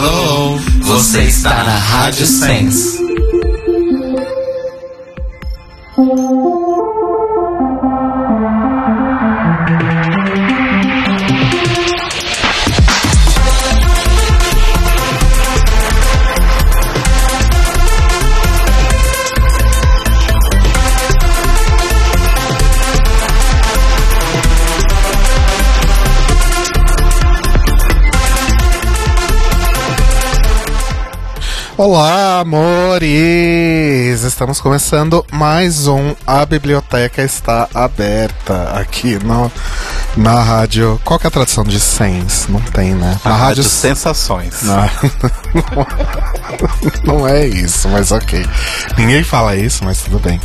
Hello, você está na Rádio Sense. Olá, amores! Estamos começando mais um A Biblioteca Está Aberta aqui no, na rádio. Qual que é a tradução de Sens? Não tem, né? Na rádio, Sensações. Na... Não é isso, mas ok. Ninguém fala isso, mas tudo bem.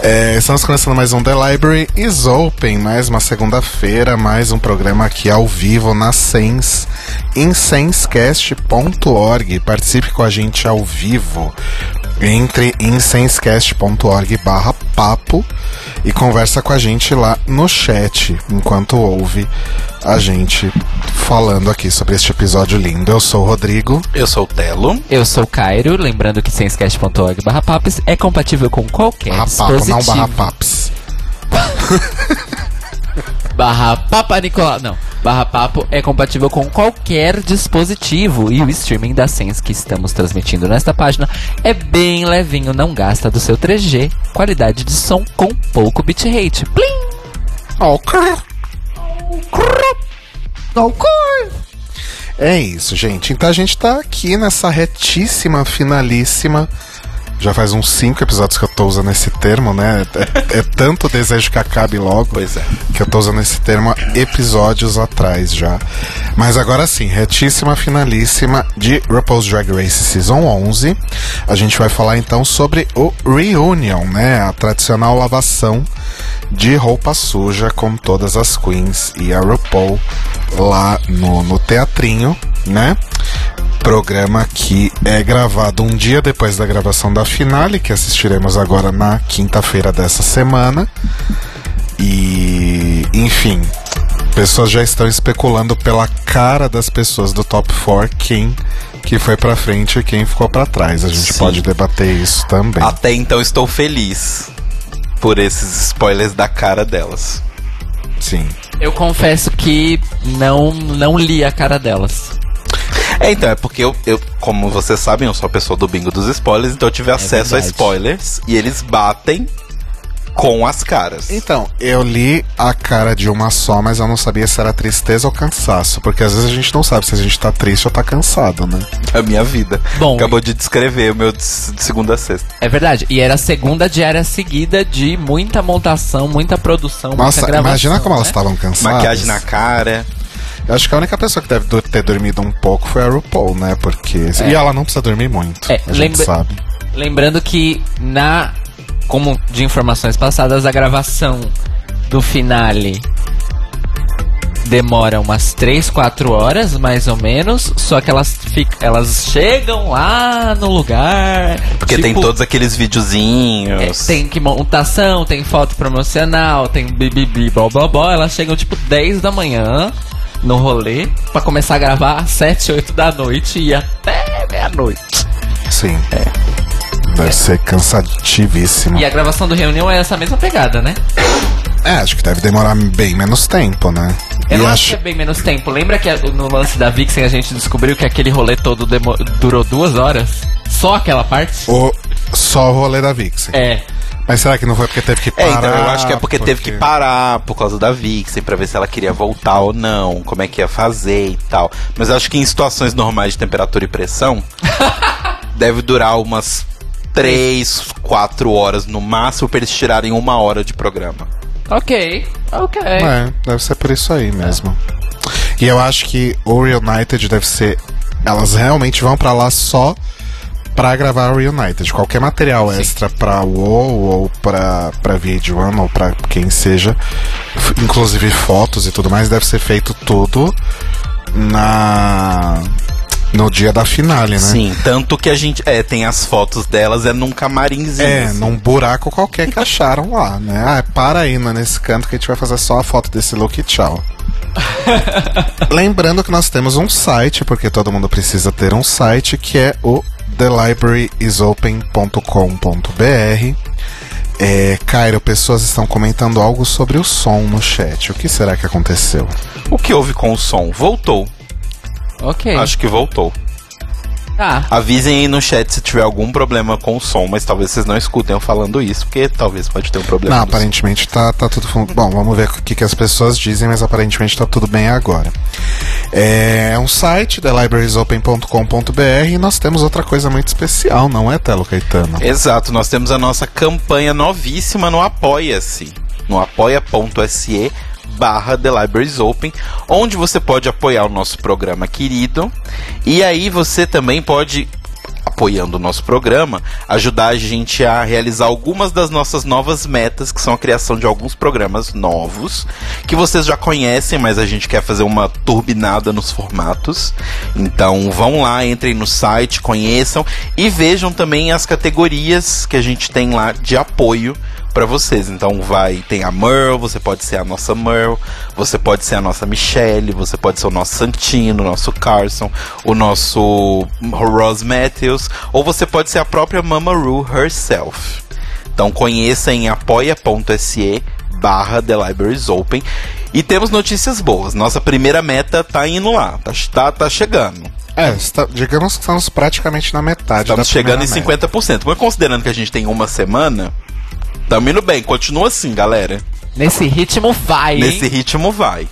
É, estamos começando mais um The Library is Open, mais uma segunda-feira, mais um programa aqui ao vivo na Sens, em senscast.org. Participe com a gente ao vivo. Entre em senscast.org barra papo e conversa com a gente lá no chat, enquanto ouve a gente falando aqui sobre este episódio lindo. Eu sou o Rodrigo. Eu sou o Telo. Eu sou o Cairo, lembrando que senscast.org barra papos é compatível com qualquer Barra papo, dispositivo. não barra paps. Barra Papa Nicolau. Não. Barra Papo é compatível com qualquer dispositivo. E o streaming da Sense que estamos transmitindo nesta página é bem levinho, não gasta do seu 3G. Qualidade de som com pouco bitrate. Plim! Ok. É isso, gente. Então a gente tá aqui nessa retíssima, finalíssima. Já faz uns cinco episódios que eu tô usando esse termo, né? É, é tanto desejo que acabe logo. Pois é. Que eu tô usando esse termo há episódios atrás já. Mas agora sim, retíssima, finalíssima de RuPaul's Drag Race Season 11. A gente vai falar então sobre o Reunion, né? A tradicional lavação de roupa suja com todas as queens e a RuPaul lá no, no teatrinho, né? Programa que é gravado um dia depois da gravação da finale, que assistiremos agora na quinta-feira dessa semana. E, enfim, pessoas já estão especulando pela cara das pessoas do top 4 quem que foi pra frente e quem ficou pra trás. A gente Sim. pode debater isso também. Até então estou feliz por esses spoilers da cara delas. Sim. Eu confesso que não, não li a cara delas. É, então, é porque eu, eu, como vocês sabem, eu sou a pessoa do bingo dos spoilers, então eu tive acesso a verdade. spoilers e eles batem com as caras. Então, eu li a cara de uma só, mas eu não sabia se era tristeza ou cansaço. Porque às vezes a gente não sabe se a gente tá triste ou tá cansado, né? A minha vida. Bom, Acabou de descrever o meu de, segunda a sexta. É verdade. E era a segunda diária seguida de muita montação, muita produção, Nossa, muita gravação. imagina como elas né? estavam cansadas. Maquiagem na cara. Eu acho que a única pessoa que deve ter dormido um pouco foi a RuPaul, né? Porque. É. E ela não precisa dormir muito. É, a gente lembra- sabe. Lembrando que na como de informações passadas, a gravação do finale demora umas 3, 4 horas, mais ou menos. Só que elas ficam, elas chegam lá no lugar. Porque tem tipo, todos aqueles é, videozinhos. tem que montação, tem foto promocional, tem bibibi, blá blá blá. Elas chegam tipo 10 da manhã no rolê pra começar a gravar às 7, 8 da noite e até meia-noite. Sim. Deve ser cansativíssimo. E a gravação do reunião é essa mesma pegada, né? É, acho que deve demorar bem menos tempo, né? Eu e não acho acho. que é bem menos tempo. Lembra que a- no lance da Vixen a gente descobriu que aquele rolê todo demo- durou duas horas? Só aquela parte? O, só o rolê da Vixen. É. Mas será que não foi porque teve que É, parar? então eu acho que é porque, teve que parar por causa da Vixen pra ver se ela queria voltar ou não, como é que ia fazer e tal. Mas eu acho que em situações normais de temperatura e pressão, deve durar umas 3, 4 horas no máximo pra eles tirarem uma hora de programa. Ok, ok. É, deve ser por isso aí mesmo. E eu acho que o Reunited deve ser. Elas realmente vão pra lá só pra gravar o Reunited. Qualquer material extra pra WoW ou pra, pra VH1 ou pra quem seja, inclusive fotos e tudo mais, deve ser feito tudo na. No dia da finale, né? Sim, tanto que a gente. É, tem as fotos delas, é num camarinzinho. É, assim. num buraco qualquer que acharam lá, né? Ah, para aí, né, nesse canto que a gente vai fazer só a foto desse look e tchau. Lembrando que nós temos um site, porque todo mundo precisa ter um site, que é o thelibrariesopen.com.br. É, Cairo, pessoas estão comentando algo sobre o som no chat. O que será que aconteceu? O que houve com o som? Voltou. Ok. Acho que voltou. Tá. Avisem aí no chat se tiver algum problema com o som, mas talvez vocês não escutem eu falando isso, porque talvez pode ter um problema. Não, som. aparentemente tá, tá tudo. fun- Bom, vamos ver o que, que as pessoas dizem, mas aparentemente tá tudo bem agora. É um site, thelibrariesopen.com.br, e nós temos outra coisa muito especial, não é, Telo Caetano? Exato, nós temos a nossa campanha novíssima no Apoia-se, no apoia.se barra The Libraries Open, onde você pode apoiar o nosso programa querido, e aí você também pode apoiando o nosso programa, ajudar a gente a realizar algumas das nossas novas metas, que são a criação de alguns programas novos, que vocês já conhecem, mas a gente quer fazer uma turbinada nos formatos. Então vão lá, entrem no site, conheçam e vejam também as categorias que a gente tem lá de apoio para vocês. Então vai, tem a Merle, você pode ser a nossa Merle, você pode ser a nossa Michelle, você pode ser o nosso Santino, o nosso Carson, o nosso Ross Matthews, ou você pode ser a própria Mama Ru herself. Então conheça em apoia.se barra The Libraries Open. E temos notícias boas. Nossa primeira meta tá indo lá, tá, tá, tá chegando. É, está- digamos que estamos praticamente na metade Estamos chegando em primeira meta. 50%. Mas considerando que a gente tem uma semana, tamo indo bem. Continua assim, galera. Nesse ritmo vai, hein? Nesse ritmo vai.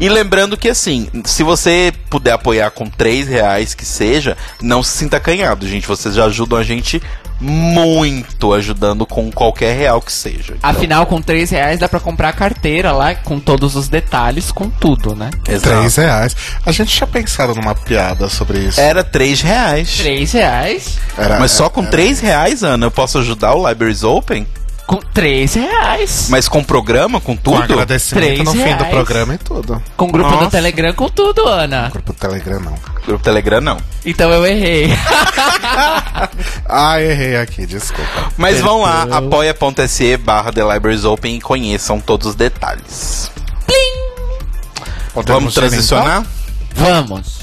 E lembrando que assim, se você puder apoiar com 3 reais que seja, não se sinta acanhado, gente. Vocês já ajudam a gente muito, ajudando com qualquer real que seja. Então, Afinal, com 3 reais dá pra comprar a carteira lá, com todos os detalhes, com tudo, né? exato. Três reais. A gente tinha pensado numa piada sobre isso. Era 3 reais. 3 reais? Era- Mas só com era- 3 reais, Ana, eu posso ajudar o Libraries Open? Com 3 reais. Mas com programa, com Com tudo? agradecimento no Três fim do reais. programa e tudo. Com grupo Nossa. do Telegram, com tudo, Ana. Grupo Telegram não. Grupo Telegram não. Então eu errei. Ah, errei aqui, desculpa. Mas vão lá, apoia.se barra The Libraries Open e conheçam todos os detalhes. Podemos Vamos transicionar? Vamos.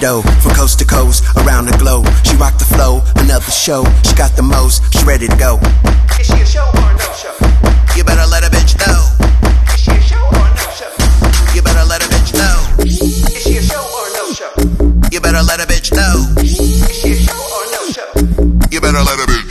She out the door, from coast to coast, around the globe. She rocked the flow, another show. She got the most, she ready to go. Is she a show or no show? You better let a bitch know. Is she a show or no show? You better let a bitch know. Is she a show or no show? You better let a bitch know. Is she a show or no show? You better let a bitch.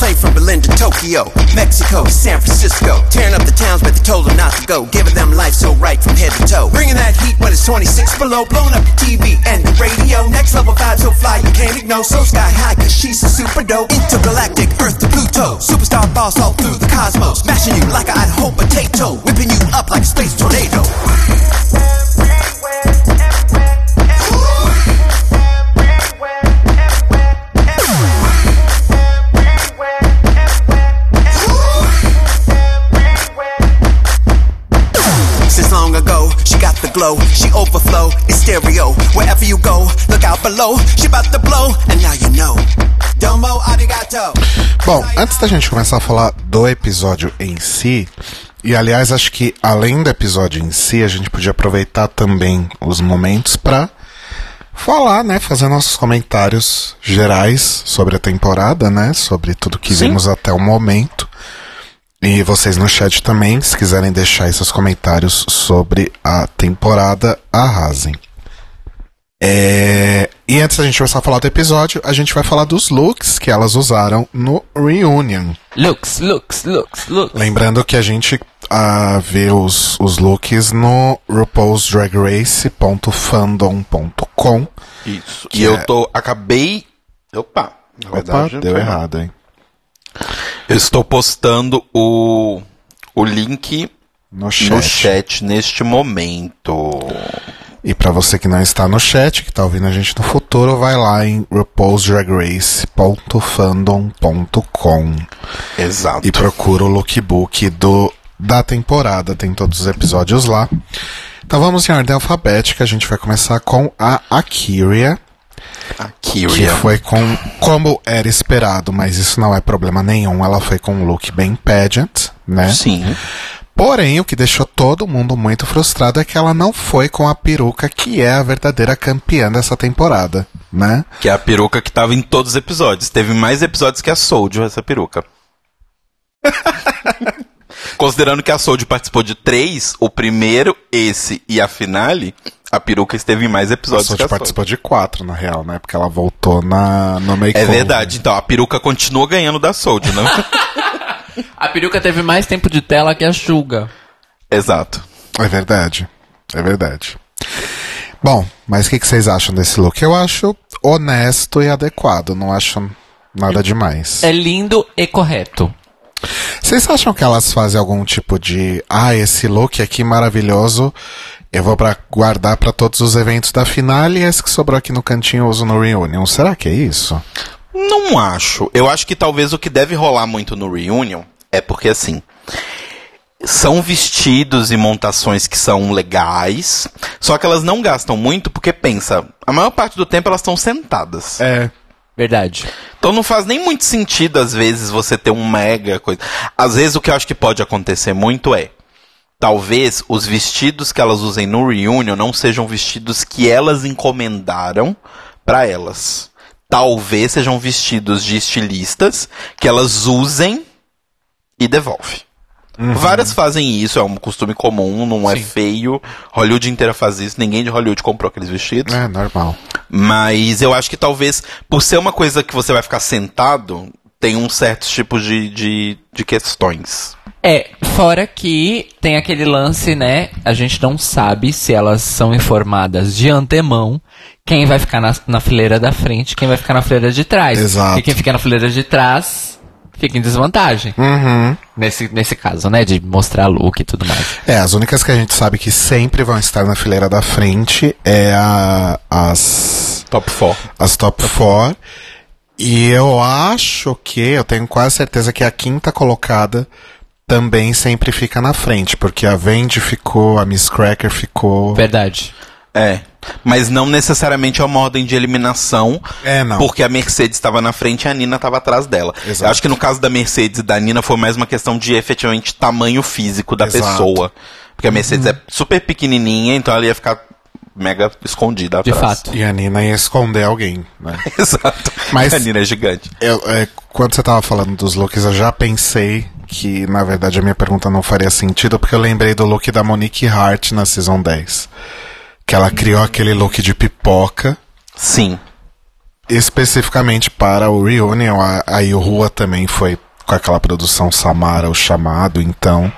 Plane from Berlin to Tokyo, Mexico, San Francisco. Tearing up the towns, but they told them not to go. Giving them life so right from head to toe. Bringing that heat when it's 26 below. Blowing up the TV and the radio. Next level vibe so fly you can't ignore. So sky high, cause she's a super dope. Intergalactic, Earth to Pluto. Superstar boss all through the cosmos. Mashing you like a Idaho potato. Whipping you up like a space tornado. Look out below, she about to blow, and now you know. Domo arigato. Bom, antes da gente começar a falar do episódio em si, e aliás, acho que além do episódio em si, a gente podia aproveitar também os momentos pra falar, né, fazer nossos comentários gerais sobre a temporada, né, sobre tudo que Sim. vimos até o momento. E vocês no chat também, se quiserem deixar aí seus comentários sobre a temporada, arrasem. É, E antes da gente começar a falar do episódio, a gente vai falar dos looks que elas usaram no Reunion. Looks, looks, looks, looks. Lembrando que a gente ah, vê os, os looks no RuPaul's Drag Race.fandom.com. Isso. Que e eu é- tô. Acabei. Opa! Na Opa, verdade, não deu errado, hein? Eu estou postando o, o link No chat. no chat neste momento. E pra você que não está no chat, que tá ouvindo a gente no futuro, vai lá em RuPaul'sDragRace.fandom.com Exato. e procura o lookbook do, da temporada. Tem todos os episódios lá. Então vamos em ordem alfabética. A gente vai começar com a Akiria, A que foi com como era esperado, mas isso não é problema nenhum. Ela foi com um look bem pageant, né? Sim. Porém, o que deixou todo mundo muito frustrado é que ela não foi com a peruca que é a verdadeira campeã dessa temporada, né? Que é a peruca que tava em todos os episódios. Teve mais episódios que a Soldier, essa peruca. Considerando que a Soldier participou de três, o primeiro, esse e a finale, a peruca esteve em mais episódios que a Sochi Soldier. participou de quatro, na real, né? Porque ela voltou na, no make É verdade, então a peruca continua ganhando da Soldier, não? A peruca teve mais tempo de tela que a Suga. Exato. É verdade. É verdade. Bom, mas o que, que vocês acham desse look? Eu acho honesto e adequado. Não acho nada demais. É lindo e correto. Vocês acham que elas fazem algum tipo de. Ah, esse look aqui maravilhoso. Eu vou pra guardar pra todos os eventos da finale e esse que sobrou aqui no cantinho eu uso no Reunion. Será que é isso? Não acho. Eu acho que talvez o que deve rolar muito no Reunion é porque, assim, são vestidos e montações que são legais, só que elas não gastam muito porque, pensa, a maior parte do tempo elas estão sentadas. É. Verdade. Então não faz nem muito sentido, às vezes, você ter um mega coisa. Às vezes o que eu acho que pode acontecer muito é. Talvez os vestidos que elas usem no reunion não sejam vestidos que elas encomendaram pra elas. Talvez sejam vestidos de estilistas que elas usem e devolve. Várias fazem isso, é um costume comum, não é Sim. feio. Hollywood inteira faz isso, ninguém de Hollywood comprou aqueles vestidos. É normal. Mas eu acho que talvez, por ser uma coisa que você vai ficar sentado, tem um certo tipo de, de, de questões. É, fora que tem aquele lance, né? A gente não sabe se elas são informadas de antemão quem vai ficar na, na fileira da frente, quem vai ficar na fileira de trás. Exato. E quem fica na fileira de trás fica em desvantagem. Uhum. Nesse, nesse caso, né? De mostrar look e tudo mais. É, as únicas que a gente sabe que sempre vão estar na fileira da frente é a, as, Top 4. as top 4. E eu acho que, eu tenho quase certeza que a quinta colocada também sempre fica na frente, porque a Vendi ficou, a Miss Cracker ficou. Verdade. É. Mas não necessariamente é uma ordem de eliminação. É, não. Porque a Mercedes estava na frente e a Nina estava atrás dela. Exato. Eu acho que no caso da Mercedes e da Nina foi mais uma questão de efetivamente tamanho físico da Exato. pessoa. Porque a Mercedes é super pequenininha, então ela ia ficar mega escondida De atrás. fato. E a Nina ia esconder alguém, né? Exato. Mas- a Nina é gigante. Eu, é, quando você tava falando dos looks, eu já pensei que, na verdade, a minha pergunta não faria sentido, porque eu lembrei do look da Monique Hart na Season 10. Que ela criou aquele look de pipoca, Sim. especificamente para o Reunion. A, a Rua também foi com aquela produção Samara, o chamado, então,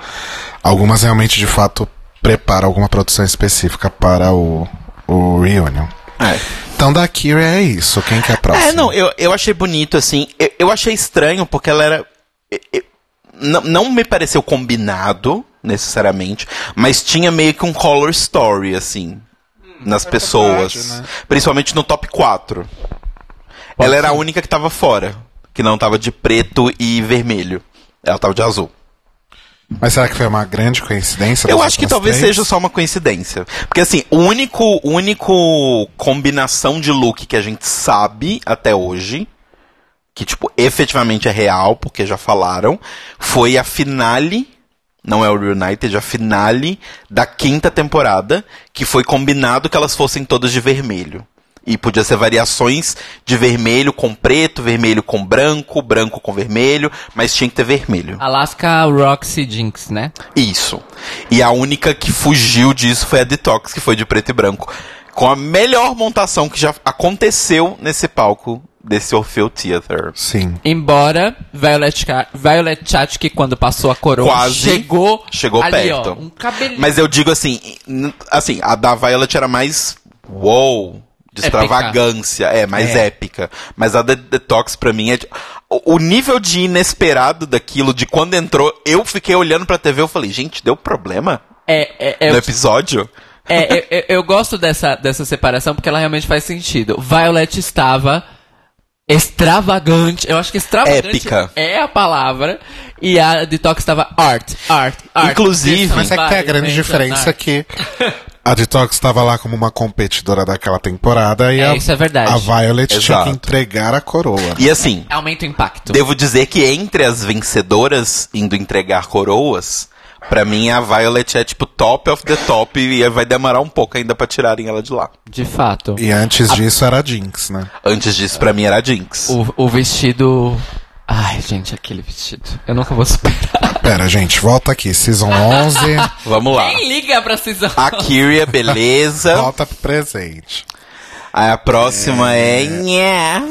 algumas realmente, de fato, preparam alguma produção específica para o, o Reunion. É. Então, da Kira é isso. Quem que é a próxima? É, não, eu, eu achei bonito, assim. Eu, eu achei estranho porque ela era. eu- eu- não, não me pareceu combinado, necessariamente, mas tinha meio que um color story, assim, nas pessoas. verdade, né? Principalmente no top 4. ela era a única que tava fora, que não tava de preto e vermelho. Ela tava de azul. Mas será que foi uma grande coincidência? Eu acho que talvez três? seja só uma coincidência. Porque assim, o único, o único combinação de look que a gente sabe até hoje, que tipo, efetivamente é real, porque já falaram, foi a finale, não é o Reunited, a finale da quinta temporada, que foi combinado que elas fossem todas de vermelho. E podia ser variações de vermelho com preto, vermelho com branco, branco com vermelho, mas tinha que ter vermelho. Alaska Roxy Jinx, né? Isso. E a única que fugiu disso foi a Detox, que foi de preto e branco. Com a melhor montação que já aconteceu nesse palco desse Orfeu Theater. Sim. Embora Violet, Violet Chachki, quando passou a coroa, Quase chegou, chegou ali, perto. Ó, um cabelinho. Mas eu digo assim, assim, a da Violet era mais wow, de Épica. extravagância, é, mais É. épica. Mas a de Detox pra mim é de- o, o nível de inesperado daquilo, de quando entrou, eu fiquei olhando pra TV e falei, gente, deu problema é, é, é no o- episódio? É, eu, eu- eu gosto dessa, dessa separação porque ela realmente faz sentido. Violet estava extravagante. Eu acho que extravagante Épica. é a palavra. E a Detox estava art, art, art. Inclusive- Mas é que tem a grande diferença art. que a Detox estava lá como uma competidora daquela temporada e É, a, isso é verdade. a Violet tinha Exato. que entregar a coroa. E assim, Aumenta o impacto. devo dizer que entre as vencedoras indo entregar coroas, pra mim a Violet é tipo top of the top e vai demorar um pouco ainda pra tirarem ela de lá. De fato. E antes disso era a Jinx, né? Antes disso, pra mim era a Jinx. O, o vestido. Ai, gente, aquele vestido. Eu nunca vou superar. Pera, gente, volta aqui. Season 11, Vamos lá. Quem liga pra Cisão? A Kyria, beleza. volta pro presente. Aí a próxima é. Nhé.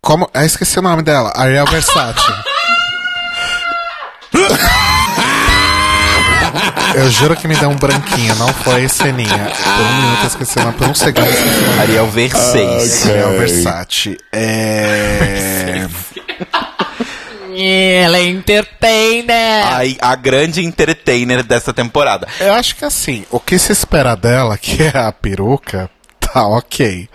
Como? Eu esqueci o nome dela. Ariel Versace. Eu juro que me deu um branquinho, não foi ceninha. Por um minuto esqueci o nome, por um segundo eu esqueci o nome. Ariel Versace. Ariel Versace. É... Ela é entertainer. A, a grande entertainer dessa temporada. Eu acho que assim, o que se espera dela, que é a peruca, tá ok.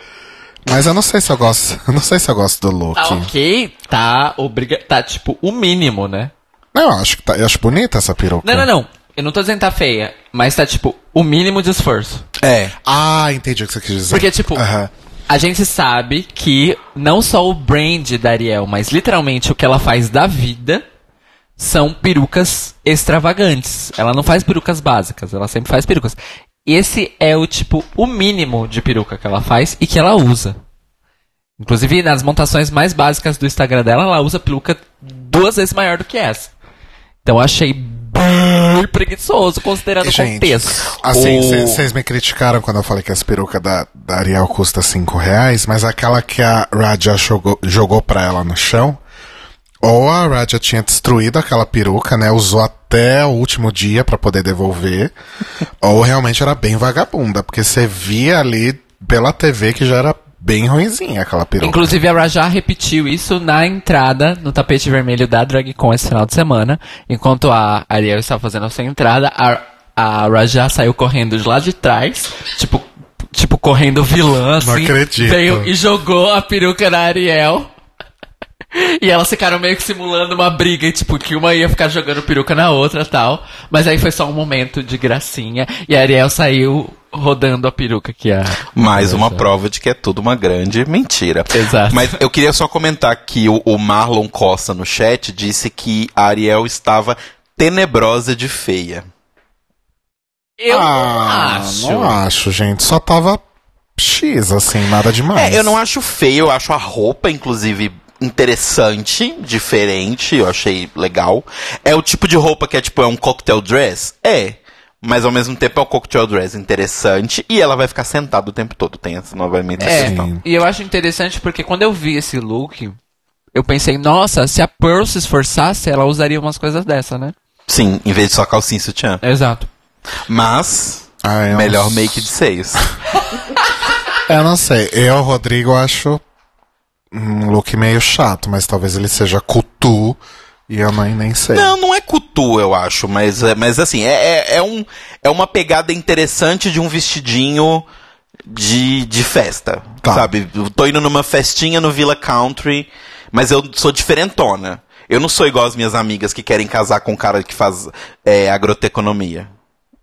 Mas eu não sei se eu gosto. Eu não sei se eu gosto do look. Tá ok, tá obriga... Tá tipo o mínimo, né? Não, eu acho que tá, eu acho bonita essa peruca. Não, não, não. Eu não tô dizendo que tá feia, mas tá tipo o mínimo de esforço. É. Ah, entendi o que você quis dizer. Porque, tipo, Aham. a gente sabe que não só o brand da Ariel, mas literalmente o que ela faz da vida são perucas extravagantes. Ela não faz perucas básicas, ela sempre faz perucas. Esse é o tipo, o mínimo de peruca que ela faz e que ela usa. Inclusive, nas montações mais básicas do Instagram dela, ela usa peruca duas vezes maior do que essa. Então eu achei bem preguiçoso, considerando o Gente, contexto. assim, O- vocês me criticaram quando eu falei que as perucas da, da Ariel custa 5 reais, mas aquela que a Raja jogou, jogou pra ela no chão, ou a Raja tinha destruído aquela peruca, né? Usou até o último dia pra poder devolver, ou realmente era bem vagabunda, porque você via ali pela TV que já era bem ruinzinha aquela peruca. Inclusive, a Raja repetiu isso na entrada, no tapete vermelho da DragCon esse final de semana. Enquanto a Ariel estava fazendo a sua entrada, a, a Raja saiu correndo de lá de trás, tipo, tipo correndo vilã, assim. acredito. veio e jogou a peruca na Ariel. E elas ficaram meio que simulando uma briga, e, tipo, que uma ia ficar jogando peruca na outra tal. Mas aí foi só um momento de gracinha. E a Ariel saiu rodando a peruca que a. Mais uma prova de que é tudo uma grande mentira. Exato. Mas eu queria só comentar que o, o Marlon Costa no chat disse que a Ariel estava tenebrosa de feia. Eu ah, não acho. não acho, gente. Só tava X, assim, nada demais. É, eu não acho feio, eu acho a roupa, inclusive, interessante, diferente, eu achei legal. É o tipo de roupa que é tipo, é um cocktail dress? É. Mas ao mesmo tempo é um cocktail dress interessante e ela vai ficar sentada o tempo todo. Tem essa novamente É, questão. e eu acho interessante porque quando eu vi esse look, eu pensei, nossa, se a Pearl se esforçasse, ela usaria umas coisas dessa, né? Sim, em vez de só calcinha e sutiã. Exato. Mas, Ah, eu melhor não- make de seios. Eu não sei. Eu, Rodrigo, acho um look meio chato, mas talvez ele seja cutu e eu nem, nem sei. Não, não é cutu, eu acho, mas, é- mas assim, é, é, é um, é uma pegada interessante de um vestidinho de, de festa, Tá. sabe? Eu tô indo numa festinha no Villa Country, mas eu sou diferentona. Eu não sou igual as minhas amigas que querem casar com um cara que faz é, agroteconomia.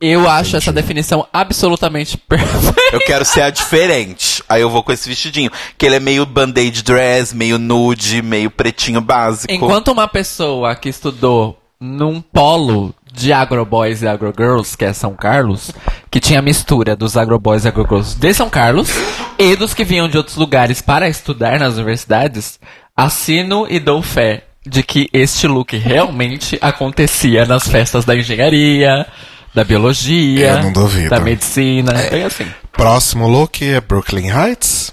Eu acho essa definição absolutamente perfeita. Eu quero ser a diferente. Aí eu vou com esse vestidinho. Que ele é meio band-aid dress, meio nude, meio pretinho básico. Enquanto uma pessoa que estudou num polo de agroboys e agrogirls, que é São Carlos, que tinha mistura dos agroboys e agrogirls de São Carlos e dos que vinham de outros lugares para estudar nas universidades, assino e dou fé de que este look realmente acontecia nas festas da engenharia, da biologia, Eu não duvido. da medicina, bem assim. Próximo look é Brooklyn Heights?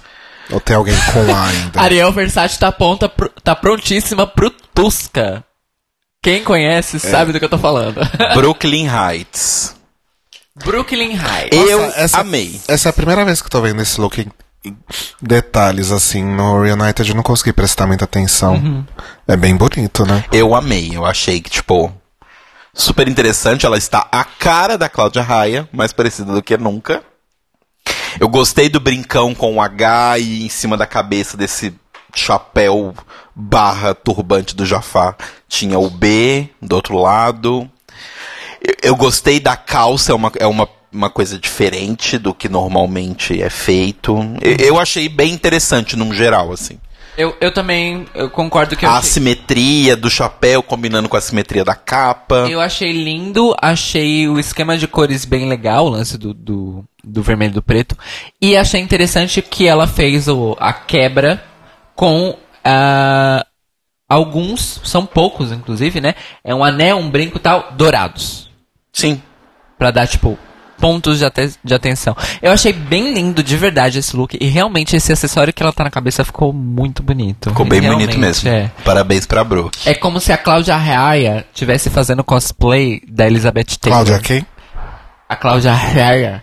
Ou tem alguém com A ainda? Ariel Versace tá, ponta, pro- tá prontíssima pro Tusca. Quem conhece sabe do que eu tô falando. Brooklyn Heights. Brooklyn Heights. eu essa- amei. Essa é a primeira vez que eu tô vendo esse look em, em detalhes, assim. No Reunited eu não consegui prestar muita atenção. Uhum. É bem bonito, né? Eu amei. Eu achei que, tipo. Super interessante, ela está a cara da Cláudia Raia, mais parecida do que nunca. Eu gostei do brincão com o H e em cima da cabeça desse chapéu barra turbante do Jafar tinha o B do outro lado. Eu, gostei da calça, é uma, é uma, uma coisa diferente do que normalmente é feito. Eu, eu achei bem interessante num geral, assim. Eu, eu também eu concordo que eu A achei, assimetria do chapéu combinando com a assimetria da capa. eu achei lindo, achei o esquema de cores bem legal, o lance do, do, do vermelho e do preto. E achei interessante que ela fez o, a quebra com ah, alguns, são poucos inclusive, né? É um anel, um brinco e tal, dourados. Sim. Pra dar, tipo, pontos de, ate- de atenção. Eu achei bem lindo de verdade esse look. E realmente esse acessório que ela tá na cabeça ficou muito bonito. Ficou bem Realmente, bonito mesmo. É. Parabéns pra Brooke. É como se a Cláudia Raia estivesse fazendo cosplay da Elizabeth Taylor. Cláudia quem? A Cláudia Raia.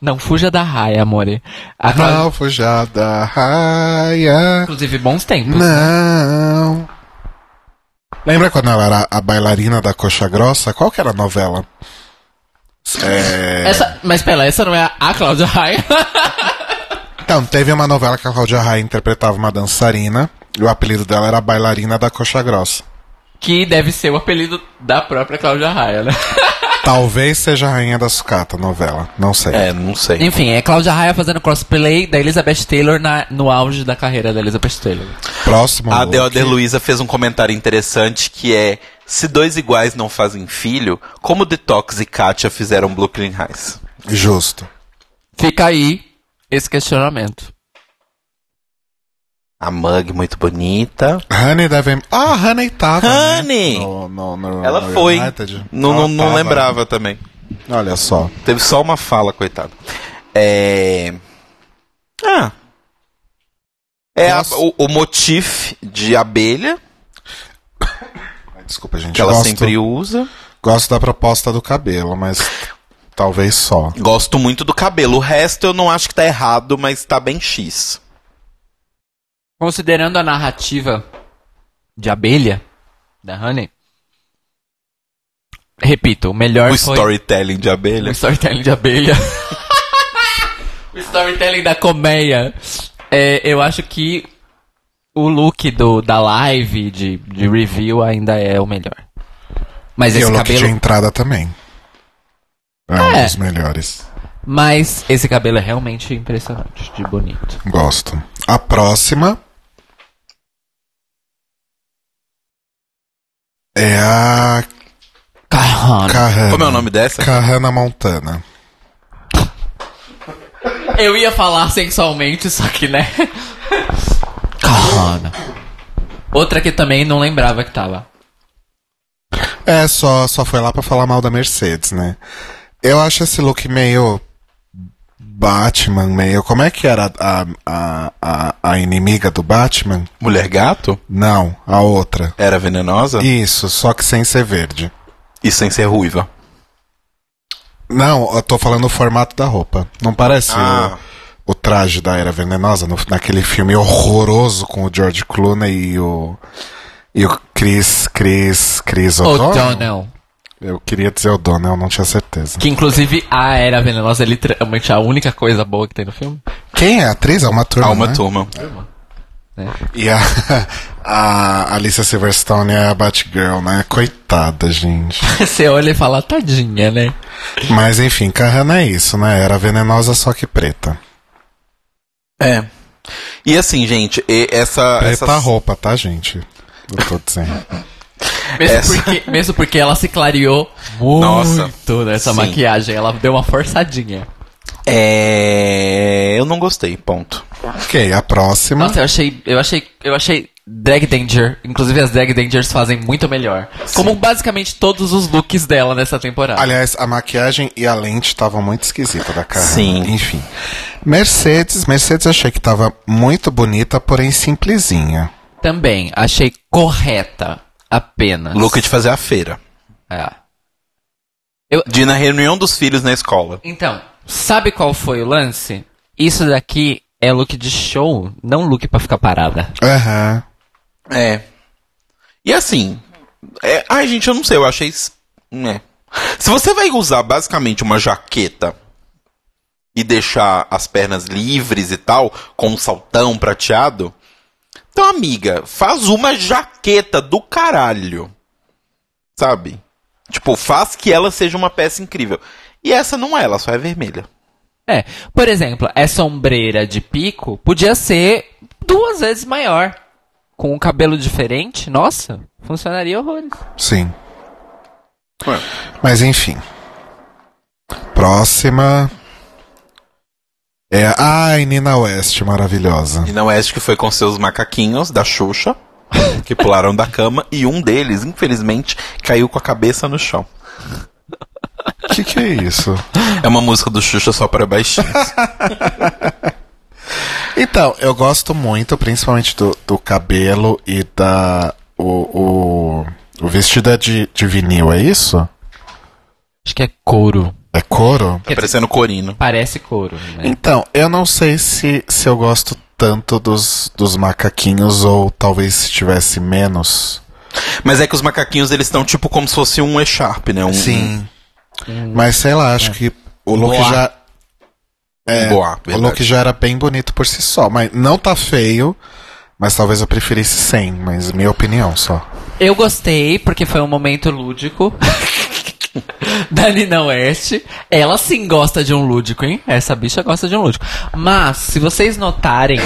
Não fuja da raia, amore. A Cláudia... Não, fujada, raia. Inclusive, bons tempos. Não. Lembra quando ela era a bailarina da Coxa Grossa? Qual que era a novela? É... Essa... Mas pera, essa não é a Cláudia Raia? Então, teve uma novela que a Cláudia Raia interpretava uma dançarina. E o apelido dela era bailarina da Coxa Grossa. que deve ser o apelido da própria Cláudia Raia, né? Talvez seja a Rainha da Sucata, a novela. Não sei. É, não sei. Enfim, é Cláudia Raia fazendo cosplay da Elizabeth Taylor na- no auge da carreira da Elizabeth Taylor. Próximo. A. Deoder Luiza fez um comentário interessante que é: se dois iguais não fazem filho, como Detox e Katia fizeram Brooklyn Heights? Justo. Fica aí esse questionamento. A Mug muito bonita. Honey deve. Ah, Honey tava. Honey! Né? No, no, no- Ela no foi. Não, Ela não, não tava. lembrava também. Olha só. Teve só uma fala, coitado. É. Ah. É a- o, o motif de abelha, Desculpa, gente. que ela gosto, sempre usa. gosto da proposta do cabelo, mas talvez só. Gosto muito do cabelo. O resto eu não acho que tá errado, mas tá bem X. Considerando a narrativa de abelha, da Honey, repito, o melhor O foi... storytelling de O abelha. storytelling de abelha. o storytelling da colmeia. É, eu acho que o look do, da live de, de review ainda é o melhor. Mas E esse o look cabelo. de entrada também. É, um É. dos melhores. Mas esse cabelo é realmente impressionante, de bonito. Gosto. A próxima. É a. Kahana. Como é o nome dessa? Kahana Montana. Eu ia falar sensualmente, só que, né? Caramba. Outra que também não lembrava que tava. É, só, só foi lá pra falar mal da Mercedes, né? Eu acho esse look meio. Batman, meio. Como é que era a, a, a, a inimiga do Batman? Mulher gato? Não, a outra. Era venenosa? Isso, só que sem ser verde. E sem ser ruiva. Não, eu tô falando o formato da roupa. Não parece Ah. o, o traje da Era Venenosa no- naquele filme horroroso com o George Clooney e o. E o Chris. Chris. Chris O'Donnell? O'Donnell. Eu queria dizer O'Donnell, não tinha certeza. Que inclusive a Era Venenosa é literalmente a única coisa boa que tem no filme. Quem é a atriz? É uma turma. Ah, uma né? turma. E a, a Alicia Silverstone é a Batgirl, né? Coitada, gente. Você olha e fala, tadinha, né? Mas enfim, Kahana é isso, né? Era venenosa só que preta. É. E assim, gente, e- essa. Preta essa... roupa, tá, gente? Eu tô dizendo. Mesmo, Essa- porque, mesmo porque ela se clareou muito Nossa, nessa sim. maquiagem. Ela deu uma forçadinha. É. Eu não gostei, ponto. ok, a próxima. Nossa, eu achei. Eu achei. Eu achei Drag Danger. Inclusive as Drag Dangers fazem muito melhor. Como basicamente todos os looks dela nessa temporada. Aliás, a maquiagem e a lente estavam muito esquisita da cara. Sim. Enfim. Mercedes, Mercedes achei que tava muito bonita, porém simplesinha. Também, achei correta. Apenas. Look de fazer a feira. É. De ir na reunião dos filhos na escola. Então, sabe qual foi o lance? Isso daqui é look de show, não look pra ficar parada. Aham. É. E assim. É... Ai, gente, eu não sei, eu achei É. Se você vai usar basicamente uma jaqueta e deixar as pernas livres e tal, com um saltão prateado, então, amiga, faz uma jaqueta do caralho. Sabe? Tipo, faz que ela seja uma peça incrível. E essa não é, ela só é vermelha. É, por exemplo, essa ombreira de pico podia ser duas vezes maior. Com um cabelo diferente, nossa, funcionaria horrores. Sim. Mas enfim. Próxima. É. Ai, Nina West, maravilhosa. E não é que foi com seus macaquinhos da Xuxa, que pularam da cama, e um deles, infelizmente, caiu com a cabeça no chão. O que, que é isso? É uma música do Xuxa só para baixinhos. Então, eu gosto muito, principalmente do, do cabelo e da. O, o, o vestido é de, de vinil, é isso? Acho que é couro. É couro? Tá parecendo corino. Parece couro, né? Então, eu não sei se, se eu gosto tanto dos, dos macaquinhos ou talvez se tivesse menos. Mas é que os macaquinhos, eles estão tipo como se fosse um E-Sharp, né? Um, Mas sei lá, acho que o look Boa. já. É, Boa, o verdade. look já era bem bonito por si só. Mas não tá feio, mas talvez eu preferisse sem, mas minha opinião só. Eu gostei, porque foi um momento lúdico. da Nina West. Ela sim gosta de um lúdico, hein? Essa bicha gosta de um lúdico. Mas, se vocês notarem,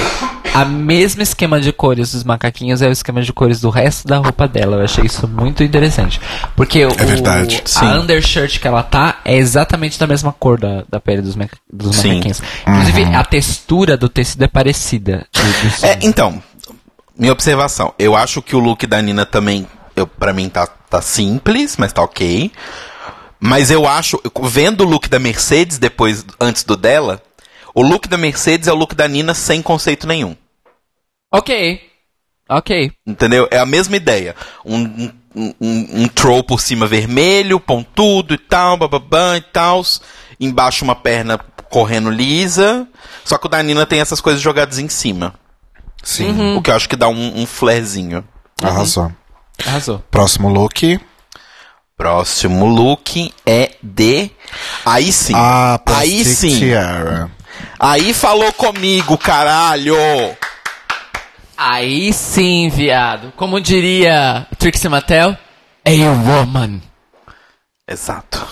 a mesmo esquema de cores dos macaquinhos é o esquema de cores do resto da roupa dela. Eu achei isso muito interessante. Porque o, verdade, sim. a undershirt que ela tá é exatamente da mesma cor da, da pele dos, maca- dos Sim. macaquinhos. Inclusive, a textura do tecido é parecida. do- É, então, minha observação. Eu acho que o look da Nina também, eu, pra mim, tá, tá simples, mas tá ok. Mas eu acho, vendo o look da Mercedes depois, antes do dela, o look da Mercedes é o look da Nina sem conceito nenhum. Ok. Ok. Entendeu? É a mesma ideia. Um, um, um, um troll por cima vermelho, pontudo e tal, bababã e tal. Embaixo uma perna correndo lisa. Só que o da Nina tem essas coisas jogadas em cima. Sim, O que eu acho que dá um, um flarezinho. arrasou. Arrasou. Próximo look. Próximo look é de. Aí sim. Ah, Aí sim. Tiara. Aí falou comigo, caralho! Aí sim, viado. Como diria Trixie Mattel, a woman. Exato.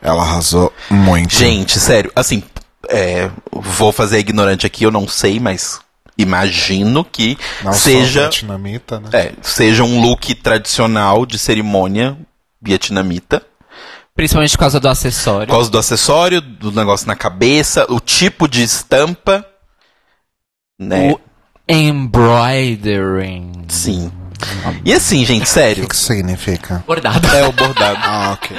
Ela arrasou muito. Gente, sério, assim, é, vou fazer ignorante aqui, eu não sei, mas imagino que Não seja, né? é, seja um look tradicional de cerimônia vietnamita. Principalmente por causa do acessório. Por causa do acessório, do negócio na cabeça, o tipo de estampa. Né? O embroidering. Sim. E assim, gente, O sério. que que isso significa? Bordado. É o bordado. Ah, ok.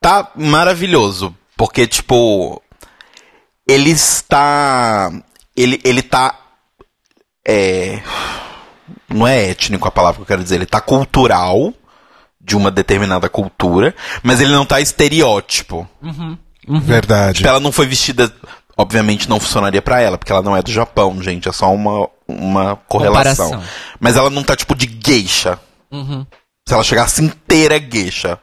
tá maravilhoso. Porque, tipo, ele está. Ele, ele tá. É. Não é étnico a palavra que eu quero dizer. Ele tá cultural de uma determinada cultura, mas ele não tá estereótipo. Verdade. Tipo, ela não foi vestida. Obviamente não funcionaria pra ela, porque ela não é do Japão, gente. É só uma, uma correlação. Comparação. Mas ela não tá tipo de geisha. Se ela chegasse inteira geisha.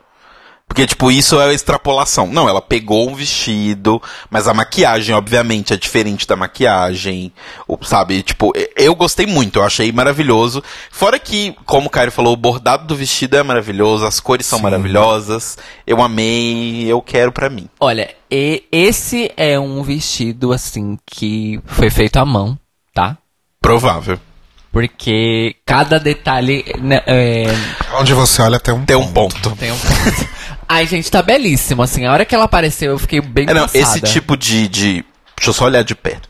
Porque, tipo, isso é extrapolação. Não, ela pegou um vestido, mas a maquiagem, obviamente, é diferente da maquiagem. O- Sabe, tipo, eu gostei muito, eu achei maravilhoso. Fora que, como o Caio falou, o bordado do vestido é maravilhoso, as cores são maravilhosas. Eu amei, eu quero pra mim. Olha, e- esse é um vestido, assim, que foi feito à mão, tá? Provável. Porque cada detalhe né, é, Onde você olha tem um Tem um ponto. tem um ponto. Ai, gente, tá belíssimo, assim. A hora que ela apareceu, eu fiquei bem É, não, passada. esse tipo de, de. Deixa eu só olhar de perto.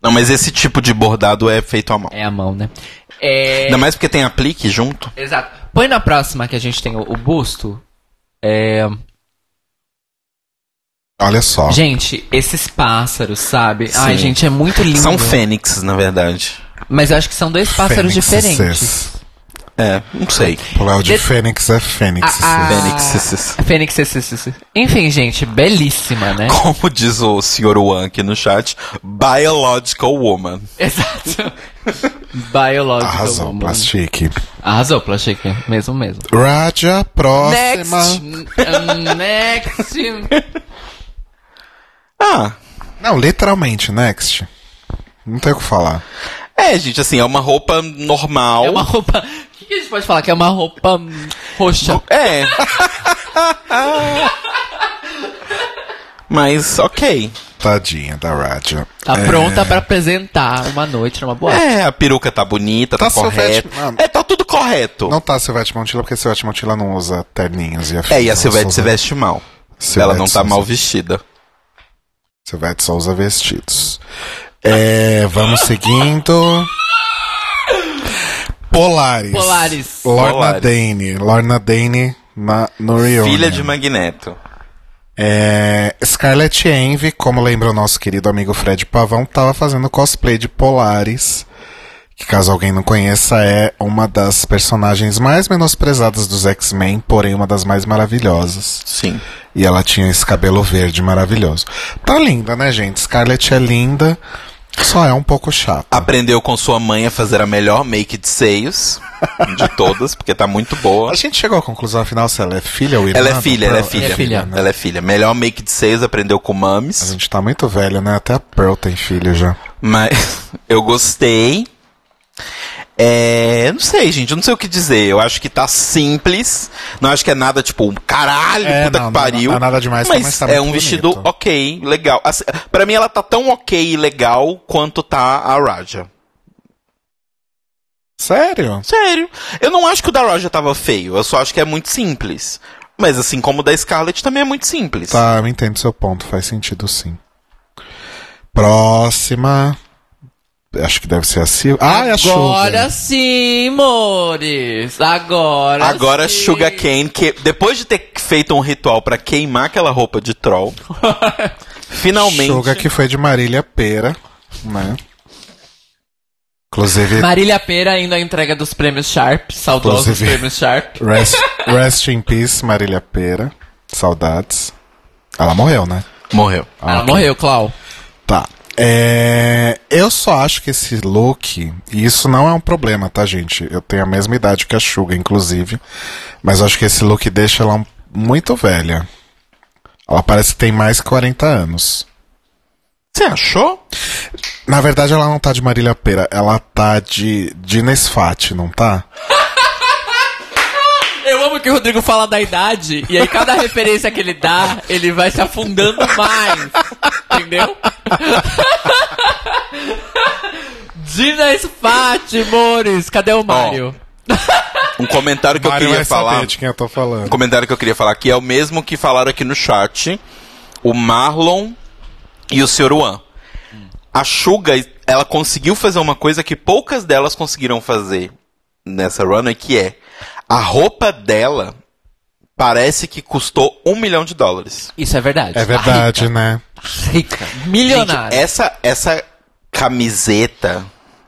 Não, mas esse tipo de bordado é feito à mão. É a mão, né? É... Ainda mais porque tem aplique junto. Exato. Põe na próxima que a gente tem o, o busto. É... Olha só. Gente, esses pássaros, sabe? Ai, Sim. gente, é muito lindo. São fênixes, na verdade. Mas eu acho que são dois pássaros Fênixes. diferentes. É, não sei. O Léo de De- Fênix é Fênix. A- a- Fênix. Fênix. esse- esse- esse. Enfim, gente, belíssima, né? Como diz o Sr. Wan aqui no chat, biological woman. Exato. Biological Arrasou, woman. plastique. Arrasou, Plastic. Mesmo, mesmo. Raja, próxima. Next. Next. Ah, Não, literalmente, next. Não tem o que falar. é, gente, assim, é uma roupa normal. É uma roupa. O que, que a gente pode falar? Que é uma roupa roxa. É. Mas, ok. Tadinha da Raja. Tá É, pronta pra apresentar uma noite numa boate. É, a peruca tá bonita, tá, Tá correta. Silvete-. É, tá tudo correto. Não tá a Silvete Montilla, porque a Silvete Montilla não usa terninhos e afins. É, e a Silvete se veste mal. Silvete Ela não tá usa- mal vestida. Silvete só usa vestidos. É, vamos seguindo. Polaris. Polaris. Lorna Polaris. Dane. Lorna Dane na, no Reunion. Filha de Magneto. É, Scarlett Envy, como lembra o nosso querido amigo Fred Pavão, tava fazendo cosplay de Polaris. Que caso alguém não conheça, é uma das personagens mais menosprezadas dos X-Men, porém uma das mais maravilhosas. Sim. E ela tinha esse cabelo verde maravilhoso. Tá linda, né, gente? Scarlett é linda, só é um pouco chata. Aprendeu com sua mãe a fazer a melhor make de seios de todas, porque tá muito boa. A gente chegou à conclusão afinal se ela é filha ou irmã. Ela é do filha, ela é filha. é filha. né? Ela é filha. Melhor make de seios aprendeu com A Mames. gente tá muito velha, né? Até a Pearl tem filho já. Mas eu gostei. É. Não sei, gente. Eu não sei o que dizer. Eu acho que tá simples. Não acho que é nada tipo, caralho, É, puta não, que não, pariu. não é nada demais, mas, mas tá é um vestido bonito. ok, legal. Assim, pra mim ela tá tão ok e legal quanto tá a Raja. Sério? Sério. Eu não acho que o da Raja tava feio. Eu só acho que é muito simples. Mas assim como o da Scarlett também é muito simples. Tá, eu entendo seu ponto, faz sentido sim. Próxima. Acho que deve ser a Sil. Ah, é a Agora Sugar. sim, amores. Agora Agora sim. Sugar Cane, que depois de ter feito um ritual pra queimar aquela roupa de troll, finalmente Sugar que foi de Marília Pera, né? Inclusive, Marília Pera indo à entrega dos prêmios Sharp. Saudosos prêmios Sharp. rest, rest in peace, Marília Pera. Saudades. Ela morreu, né? morreu. Ela ok. morreu, Clau. Tá. É, eu só acho que esse look, e isso não é um problema, tá, gente? Eu tenho a mesma idade que a Suga, inclusive. Mas acho que esse look deixa ela muito velha. Ela parece que tem mais que 40 anos. Você achou? Na verdade, ela não tá de Marília Pera, ela tá de Dina Sfat, não tá? Que o Rodrigo fala da idade e aí cada referência que ele dá, ele vai se afundando mais. Entendeu? Dina Sfat, amores. Cadê o Mário? Um comentário que Mário eu queria vai falar. saber de quem eu tô falando. Um comentário que eu queria falar aqui é o mesmo que falaram aqui no chat. O Marlon e o Sr. Wan. A Suga, ela conseguiu fazer uma coisa que poucas delas conseguiram fazer nessa runway, que é a roupa dela parece que custou um milhão de dólares. Isso é verdade. É verdade, né? Rica. Milionária. Gente, essa, essa camiseta,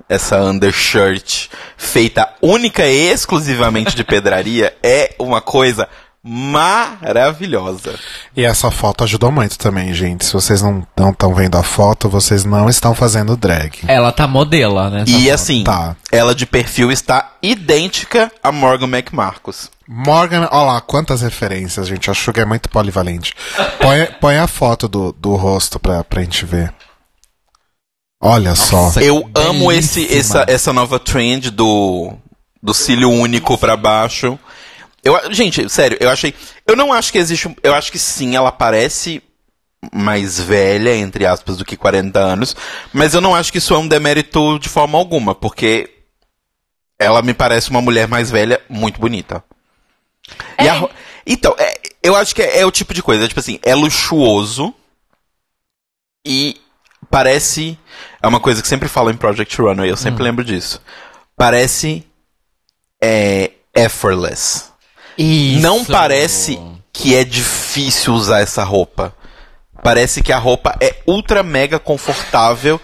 essa undershirt, feita única e exclusivamente de pedraria, é uma coisa maravilhosa. E essa foto ajudou muito também, gente. Se vocês não estão vendo a foto, vocês não estão fazendo drag. Ela tá modela, né? E assim, Tá. ela de perfil está idêntica a Morgan McMarcos. Morgan, olha lá, quantas referências, gente. A Suga é muito polivalente. Põe, põe a foto do, do rosto pra, pra gente ver. Olha só. Nossa, Eu amo esse, essa, essa nova trend do, do cílio único pra baixo. Eu, gente, sério, eu achei. Eu não acho que existe. Eu acho que sim, ela parece mais velha, entre aspas, do que 40 anos. Mas eu não acho que isso é um demérito de forma alguma, porque ela me parece uma mulher mais velha, muito bonita. E a então, é, eu acho que é, é o tipo de coisa, tipo assim, é luxuoso e parece. É uma coisa que sempre falo em Project Runway, eu sempre lembro disso. Parece. É. Effortless. Isso. Não parece que é difícil usar essa roupa. Parece que a roupa é ultra mega confortável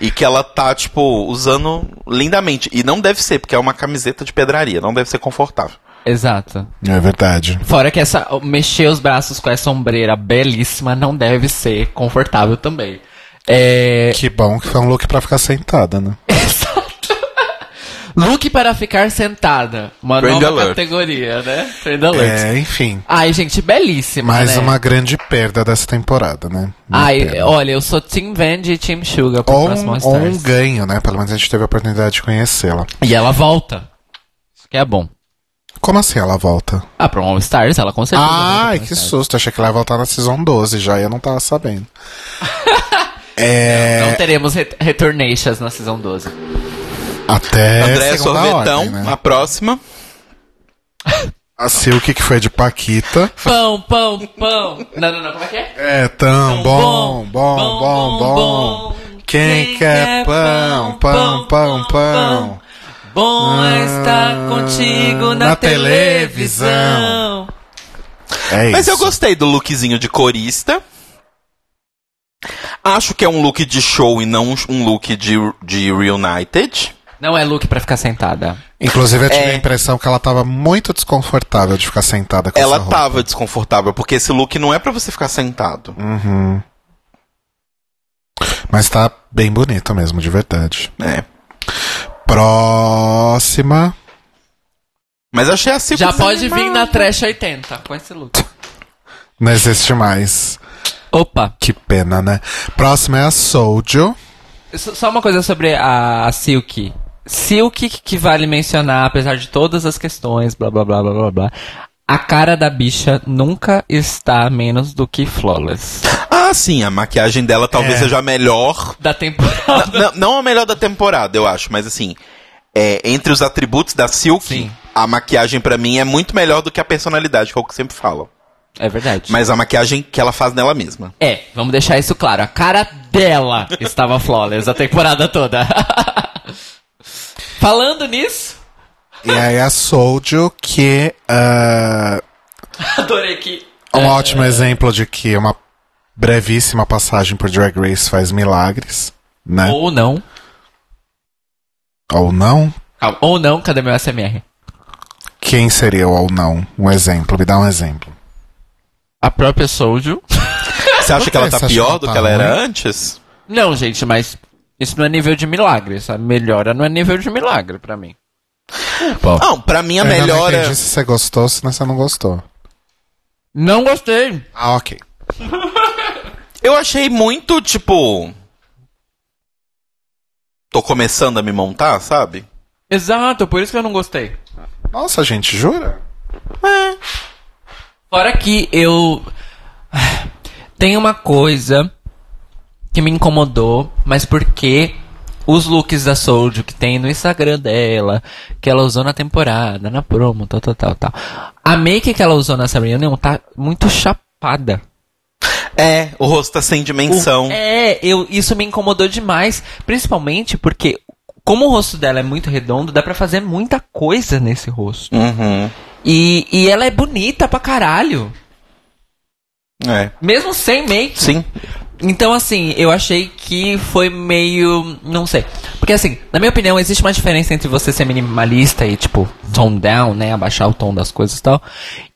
E que ela tá, tipo, usando lindamente. E não deve ser, porque é uma camiseta de pedraria, não deve ser confortável. Exato. É verdade. Fora que essa mexer os braços com essa ombreira belíssima não deve ser confortável também. É, Que bom que foi um look pra ficar sentada, né? look para ficar sentada. Uma Trend nova alert. categoria, né? Trend alert. É, enfim. Ai, gente, belíssima, Mais né? uma grande perda dessa temporada, né? Uma Ai, pena. olha, eu sou Team Vandy e Team Sugar pro Ou próximo um, ou um ganho, né? Pelo menos a gente teve a oportunidade de conhecê-la. E ela volta. Isso que é bom. Como assim ela volta? Ah, pro All Stars, ela com certeza. volta Ai, que susto. Achei que ela ia voltar na Season 12 já e eu não tava sabendo. é. Não teremos re retornations na Season 12. Até André Sorvetão, ordem, né? a próxima. A Silk que foi de Paquita. Pão, pão, pão. Não, não, não, como é que é? É tão bom, bom, bom, bom. Quem quer pão, pão, pão, pão. Bom é estar Ah, contigo na, na televisão. É isso. Mas eu gostei do lookzinho de corista. Acho que é um look de show e não um look de, de Reunited. Não é look pra ficar sentada. Inclusive, eu tive É. a impressão que ela tava muito desconfortável de ficar sentada com Ela essa roupa. tava desconfortável, porque esse look não é pra você ficar sentado. Uhum. Mas tá bem bonito mesmo, de verdade. É. Próxima. Mas achei assim Já pode vir na Trash 80 com esse look. Não existe mais. Opa, Que pena, né? Próxima é a Souljo. só uma coisa sobre a, a Silk. Silk que vale mencionar, apesar de todas as questões, blá blá blá blá blá blá. A cara da bicha nunca está menos do que flawless. Ah, sim, a maquiagem dela talvez É. seja a melhor. Da temporada. não, não a melhor da temporada, eu acho, mas assim, é, entre os atributos da Silk, Sim. a maquiagem pra mim é muito melhor do que a personalidade, que é o que eu sempre falo. É verdade. Mas a maquiagem que ela faz nela mesma. É, vamos deixar isso claro. A cara dela estava flawless a temporada toda. Falando nisso, E aí a Souljo, que ah, adorei que. é um ótimo exemplo de que uma brevíssima passagem por Drag Race faz milagres, né? Ou, Ou não. não? Calma, Ou não, cadê meu SMR? Quem seria o ou não? Um exemplo, me dá um exemplo. A própria Souljo. Você acha que ela tá pior que ela do tá que ela era antes? Não, gente, mas isso não é nível de milagre. Essa melhora não é nível de milagre pra mim. Bom, Não, pra mim a Eu ainda não é. entendi se você gostou, se você não gostou. não gostei. Ah, ok. Eu achei muito, tipo. Tô começando a me montar, sabe? Exato, por isso que eu não gostei. Nossa, gente, jura? Fora que eu. Tem uma coisa que me incomodou, mas porque os looks da Soulja que tem no Instagram dela, que ela usou na temporada, na promo, tal, tal, tal, tal. A make que ela usou nessa reunião tá muito chapada. É, o rosto tá sem dimensão. É, eu, isso me incomodou demais, principalmente porque como o rosto dela é muito redondo, dá pra fazer muita coisa nesse rosto. Uhum. E, e ela é bonita pra caralho. É. Mesmo sem make. Sim. Então, assim, eu achei que foi meio. Não sei. Porque, assim, na minha opinião, existe uma diferença entre você ser minimalista e, tipo, tone down, né? Abaixar o tom das coisas e tal.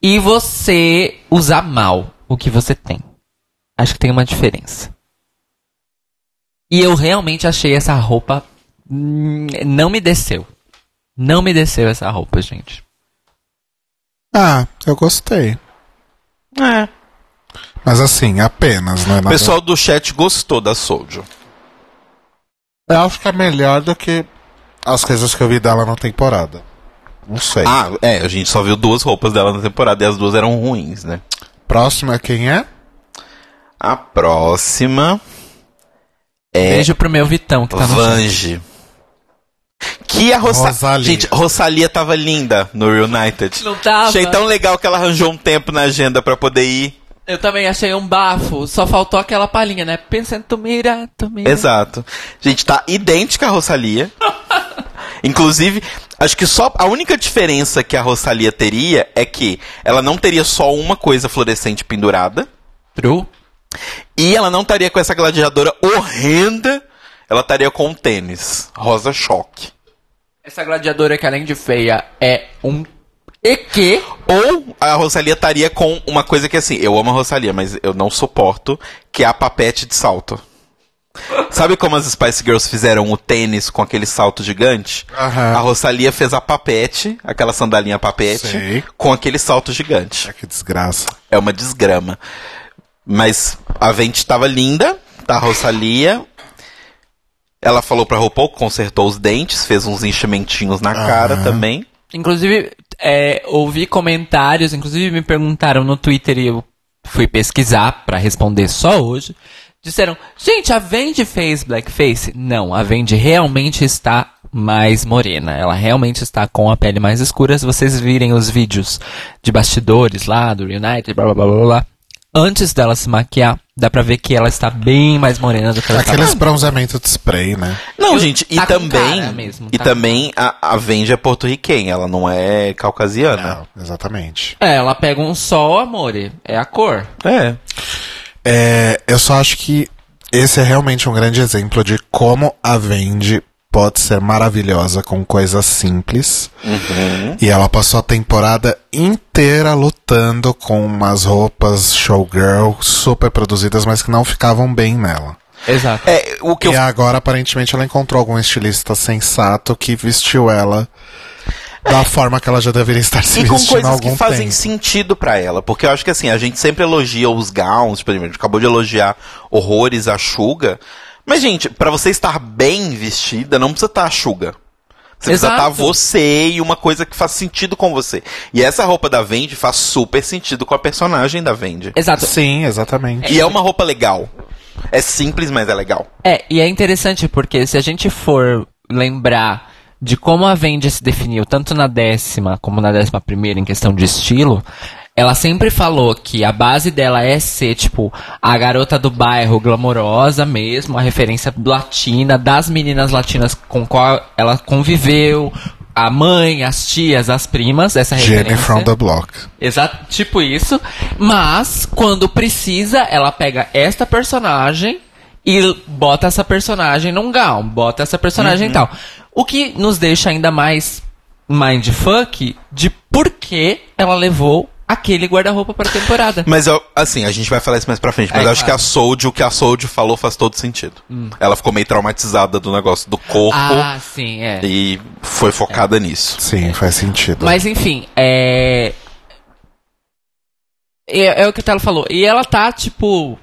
E você usar mal o que você tem. Acho que tem uma diferença. E eu realmente achei essa roupa. hum, Não me desceu. Não me desceu essa roupa, gente. Ah, eu gostei. É. Mas assim, apenas, né? O pessoal do chat gostou da Soulja. Eu acho que é melhor do que as coisas que eu vi dela na temporada. Não sei. Ah, é, a gente só viu duas roupas dela na temporada e as duas eram ruins, né? Próximo é quem é? A próxima é Beijo pro meu Vitão, que tá. Vange. Que a Rosa... Rosalia. Gente, Rosalia tava linda no Reunited. Não tava. Achei tão legal que ela arranjou um tempo na agenda pra poder ir. Eu também achei um bafo. Só faltou aquela palhinha, né? Pensa em tu mira, tu mira. Exato. Gente, tá idêntica a Rosalia. Inclusive, acho que só a única diferença que a Rosalia teria é que ela não teria só uma coisa fluorescente pendurada True. e ela não estaria com essa gladiadora horrenda ela estaria com um tênis rosa choque. Essa gladiadora que além de feia é um EQ. Ou a Rosalia estaria com uma coisa que assim, eu amo a Rosalia, mas eu não suporto, que é a papete de salto. Sabe como as Spice Girls fizeram o tênis com aquele salto gigante? Aham. A Rosalia fez a papete, aquela sandalinha papete, Sei. com aquele salto gigante. Ah, que desgraça. É uma desgrama. Mas a Vente estava linda, tá? A Rosalia. Ela falou pra RuPaul, consertou os dentes, fez uns enchimentinhos na cara Aham. também. Inclusive, é, ouvi comentários, inclusive me perguntaram no Twitter e eu fui pesquisar pra responder só hoje. Disseram, gente, a Vendi fez blackface? Não, a Vendi realmente está mais morena. Ela realmente está com a pele mais escura. Se vocês virem os vídeos de bastidores lá do United, blá blá blá blá blá. Antes dela se maquiar, dá pra ver que ela está bem mais morena do que ela Aqueles bronzeamentos de spray, né? Não, Eu- gente, e tá também. mesmo, e tá também a, a Vendi é porto-riquenha, ela não é caucasiana. Não, exatamente. É, ela pega um sol, amore. É a cor. É. É, eu só acho que esse é realmente um grande exemplo de como a Vendi pode ser maravilhosa com coisas simples. E ela passou a temporada inteira lutando com umas roupas showgirl super produzidas, mas que não ficavam bem nela. Exato. É, o que eu E agora, aparentemente, ela encontrou algum estilista sensato que vestiu ela da forma que ela já deveria estar se E com vestindo coisas algum que fazem tempo. sentido pra ela. Porque eu acho que assim, a gente sempre elogia os gowns, por exemplo, a gente acabou de elogiar horrores a Suga. Mas, gente, pra você estar bem vestida, não precisa estar a Suga. Você precisa Exato. estar você e uma coisa que faz sentido com você. E essa roupa da Vendi faz super sentido com a personagem da Vendi. Exato. Sim, exatamente. E é uma roupa legal. É simples, mas é legal. É, e é interessante porque se a gente for lembrar de como a Vendi se definiu, tanto na décima como na décima primeira, em questão de estilo, ela sempre falou que a base dela é ser, tipo, a garota do bairro glamourosa mesmo, a referência latina, das meninas latinas com qual ela conviveu, a mãe, as tias, as primas, essa Jenny referência. from the Block. Exato, tipo isso. Mas, quando precisa, ela pega esta personagem e bota essa personagem num gown, bota essa personagem e tal. O que nos deixa ainda mais mindfuck de por que ela levou aquele guarda-roupa pra temporada. Mas eu, assim, a gente vai falar isso mais pra frente, mas É, eu acho claro. que a Soulja, o que a Soulja falou faz todo sentido. Ela ficou meio traumatizada do negócio do corpo Ah, sim, é. e foi focada nisso. Sim, faz sentido. Mas enfim, é. É, é o que o Telo falou. E ela tá, tipo.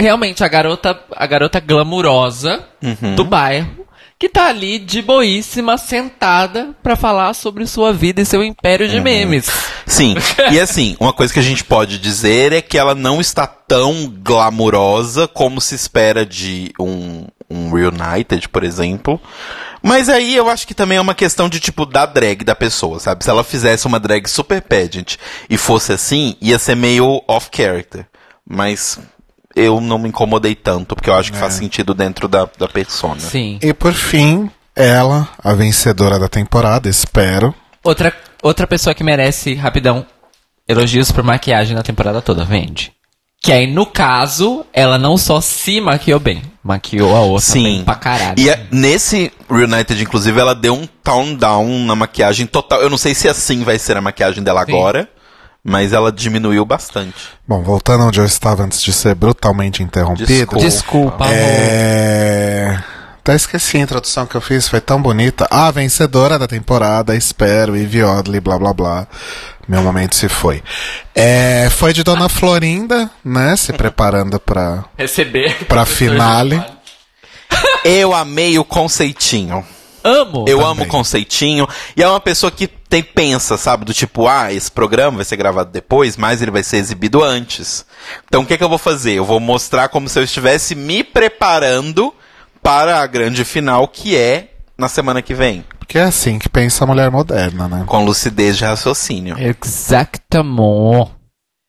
Realmente, a garota, a garota glamurosa Uhum. do bairro. Que tá ali de boíssima, sentada pra falar sobre sua vida e seu império Uhum. de memes. Sim, e assim, uma coisa que a gente pode dizer é que ela não está tão glamurosa como se espera de um, um Reunited, por exemplo. Mas aí eu acho que também é uma questão de, tipo, da drag da pessoa, sabe? Se ela fizesse uma drag super pageant e fosse assim, ia ser meio off-character. Mas eu não me incomodei tanto, porque eu acho que faz sentido dentro da, da persona. Sim. E por fim, ela, a vencedora da temporada, espero. Outra, outra pessoa que merece, rapidão, elogios por maquiagem na temporada toda, vende. Que aí, no caso, ela não só se maquiou bem, maquiou a outra Sim. bem pra caralho. E a- nesse Reunited, inclusive, ela deu um tone down na maquiagem total. Eu não sei se assim vai ser a maquiagem dela Sim. agora, mas ela diminuiu bastante. Bom, voltando onde eu estava antes de ser brutalmente interrompido. Desculpa. Desculpa, amor. É... Até esqueci a introdução que eu fiz, foi tão bonita. A vencedora da temporada, espero, Ivy Odley, blá blá blá. Meu momento se foi. É, foi de Dona Florinda, né? Se preparando pra, Receber. pra finale. Eu amei o conceitinho. Amo. Eu Também. amo o conceitinho. E é uma pessoa que tem pensa, sabe? Do tipo, ah, esse programa vai ser gravado depois, mas ele vai ser exibido antes. Então o que, é que eu vou fazer? Eu vou mostrar como se eu estivesse me preparando para a grande final, que é na semana que vem. Porque é assim que pensa a mulher moderna, né? Com lucidez de raciocínio. Exactement.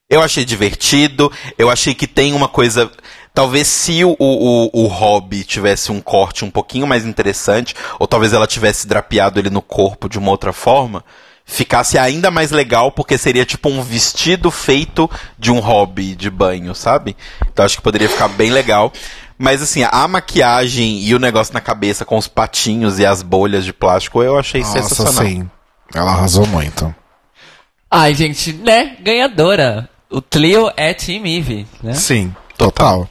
Eu achei divertido, eu achei que tem uma coisa. Talvez se o, o, o hobby tivesse um corte um pouquinho mais interessante, ou talvez ela tivesse drapeado ele no corpo de uma outra forma, ficasse ainda mais legal, porque seria tipo um vestido feito de um hobby de banho, sabe? Então acho que poderia ficar bem legal. Mas assim, a maquiagem e o negócio na cabeça com os patinhos e as bolhas de plástico, eu achei Nossa, sensacional. sim. Ela arrasou muito. Ai, gente, né? Ganhadora. O Clio é Team Eve, né? Sim, total.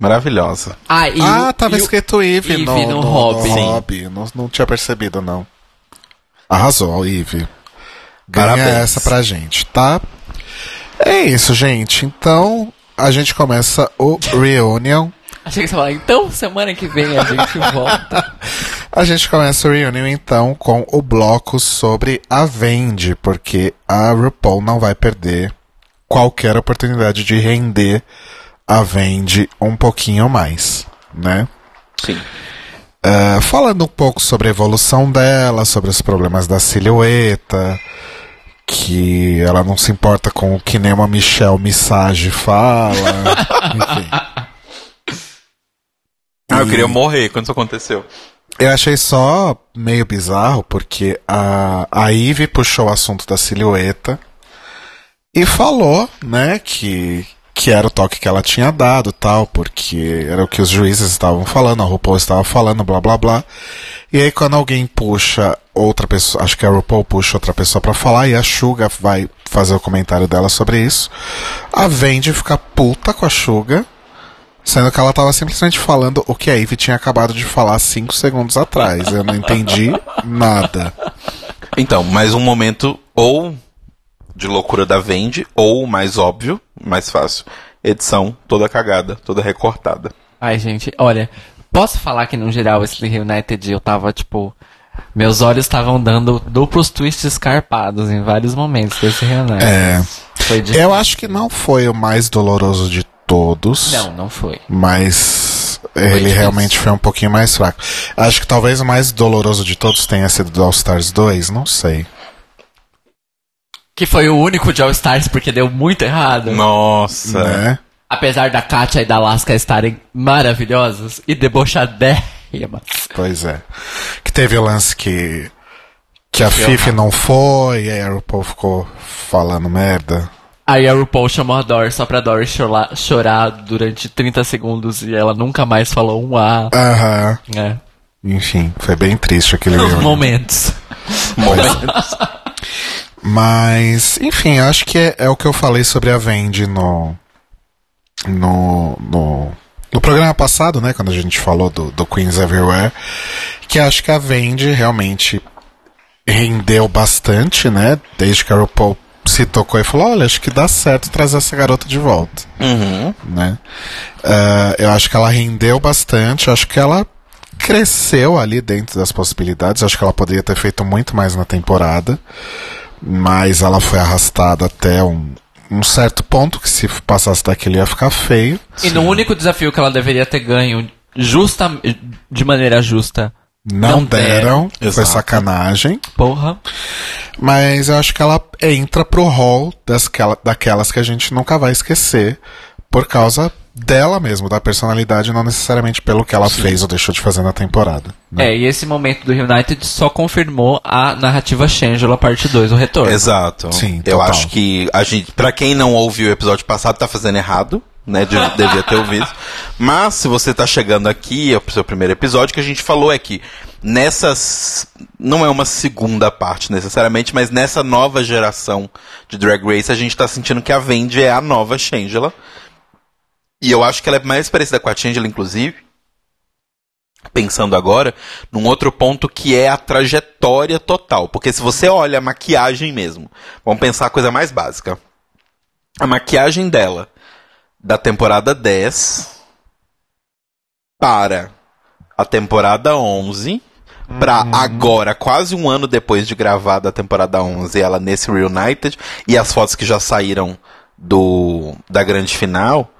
Maravilhosa. Ah, e ah, o- tava e escrito Eve, Eve no, no no, hobby. no Sim. hobby. Não, não tinha percebido, não. Arrasou, Eve. Ganha Parabéns. essa pra gente, tá? É isso, gente. Então, a gente começa o Reunion. Achei que você ia falar, então semana que vem a gente volta. A gente começa o Reunion, então, com o bloco sobre a Vende, porque a RuPaul não vai perder qualquer oportunidade de render a Vende um pouquinho mais, né? Sim. É, falando um pouco sobre a evolução dela, sobre os problemas da silhueta, que ela não se importa com o que nem uma Michelle Missage fala, enfim. Ah, eu queria morrer quando isso aconteceu. Eu achei só meio bizarro, porque a, a Ivy puxou o assunto da silhueta e falou, né, que, que era o toque que ela tinha dado tal, porque era o que os juízes estavam falando, a RuPaul estava falando, blá blá blá. E aí quando alguém puxa outra pessoa, acho que a RuPaul puxa outra pessoa pra falar e a Suga vai fazer o comentário dela sobre isso, a Vendi fica puta com a Suga. Sendo que ela tava simplesmente falando o que a Ivy tinha acabado de falar cinco segundos atrás. Eu não entendi nada. Então, mais um momento ou de loucura da Vende, ou mais óbvio, mais fácil, edição toda cagada, toda recortada. Ai, gente, olha, posso falar que no geral esse Reunited eu tava, tipo. Meus olhos estavam dando duplos twists escarpados em vários momentos desse Reunited. É. Foi de... Eu acho que não foi o mais doloroso de todos. Não, não foi. Mas ele difícil. realmente foi um pouquinho mais fraco. Acho que talvez o mais doloroso de todos tenha sido do All Stars 2, não sei. Que foi o único de All Stars porque deu muito errado. Nossa. Né? Apesar da Katia e da Alaska estarem maravilhosos e debochadérrimas. Pois é. Que teve o lance que. Que a Fifi não foi, e aí a RuPaul ficou falando merda. Aí a RuPaul chamou a Dory só pra Dory chorar, chorar durante 30 segundos e ela nunca mais falou um A. Aham. É. Enfim, foi bem triste aquele Nos reunion. momentos. Mas, enfim, eu acho que é, é o que eu falei sobre a Vendi no, no, no, no programa passado, né? Quando a gente falou do, do Queens Everywhere. Que acho que a Vendi realmente rendeu bastante, né? Desde que a RuPaul se tocou e falou: olha, acho que dá certo trazer essa garota de volta Uhum. né? Ah, eu acho que ela rendeu bastante, acho que ela cresceu ali dentro das possibilidades, acho que ela poderia ter feito muito mais na temporada, mas ela foi arrastada até um, um certo ponto que se passasse daquele ia ficar feio. E no único desafio que ela deveria ter ganho justa, de maneira justa. Não, Não deram, foi Exato. sacanagem, Porra. mas eu acho que ela entra pro hall das, que ela- daquelas que a gente nunca vai esquecer por causa dela mesmo, da personalidade, não necessariamente pelo que ela fez ou deixou de fazer na temporada. né? É, e esse momento do United só confirmou a narrativa Shangela parte 2, o retorno. Exato. Sim, Eu total. acho que a gente, para quem não ouviu o episódio passado, tá fazendo errado, né? De- devia ter ouvido. Mas se você tá chegando aqui, é o seu primeiro episódio, que a gente falou é que nessas. Não é uma segunda parte necessariamente, mas nessa nova geração de Drag Race, a gente tá sentindo que a Vendi é a nova Shangela. E eu acho que ela é mais parecida com a Shangela, inclusive. Pensando agora, num outro ponto que é a trajetória total. Porque se você olha a maquiagem mesmo, vamos pensar a coisa mais básica. A maquiagem dela, da temporada 10 para a temporada 11, pra agora, quase um ano depois de gravar da temporada 11, ela nesse Reunited, e as fotos que já saíram do da grande final,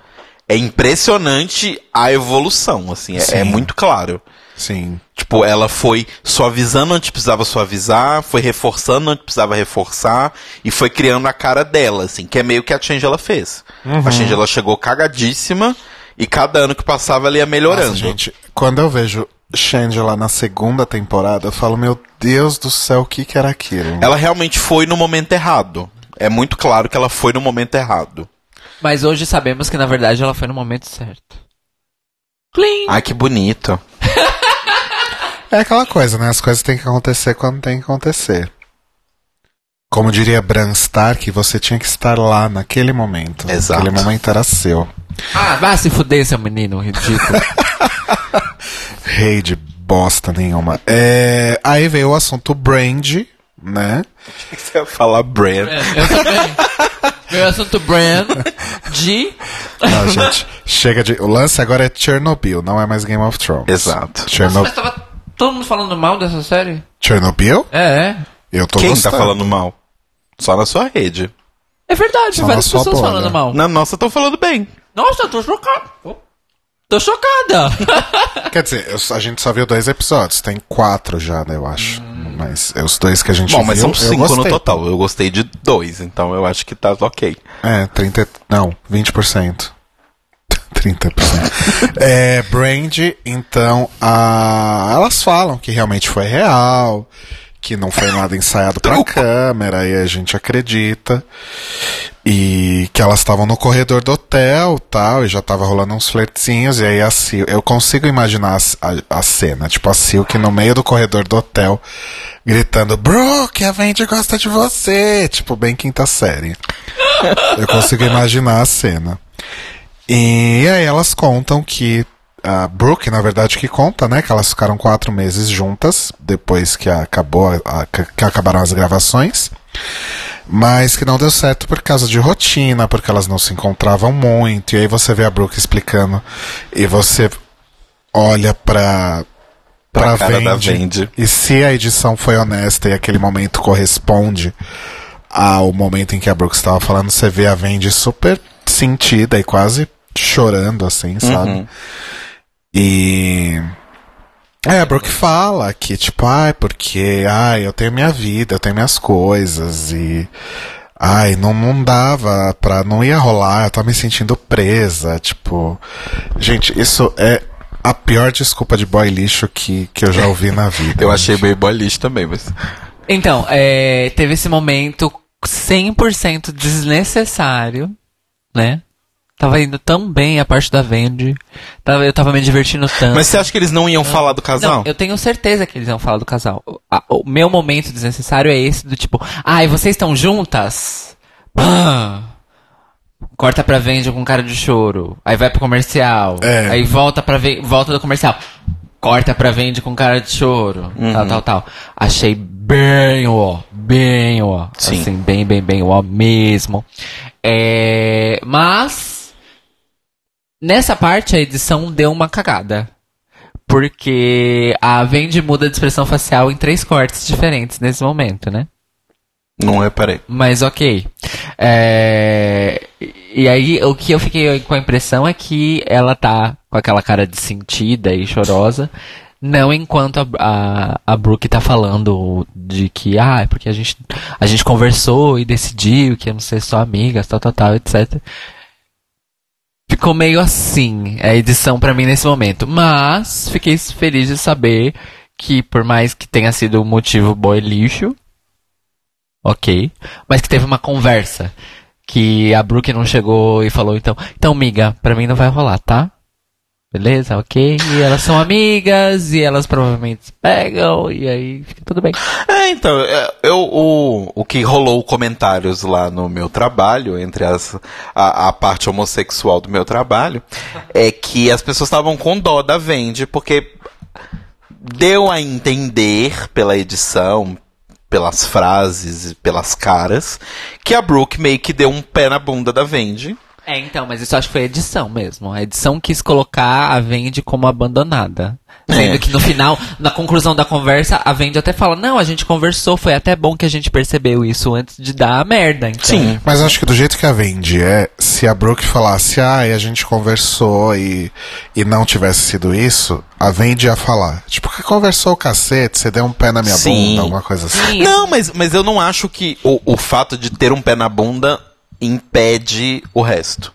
é impressionante a evolução, assim, é, é muito claro. Sim. Tipo, ela foi suavizando onde precisava suavizar, foi reforçando onde precisava reforçar e foi criando a cara dela, assim, que é meio que a Change ela fez. A Change ela chegou cagadíssima e cada ano que passava ela ia melhorando. Nossa, gente, quando eu vejo Shangela na segunda temporada, eu falo, meu Deus do céu, o que que era aquilo? Ela realmente foi no momento errado. É muito claro que ela foi no momento errado. Mas hoje sabemos que na verdade ela foi no momento certo. Clean. Ai, que bonito. É aquela coisa, né? As coisas têm que acontecer quando tem que acontecer. Como diria Bran Stark, você tinha que estar lá naquele momento. Exato. Aquele momento era seu. Ah, vai se fuder, seu menino ridículo. Rei de bosta nenhuma. É, aí veio o assunto brand, né? Você ia falar brand. Eu também. Meu assunto brand de. Não, gente, chega de. O lance agora é Chernobyl, não é mais Game of Thrones. Exato. Nossa, Cherno... mas tava todo mundo falando mal dessa série? Chernobyl? É, é. Eu tô Quem gostando. tá falando mal? Só na sua rede. É verdade, Só várias na sua pessoas bolha. falando mal. Na nossa estão falando bem. Nossa, eu tô chocada. Tô chocada. Quer dizer, eu- a gente só viu dois episódios, tem quatro já, né, eu acho. Mas é os dois que a gente Bom, viu. mas são cinco no total. Eu gostei de dois, então eu acho que tá ok. É, 30. Não, 20%. 30%. é, Brand, então, a, elas falam que realmente foi real, que não foi nada ensaiado pra câmera, e a gente acredita. E que elas estavam no corredor do hotel tal, e já tava rolando uns flertezinhos, e aí a Sil, eu consigo imaginar a, a, a cena, tipo a Silk no meio do corredor do hotel, gritando, Brooke, a Wendy gosta de você, tipo, bem quinta série. Eu consigo imaginar a cena. E aí elas contam que a Brooke, na verdade, que conta, né? Que elas ficaram quatro meses juntas depois que acabou a- que acabaram as gravações. Mas que não deu certo por causa de rotina, porque elas não se encontravam muito. E aí você vê a Brooke explicando e você olha pra, Pra pra, Vendi, Vendi. E se a edição foi honesta e aquele momento corresponde ao momento em que a Brooke estava falando, você vê a Vendi super sentida e quase chorando, assim, sabe? Uhum. E. É, a Brooke fala que, tipo, ai, porque, ai, eu tenho minha vida, eu tenho minhas coisas e. Ai, não, não dava pra. Não ia rolar, eu tava me sentindo presa, tipo. Gente, isso é a pior desculpa de boy lixo que, que eu já ouvi na vida. Eu achei gente. meio boliche também, mas. Então, é, teve esse momento 100% desnecessário, né? Tava indo tão bem a parte da Vendi. Tava, eu tava me divertindo tanto. Mas você acha que eles não iam falar do casal? Não, eu tenho certeza que eles vão falar do casal. O, a- o meu momento desnecessário é esse do tipo, ai, vocês estão juntas? Pã! Corta pra Vendi com cara de choro. Aí vai pro comercial. É. Aí volta pra volta do comercial. Corta pra Vendi com cara de choro. Uhum. Tal, tal, tal. Achei bem ó, bem ó. Sim. Assim, bem, bem, bem ó mesmo. É, mas Nessa parte, a edição deu uma cagada. Porque a Vendi muda de expressão facial em três cortes diferentes nesse momento, né? Não reparei. Mas ok. É, E aí, o que eu fiquei com a impressão é que ela tá com aquela cara de sentida e chorosa. Não enquanto a, a, a Brooke tá falando de que, ah, é porque a gente, a gente conversou e decidiu que íamos ser só amigas, tal, tal, tal, etc. Ficou meio assim a edição pra mim nesse momento. Mas fiquei feliz de saber que, por mais que tenha sido um motivo boy lixo, ok, mas que teve uma conversa. Que a Brooke não chegou e falou, então, então, miga, pra mim não vai rolar, tá? Beleza, ok? E elas são amigas, e elas provavelmente se pegam, e aí fica tudo bem. É, então, é, eu, o, o que rolou comentários lá no meu trabalho, entre as, a, a parte homossexual do meu trabalho, é que as pessoas estavam com dó da Vendi, porque deu a entender pela edição, pelas frases e pelas caras, que a Brooke meio que deu um pé na bunda da Vendi. É, então, mas isso acho que foi a edição mesmo. A edição quis colocar a Vendi como abandonada. Sendo É. que no final, na conclusão da conversa, a Vendi até fala, não, a gente conversou, foi até bom que a gente percebeu isso antes de dar a merda. Então, Sim. Mas acho que do jeito que a Vendi é, se a Brooke falasse, ah, e a gente conversou e, e não tivesse sido isso, a Vendi ia falar, tipo, que conversou o cacete, você deu um pé na minha Sim. bunda, alguma coisa assim. Sim, Não, mas, mas eu não acho que o, o fato de ter um pé na bunda impede o resto.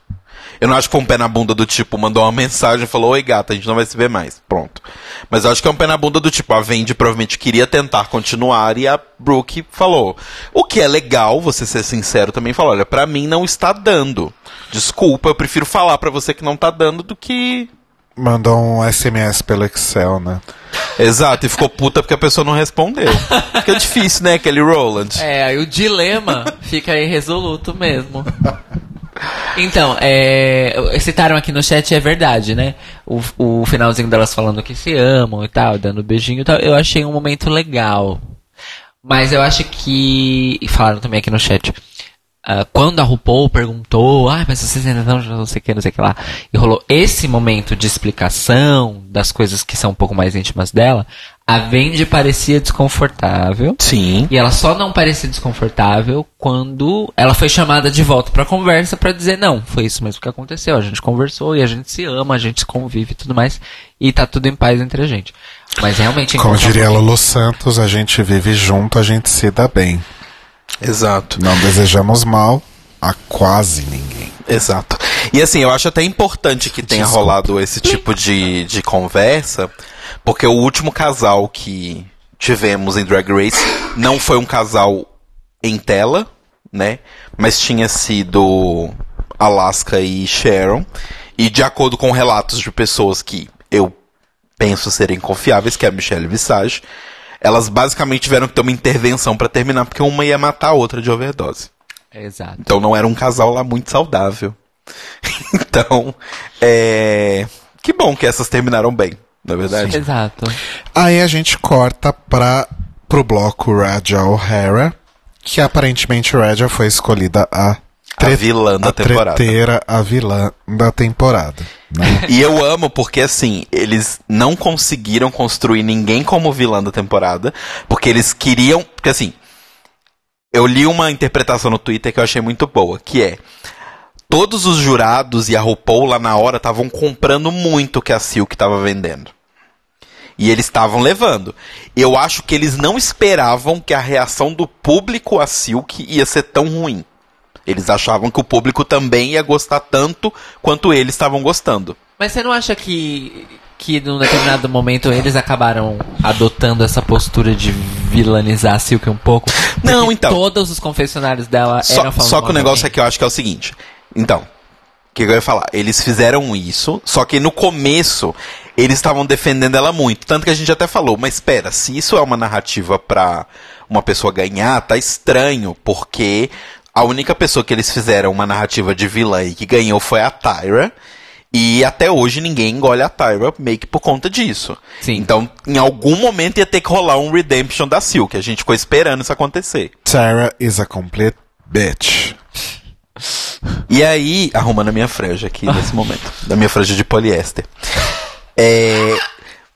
Eu não acho que foi um pé na bunda do tipo, mandou uma mensagem e falou, oi gata, a gente não vai se ver mais. Pronto. Mas eu acho que é um pé na bunda do tipo, a Vendi provavelmente queria tentar continuar e a Brooke falou. O que é legal, você ser sincero também, falou, olha, pra mim não está dando. desculpa, eu prefiro falar pra você que não tá dando do que. Mandou um SMS pelo Excel, né? Exato, e ficou puta porque a pessoa não respondeu. Fica difícil, né, Kelly Rowland? É, aí o dilema fica irresoluto mesmo. Então, é, citaram aqui no chat, é verdade, né? O, o finalzinho delas falando que se amam e tal, dando beijinho e tal, eu achei um momento legal. Mas eu acho que. E falaram também aqui no chat. Ah, quando a RuPaul perguntou, ah, mas vocês ainda não, não sei o que, não sei o que lá, e rolou esse momento de explicação das coisas que são um pouco mais íntimas dela, a Vendi parecia desconfortável. Sim. E ela só não parecia desconfortável quando ela foi chamada de volta pra conversa pra dizer não, foi isso mesmo que aconteceu. A gente conversou e a gente se ama, a gente se convive e tudo mais e tá tudo em paz entre a gente. Mas realmente Como encontrar diria Lulu Santos, a gente vive junto, a gente se dá bem. Exato. Não desejamos mal a quase ninguém. Exato. E assim, eu acho até importante que tenha Desculpa. rolado esse tipo de, de conversa, porque o último casal que tivemos em Drag Race não foi um casal em tela, né? Mas tinha sido Alaska e Sharon. E de acordo com relatos de pessoas que eu penso serem confiáveis, que é a Michelle Visage, elas basicamente tiveram que ter uma intervenção pra terminar, porque uma ia matar a outra de overdose. Exato. Então não era um casal lá muito saudável. então, é. Que bom que essas terminaram bem, na é verdade. Exato. Aí a gente corta pra, pro bloco Raja O'Hara, que aparentemente Raja foi escolhida a, A vilã da a temporada. treteira, a vilã da temporada. Né? E eu amo porque, assim, eles não conseguiram construir ninguém como vilã da temporada, porque eles queriam. Porque, assim, eu li uma interpretação no Twitter que eu achei muito boa, que é. Todos os jurados e a RuPaul lá na hora estavam comprando muito o que a Silk estava vendendo. E eles estavam levando. Eu acho que eles não esperavam que a reação do público a Silk ia ser tão ruim. Eles achavam que o público também ia gostar tanto quanto eles estavam gostando. Mas você não acha que que num determinado momento eles acabaram adotando essa postura de vilanizar a Silk um pouco? Não, então. Todos os confessionários dela Só, eram só que o negócio é que eu acho que é o seguinte. Então, o que eu ia falar? Eles fizeram isso, só que no começo eles estavam defendendo ela muito. Tanto que a gente até falou, mas espera, se isso é uma narrativa pra uma pessoa ganhar, tá estranho, porque a única pessoa que eles fizeram uma narrativa de vilã e que ganhou foi a Tyra. E até hoje ninguém engole a Tyra meio que por conta disso. Sim. Então, em algum momento ia ter que rolar um redemption da Silk. A gente ficou esperando isso acontecer. Sarah is a complete bitch. E aí, arrumando a minha franja aqui nesse momento, da minha franja de poliéster. É,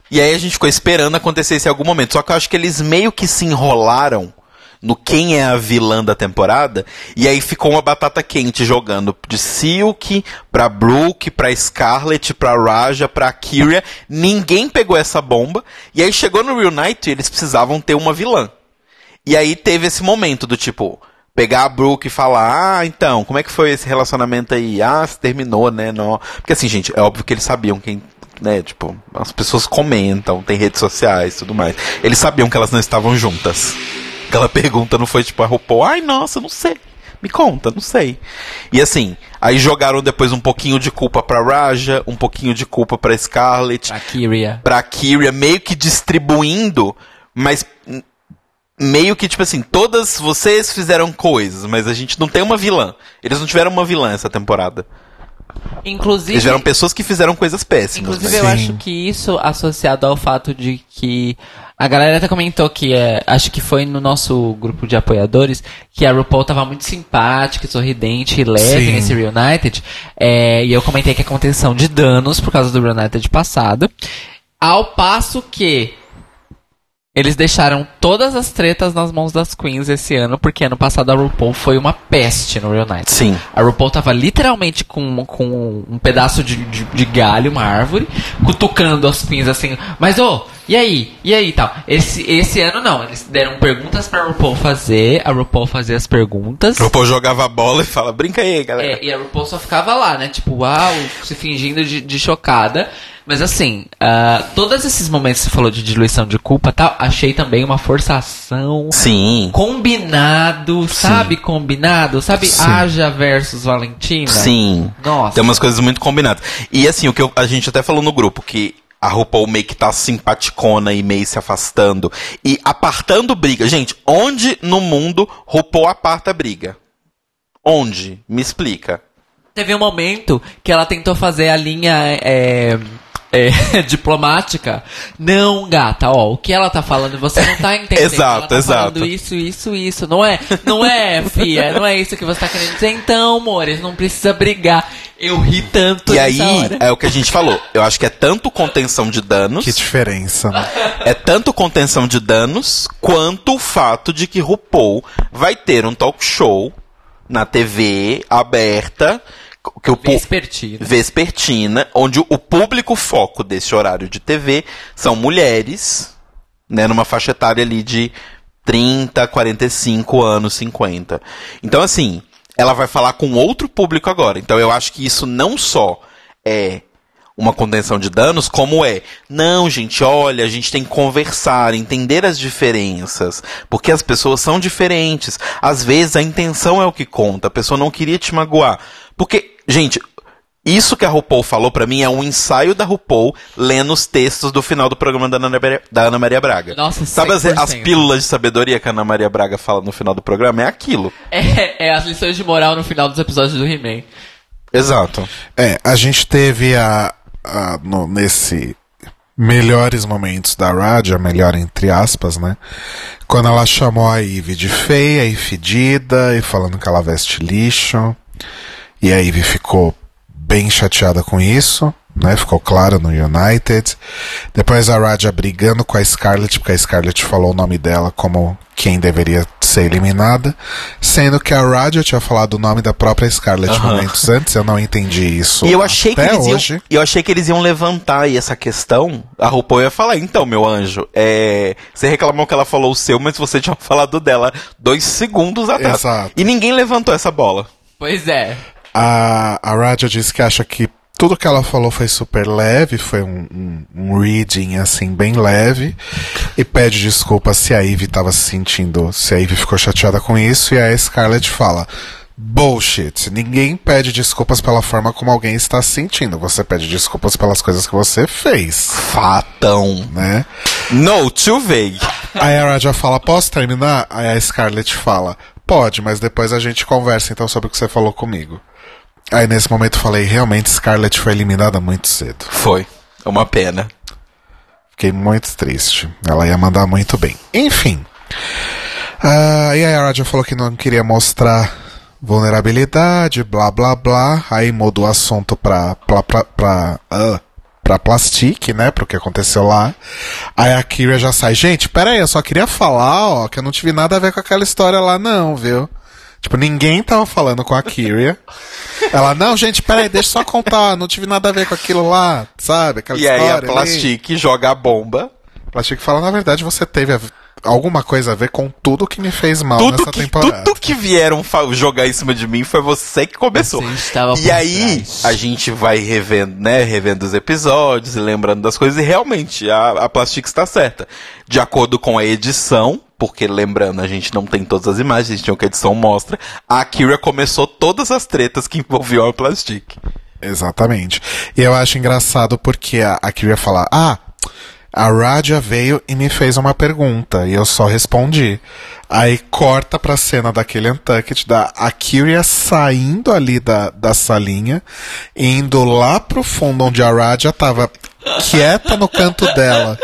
e aí a gente ficou esperando acontecer isso em algum momento. Só que eu acho que eles meio que se enrolaram no quem é a vilã da temporada. E aí ficou uma batata quente jogando de Silk pra Brooke, pra Scarlett, pra Raja, pra Kyria. Ninguém pegou essa bomba. E aí chegou no Reunite e eles precisavam ter uma vilã. E aí teve esse momento do tipo, pegar a Brooke e falar, ah, então, como é que foi esse relacionamento aí? Ah, se terminou, né? Não. Porque assim, gente, é óbvio que eles sabiam quem. Né, tipo, as pessoas comentam, tem redes sociais tudo mais. Eles sabiam que elas não estavam juntas. Aquela pergunta não foi tipo a RuPaul, ai, nossa, não sei. Me conta, não sei. E assim, aí jogaram depois um pouquinho de culpa pra Raja, um pouquinho de culpa pra Scarlett, A Kyria. pra Kyria, meio que distribuindo, mas meio que tipo assim, todas vocês fizeram coisas, mas a gente não tem uma vilã. Eles não tiveram uma vilã essa temporada. Inclusive, Eles tiveram pessoas que fizeram coisas péssimas. Inclusive, mas- eu Sim. acho que isso associado ao fato de que. A galera até comentou que é. Acho que foi no nosso grupo de apoiadores que a RuPaul tava muito simpática, sorridente e leve Sim. nesse Reunited. É, e eu comentei que a contenção de danos por causa do Reunited passado. Ao passo que. Eles deixaram todas as tretas nas mãos das queens esse ano, porque ano passado a RuPaul foi uma peste no Reunited. Sim. A RuPaul tava literalmente com, com um pedaço de, de, de galho, uma árvore, cutucando as queens assim, mas ô, e aí? E aí tal? Esse, esse ano não, eles deram perguntas pra RuPaul fazer, a RuPaul fazia as perguntas. O RuPaul jogava a bola e fala, brinca aí, galera. É, e a RuPaul só ficava lá, né? Tipo, uau, se fingindo de, de chocada. Mas assim, ah, todos esses momentos que você falou de diluição de culpa e tal, achei também uma forçação. Sim. Combinado, sabe? Combinado, sabe? Sim. Aja versus Valentina. Sim. Nossa. Tem umas coisas muito combinadas. E assim, o que eu- a gente até falou no grupo, que a RuPaul meio que tá simpaticona e meio se afastando. E apartando briga. Gente, onde no mundo RuPaul aparta briga? Onde? Me explica. Teve um momento que ela tentou fazer a linha é, é, diplomática. Não, gata, ó, o que ela tá falando, você não tá entendendo. Exato, ela tá exato. falando isso, isso, isso. Não é, não é, fia, não é isso que você tá querendo dizer. Então, amores, não precisa brigar. Eu ri tanto E nessa aí, hora. é o que a gente falou. Eu acho que é tanto contenção de danos. Que diferença, né? É tanto contenção de danos quanto o fato de que RuPaul vai ter um talk show na TV aberta que o Vespertina. vespertina, onde o público foco desse horário de TV são mulheres, né, numa faixa etária ali de 30, 45 anos, 50. Então assim, ela vai falar com outro público agora. Então eu acho que isso não só é uma contenção de danos, como é, não, gente, olha, a gente tem que conversar, entender as diferenças, porque as pessoas são diferentes. Às vezes a intenção é o que conta, a pessoa não queria te magoar. Porque, gente, isso que a RuPaul falou pra mim é um ensaio da RuPaul lendo os textos do final do programa da Ana Maria, da Ana Maria Braga. Nossa, Sabe as, 100%. as pílulas de sabedoria que a Ana Maria Braga fala no final do programa? É aquilo. É, é as lições de moral no final dos episódios do He-Man. Exato. É, a gente teve a, a- no- nesse melhores momentos da Raja, melhor entre aspas, né? Quando ela chamou a Ivy de feia e fedida e falando que ela veste lixo. E a Ivy ficou bem chateada com isso, né? Ficou claro no United. Depois a Raja brigando com a Scarlett, porque a Scarlett falou o nome dela como quem deveria ser eliminada, sendo que a Raja tinha falado o nome da própria Scarlett momentos antes, eu não entendi isso. E eu achei que até eles hoje. iam, e eu achei que eles iam levantar aí essa questão. A RuPaul ia falar, então, meu anjo, é, você reclamou que ela falou o seu, mas você tinha falado dela dois segundos atrás. Exato. E ninguém levantou essa bola. Pois é. A, a Raja disse que acha que tudo que ela falou foi super leve, foi um, um, um reading assim, bem leve. E pede desculpa se a Ivy tava se sentindo, se a Ivy ficou chateada com isso. E a Scarlett fala: Bullshit, ninguém pede desculpas pela forma como alguém está se sentindo. Você pede desculpas pelas coisas que você fez, Fatão. né? No, too vague. Aí a Raja fala: Posso terminar? Aí a Scarlett fala: Pode, mas depois a gente conversa então sobre o que você falou comigo. Aí nesse momento eu falei: Realmente Scarlett foi eliminada muito cedo. Foi. É uma pena. Fiquei muito triste. Ela ia mandar muito bem. Enfim. Ah, e aí a Raja falou que não queria mostrar vulnerabilidade, blá blá blá. Aí mudou o assunto pra. pra, pra, pra, ah, pra plastique, né? Pro que aconteceu lá. Aí a Kira já sai. Gente, pera aí, eu só queria falar, ó, que eu não tive nada a ver com aquela história lá, não, viu? Tipo, ninguém tava falando com a Kyria. Ela, não, gente, peraí, deixa eu só contar, não tive nada a ver com aquilo lá, sabe? Aquela E aí a história ali. Plastique joga a bomba. Plastic fala, na verdade, você teve a alguma coisa a ver com tudo que me fez mal Tudo nessa que, temporada. tudo que vieram jogar em cima de mim foi você que começou. Você estava E aí, trás. a gente vai revendo, né, revendo os episódios e lembrando das coisas, e realmente, a, a Plastic está certa. De acordo com a edição, porque lembrando, a gente não tem todas as imagens, a gente tem o que a edição mostra, a Akira começou todas as tretas que envolviam a Plastic. Exatamente. E eu acho engraçado porque a, a Kyria fala, ah, a Raja veio e me fez uma pergunta e eu só respondi. Aí corta pra cena daquele Untucked da a Kyria saindo ali da, da salinha, indo lá pro fundo onde a Raja tava quieta no canto dela,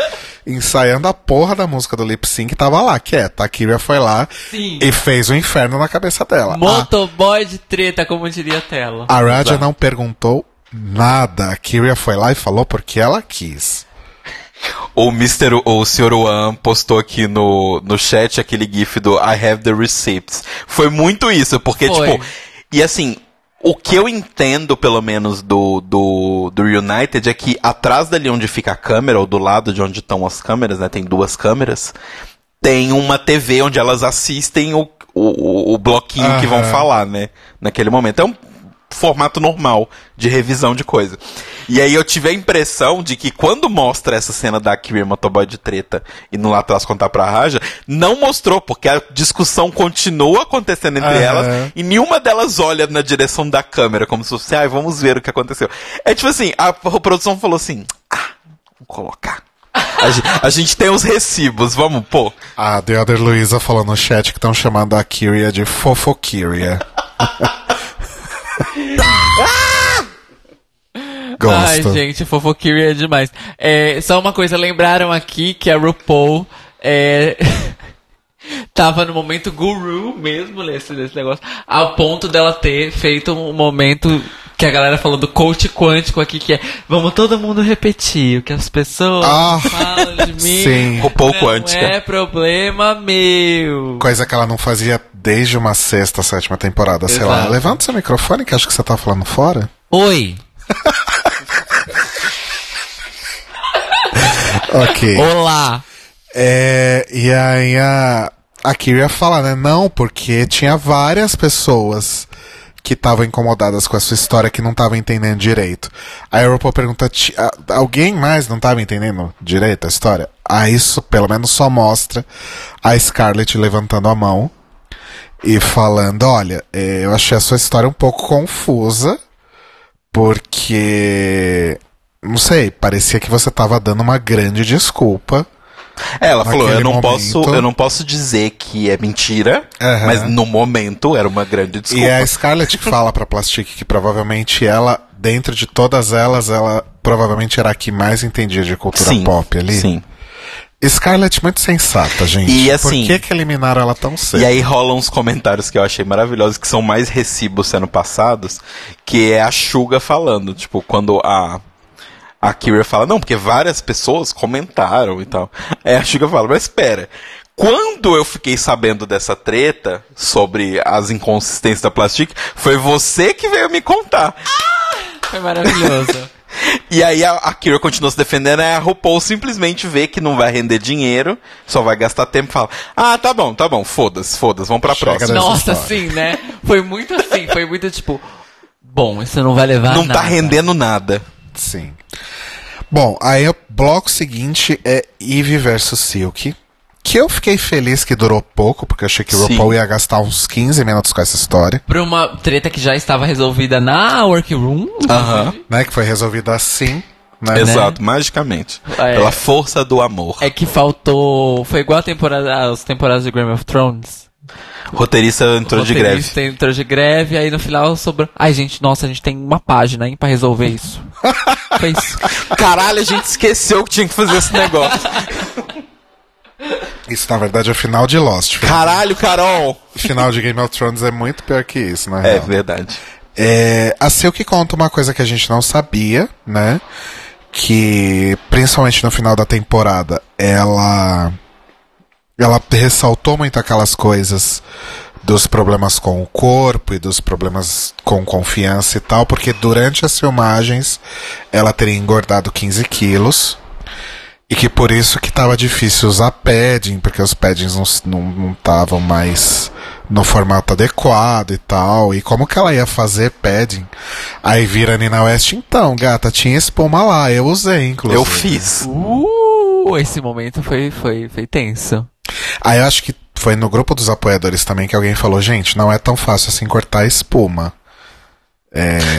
ensaiando a porra da música do lip sync, tava lá, quieta. A Kyria foi lá Sim. e fez o inferno na cabeça dela. A- Motoboy de treta, como diria a tela. a Raja não perguntou nada. A Kyria foi lá e falou porque ela quis. O Mr. O Sr. One postou aqui no, no chat aquele gif do I have the receipts. Foi muito isso, porque, Foi. tipo. E assim, o que eu entendo, pelo menos, do, do, do United é que atrás dali onde fica a câmera, ou do lado de onde estão as câmeras, né? Tem duas câmeras. Tem uma TV onde elas assistem o, o, o- bloquinho que vão Aham. falar, né? Naquele momento. Então, formato normal de revisão de coisa. E aí eu tive a impressão de que quando mostra essa cena da Kiri motoboy de treta e no lá atrás contar pra Raja, não mostrou, porque a discussão continua acontecendo entre Aham. elas e nenhuma delas olha na direção da câmera, como se fosse, ai, vamos ver o que aconteceu. É tipo assim, a, produção falou assim, ah, vou colocar. A, gen- a gente tem os recibos, vamos pôr. A The Other Luisa falou no chat que estão chamando a Kyria de Ai, gente, fofoqueira é demais. É, só uma coisa, lembraram aqui que a RuPaul é, tava no momento guru mesmo nesse, nesse negócio, ao ponto dela ter feito um momento que a galera falou do coach quântico aqui, que é vamos todo mundo repetir o que as pessoas Ah, falam de mim. sim. Não quântica. é problema meu. Coisa que ela não fazia desde uma sexta, sétima temporada, sei lá. Exato. Levanta seu microfone que acho que você tá falando fora. Oi, Ok. olá. É, e aí a, a Kyria fala, né? Não, porque tinha várias pessoas que estavam incomodadas com a sua história que não estavam entendendo direito. Aí a RuPaul pergunta, "Ti- a- alguém mais não estava entendendo direito a história? Aí isso pelo menos só mostra a Scarlett levantando a mão e falando, olha, eh, eu achei a sua história um pouco confusa, porque... Não sei, parecia que você estava dando uma grande desculpa. É, ela falou, eu não momento. posso, eu não posso dizer que é mentira, Aham. mas no momento era uma grande desculpa. E é a Scarlett que fala pra Plastic que provavelmente ela, dentro de todas elas, ela provavelmente era a que mais entendia de cultura sim, pop ali. Sim. Scarlett muito sensata, gente. E assim- Por que, que eliminaram ela tão cedo? E aí rolam uns comentários que eu achei maravilhosos, que são mais recibos sendo passados, que é a Suga falando, tipo, quando a a Kira fala, não, porque várias pessoas comentaram e tal. Aí a Suga fala, mas espera, quando eu fiquei sabendo dessa treta sobre as inconsistências da Plastic, foi você que veio me contar. Foi maravilhoso. E aí a, a Kira continua se defendendo, aí a RuPaul simplesmente vê que não vai render dinheiro, só vai gastar tempo e fala, ah, tá bom, tá bom, foda-se, foda-se, vamos pra Chega próxima. Nossa, sim, né? Foi muito assim, foi muito tipo. Bom, isso não vai levar a Não nada. tá rendendo nada. Sim. Bom, aí o bloco seguinte é Eve versus Silk. Que eu fiquei feliz que durou pouco, porque eu achei que o Sim. RuPaul ia gastar uns 15 minutos com essa história. Pra uma treta que já estava resolvida na workroom. Aham. Né? Que foi resolvida assim. Né? Exato, magicamente. É. Pela força do amor. É que faltou. Foi igual a temporada, as temporadas de Game of Thrones. O roteirista entrou de greve. Roteirista Entrou de greve, aí no final sobrou. Ai, gente, nossa, a gente tem uma página, hein, pra resolver isso. Caralho, a gente esqueceu que tinha que fazer esse negócio. Isso, na verdade, é o final de Lost. Caralho, Carol! O final de Game of Thrones é muito pior que isso, na É real. verdade. É, a Silk conta uma coisa que a gente não sabia, né? Que, principalmente no final da temporada, ela. Ela ressaltou muito aquelas coisas dos problemas com o corpo e dos problemas com confiança e tal, porque durante as filmagens ela teria engordado 15 quilos. E que por isso que tava difícil usar padding, porque os paddings não s- não não estavam mais no formato adequado e tal. E como que ela ia fazer padding? Aí vira a Nina West, então, gata, tinha espuma lá, eu usei, inclusive. Eu fiz. Uh, esse momento foi, foi, foi tenso. Aí eu acho que foi no grupo dos apoiadores também que alguém falou, gente, não é tão fácil assim cortar espuma.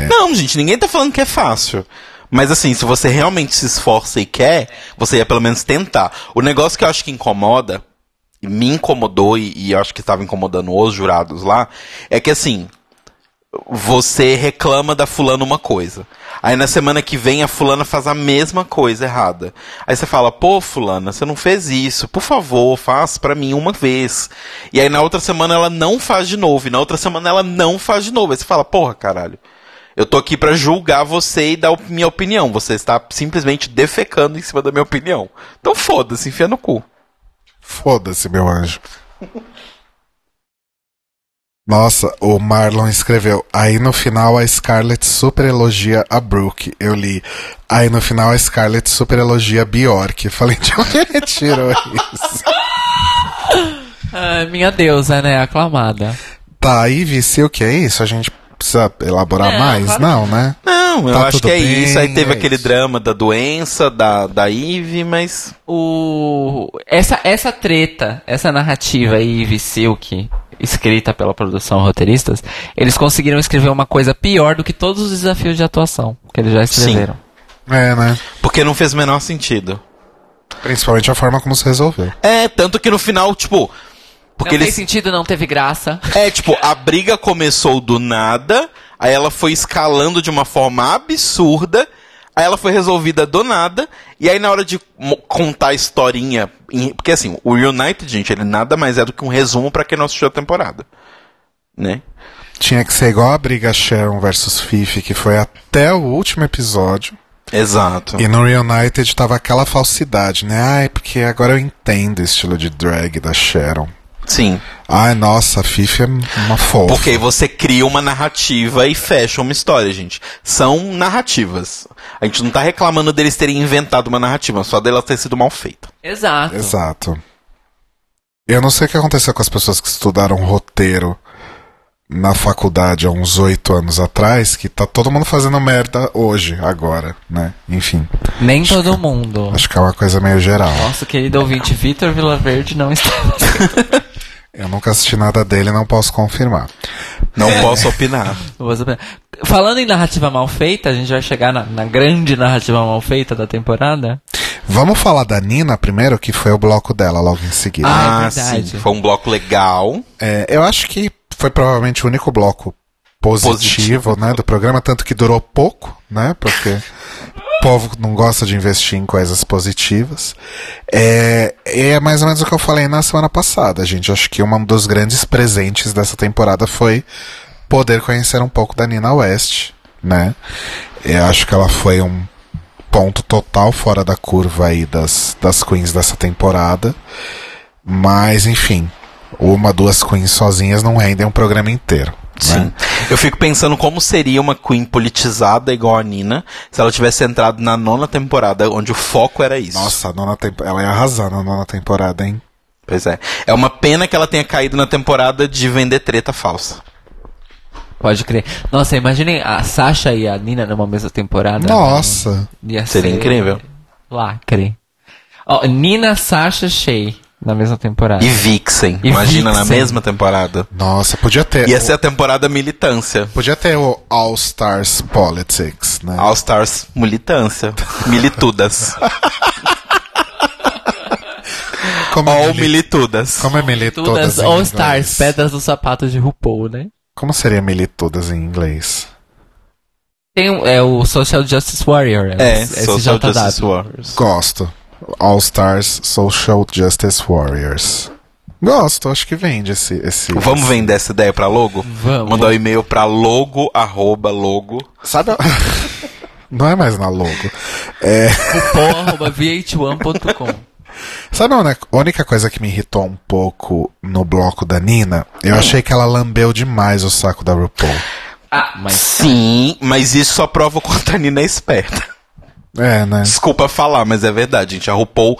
Não, gente, ninguém tá falando que é fácil. Mas assim, se você realmente se esforça e quer, você ia pelo menos tentar. O negócio que eu acho que incomoda, e me incomodou e, e eu acho que estava incomodando os jurados lá, é que assim, você reclama da fulana uma coisa. Aí na semana que vem a fulana faz a mesma coisa errada. Aí você fala, pô, fulana, você não fez isso. Por favor, faz pra mim uma vez. E aí na outra semana ela não faz de novo. E na outra semana ela não faz de novo. Aí você fala, porra, caralho. Eu tô aqui pra julgar você e dar minha opinião. Você está simplesmente defecando em cima da minha opinião. Então foda-se, enfia no cu. Foda-se, meu anjo. Nossa, o Marlon escreveu. Aí no final a Scarlett super elogia a Brooke. Eu li. Aí no final a Scarlett super elogia a Bjork. Falei, de onde ele tirou isso? Ah, minha deusa, né? Aclamada. Tá, aí vice o que é isso? A gente Precisa elaborar Não, mais? claro não, né? Não, eu Tá acho tudo que é bem, isso. Aí teve é aquele isso. drama da doença, da, da Eve, mas. O... Essa, essa treta, essa narrativa aí, Eve Silk, escrita pela produção roteiristas, eles conseguiram escrever uma coisa pior do que todos os desafios de atuação que eles já escreveram. É, né? Porque não fez o menor sentido. Principalmente a forma como se resolveu. É, tanto que no final, tipo. Porque não eles. fez sentido, não teve graça. É, tipo, a briga começou do nada, aí ela foi escalando de uma forma absurda, aí ela foi resolvida do nada, e aí na hora de contar a historinha. em- Porque assim, o United, gente, ele nada mais é do que um resumo pra quem não assistiu a temporada. Né? Tinha que ser igual a briga Sharon versus Fifi, que foi até o último episódio. Exato. E no Reunited tava aquela falsidade, né? Ai, porque agora eu entendo o estilo de drag da Sharon. Sim. Ai, nossa, a Fifi é uma fofa. Porque você cria uma narrativa e fecha uma história, gente. São narrativas. A gente não tá reclamando deles terem inventado uma narrativa, só dela ter sido mal feita. Exato. Exato. Eu não sei o que aconteceu com as pessoas que estudaram roteiro na faculdade há uns oito anos atrás, que tá todo mundo fazendo merda hoje, agora, né? Enfim, Nem todo mundo. acho que é uma coisa meio geral. Nosso querido ouvinte Vitor Vilaverde não está. Eu nunca assisti nada dele, não posso confirmar. Não posso opinar. Falando em narrativa mal feita, a gente vai chegar na, na grande narrativa mal feita da temporada. Vamos falar da Nina primeiro, que foi o bloco dela logo em seguida. Ah, é Ah, verdade. sim. Foi um bloco legal. É, eu acho que foi provavelmente o único bloco positivo, Positivo. né, do programa, tanto que durou pouco, né, porque o povo não gosta de investir em coisas positivas. É, é mais ou menos o que eu falei na semana passada, gente. Acho que um dos grandes presentes dessa temporada foi poder conhecer um pouco da Nina West, né? Eu acho que ela foi um ponto total fora da curva aí das, das queens dessa temporada. Mas, enfim, uma, duas queens sozinhas não rendem um programa inteiro. Sim. Né? Eu fico pensando como seria uma Queen politizada igual a Nina se ela tivesse entrado na nona temporada, onde o foco era isso. Nossa, a nona ela ia arrasar na nona temporada, hein? Pois é. É uma pena que ela tenha caído na temporada de vender treta falsa. Pode crer. Nossa, imaginem a Sasha e a Nina numa mesma temporada. Nossa! Ia Seria ser incrível. Lacre. Ó, Nina, Sasha, Shay na mesma temporada. E Vixen. E Imagina na Vixen. mesma temporada. Nossa, podia ter. Ia ser a temporada militância. Podia ter o All Stars Politics, né? All Stars militância. Militudas. Como All é mili- militudas. Como é militudas Todas em All? Stars, pedras no sapato de RuPaul, né? Como seria militudas em inglês? Tem é o Social Justice Warrior. É, o Social SJW. Justice Warriors. Gosto. All Stars Social Justice Warriors. Gosto, acho que vende esse. esse Vamos esse- vender essa ideia pra logo? Vamos. Mandar um e-mail pra logo, arroba, logo. Sabe? a- Não é mais na logo. É, RuPaul.vh1.com sabe a uni- única coisa que me irritou um pouco no bloco da Nina? Eu Hum. achei que ela lambeu demais o saco da RuPaul. Ah, mas Sim, mas isso só prova o quanto a Nina é esperta. É, né? Desculpa falar, mas é verdade, gente. A RuPaul.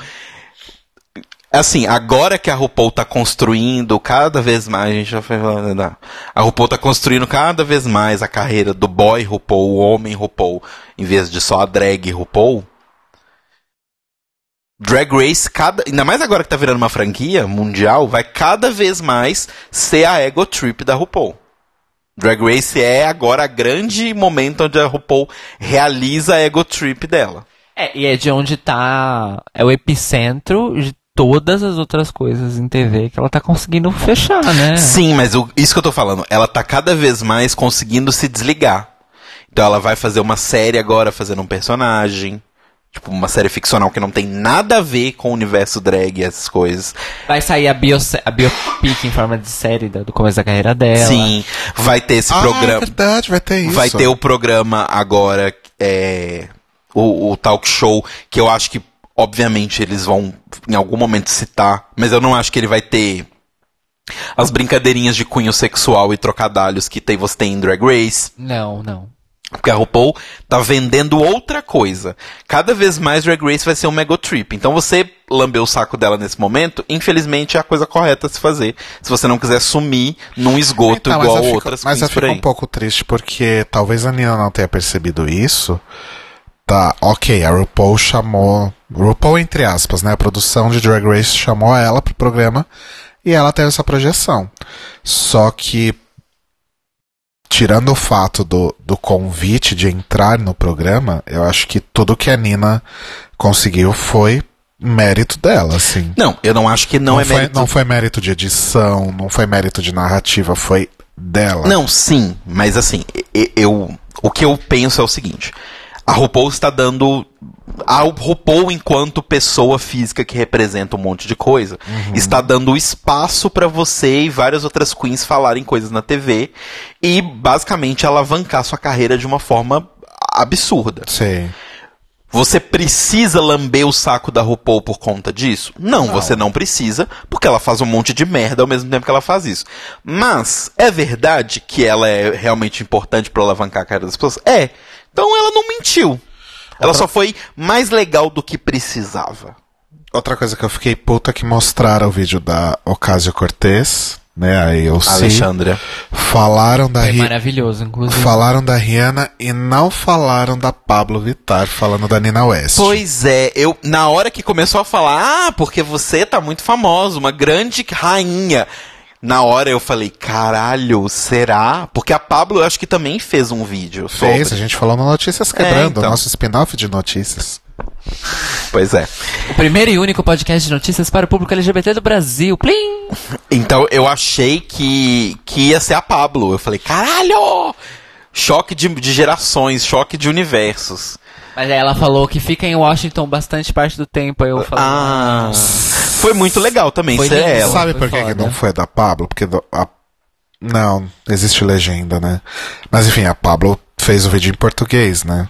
Assim, agora que a RuPaul tá construindo cada vez mais, a gente já foi falando, né? A RuPaul tá construindo cada vez mais a carreira do boy RuPaul, o homem RuPaul, em vez de só a drag RuPaul. Drag Race, cada, ainda mais agora que tá virando uma franquia mundial, vai cada vez mais ser a ego trip da RuPaul. Drag Race é agora a grande momento onde a RuPaul realiza a ego trip dela. É, e é de onde tá. É o epicentro de todas as outras coisas em TV que ela tá conseguindo fechar, né? Sim, mas o- isso que eu tô falando, ela tá cada vez mais conseguindo se desligar. Então ela vai fazer uma série agora fazendo um personagem. Tipo, uma série ficcional que não tem nada a ver com o universo drag e essas coisas. Vai sair a, bio, a biopic em forma de série da- do começo da carreira dela. Sim, vai ter esse Ah, é programa. verdade, vai ter isso. Vai ter o programa agora, é, o, o talk show, que eu acho que, obviamente, eles vão em algum momento citar, mas eu não acho que ele vai ter as brincadeirinhas de cunho sexual e trocadalhos que tem, você tem em Drag Race. Não, não. Porque a RuPaul tá vendendo outra coisa. Cada vez mais Drag Race vai ser um mega trip. Então você lamber o saco dela nesse momento, infelizmente é a coisa correta a se fazer. Se você não quiser sumir num esgoto Então, igual fico- outras Mas eu fico um pouco triste porque talvez a Nina não tenha percebido isso. Tá, ok, a RuPaul chamou. RuPaul, entre aspas, né? A produção de Drag Race chamou ela pro programa e ela teve essa projeção. Só que. Tirando o fato do, do convite de entrar no programa, eu acho que tudo que a Nina conseguiu foi mérito dela, assim. Não, eu não acho que não, é foi, mérito. não foi mérito de edição, não foi mérito de narrativa, foi dela. Não, sim, mas assim, e- eu, o que eu penso é o seguinte: a RuPaul está dando. A RuPaul, enquanto pessoa física que representa um monte de coisa, está dando espaço para você e várias outras queens falarem coisas na TV e basicamente alavancar sua carreira de uma forma absurda. Sei. Você precisa lamber o saco da RuPaul por conta disso? Não, você não precisa, porque ela faz um monte de merda ao mesmo tempo que ela faz isso. Mas é verdade que ela é realmente importante pra alavancar a carreira das pessoas? É. Então ela não mentiu. Ela só foi mais legal do que precisava. Outra coisa que eu fiquei puta que mostraram o vídeo da Ocasio Cortez, né? A AOC. Alexandra. Falaram da Foi Ri- maravilhoso, inclusive. Falaram da Rihanna e não falaram da Pablo Vittar, falando da Nina West. Pois é, eu na hora que começou a falar, ah, porque você tá muito famosa, uma grande rainha. Na hora eu falei, caralho, será? Porque a Pablo eu acho que também fez um vídeo Fez, sobre. a gente falou no Notícias Quebrando, então. nosso spin-off de notícias. Pois é. O primeiro e único podcast de notícias para o público LGBT do Brasil. Plim! Então eu achei que, que ia ser a Pablo. Eu falei, caralho! Choque de, de gerações, choque de universos. Mas aí ela falou que fica em Washington bastante parte do tempo. Aí eu falei, Ah. Foi muito legal também Foi ser lindo. ela. Sabe por que, não foi da Pablo? Porque a- não, existe legenda, né? Mas enfim, a Pablo fez o vídeo em português, né?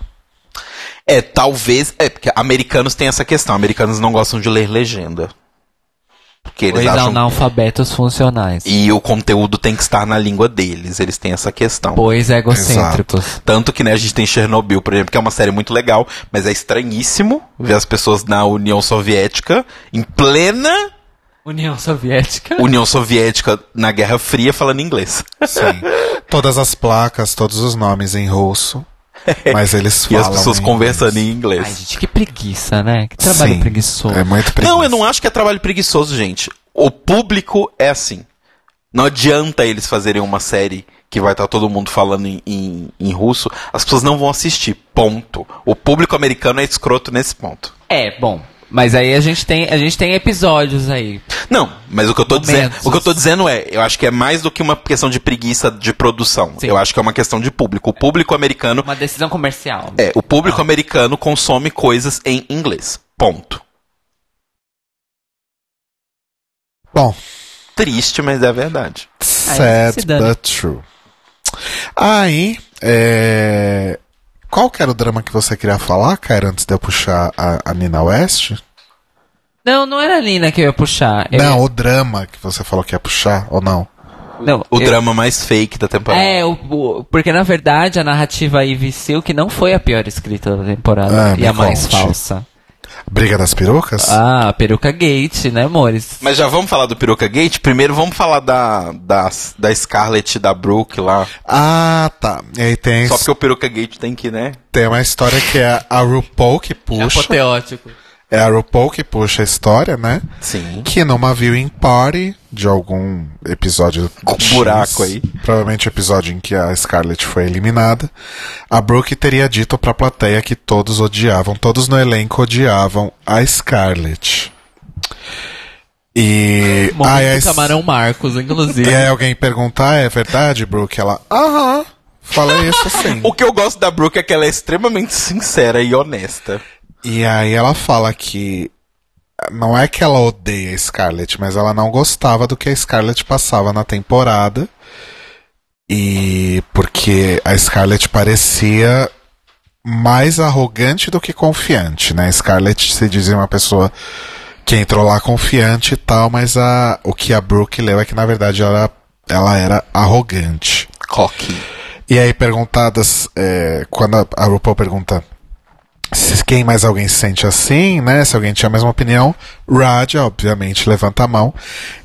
É, talvez. É, porque americanos têm essa questão. Americanos não gostam de ler legenda. Porque eles Dois acham. analfabetos funcionais. E o conteúdo tem que estar na língua deles. Eles têm essa questão. Pois egocêntricos. Tanto que, né, a gente tem Chernobyl, por exemplo, que é uma série muito legal, mas é estranhíssimo ver as pessoas na União Soviética, em plena União Soviética. União Soviética na Guerra Fria, falando inglês. Sim. Todas as placas, todos os nomes em russo. Mas eles E falam. as pessoas em conversando em Ai, inglês. gente, que preguiça, né? Que trabalho Sim, preguiçoso. É muito preguiça. Não, eu não acho que é trabalho preguiçoso, gente. O público é assim. Não adianta eles fazerem uma série que vai estar todo mundo falando em, em, em russo. As pessoas não vão assistir. Ponto. O público americano é escroto nesse ponto. É, bom. Mas aí a gente tem, a gente tem episódios aí. Não, mas o que eu tô dizendo, o que eu tô dizendo é, eu acho que é mais do que uma questão de preguiça de produção. Sim. Eu acho que é uma questão de público. O público americano Uma decisão comercial. é, o público americano consome coisas em inglês. Ponto. Bom, Triste, mas é a verdade. Sad but true. Aí, é... qual que era o drama que você queria falar, cara, antes de eu puxar a, a Nina West? Não, não era a Nina que eu ia puxar. Eu Não, ia- o drama que você falou que ia puxar, ou não? não O eu- drama mais fake da temporada. É, o, o- porque na verdade a narrativa Ivy Silk não foi a pior escrita da temporada Ah, e a mais conte. falsa. Briga das perucas? Ah, peruca Gate, né, amores? Mas já vamos falar do Peruca Gate? Primeiro vamos falar da, da, da Scarlett e da Brooke lá. Ah, tá. E aí tem, Só porque o Peruca Gate tem que, né? tem uma história que é a RuPaul que puxa. Apoteótico. É a RuPaul que puxa a história, né? Sim. Que numa viewing party de algum episódio Com X, buraco aí. provavelmente o episódio em que a Scarlett foi eliminada, a Brooke teria dito pra plateia que todos odiavam, todos no elenco odiavam a Scarlett. E Momento aí, a- Camarão Marcos, inclusive. e aí alguém perguntar, é verdade, Brooke? Ela, aham, falei isso sim. O que eu gosto da Brooke é que ela é extremamente sincera e honesta. E aí ela fala que não é que ela odeia a Scarlett, mas ela não gostava do que a Scarlett passava na temporada. E porque a Scarlett parecia mais arrogante do que confiante, né? A Scarlett se dizia uma pessoa que entrou lá confiante e tal, mas a, o que a Brooke leu é que na verdade ela, ela era arrogante. Coque. E aí, perguntadas, é, quando a, a RuPaul pergunta se quem mais alguém se sente assim, né? Se alguém tinha a mesma opinião, Raja, obviamente, levanta a mão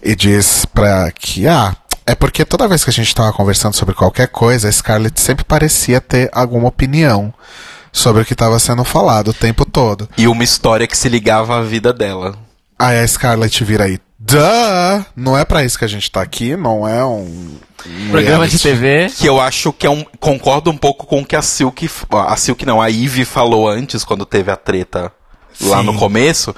e diz pra que, ah, é porque toda vez que a gente tava conversando sobre qualquer coisa, a Scarlett sempre parecia ter alguma opinião sobre o que estava sendo falado o tempo todo. E uma história que se ligava à vida dela. Aí a Scarlett vira aí, duh! Não é pra isso que a gente tá aqui, não é um. um Programa de. TV. Que eu acho que é um. Concordo um pouco com o que a Silk. A Silk não, a Ivy falou antes, quando teve a treta lá Sim. no começo.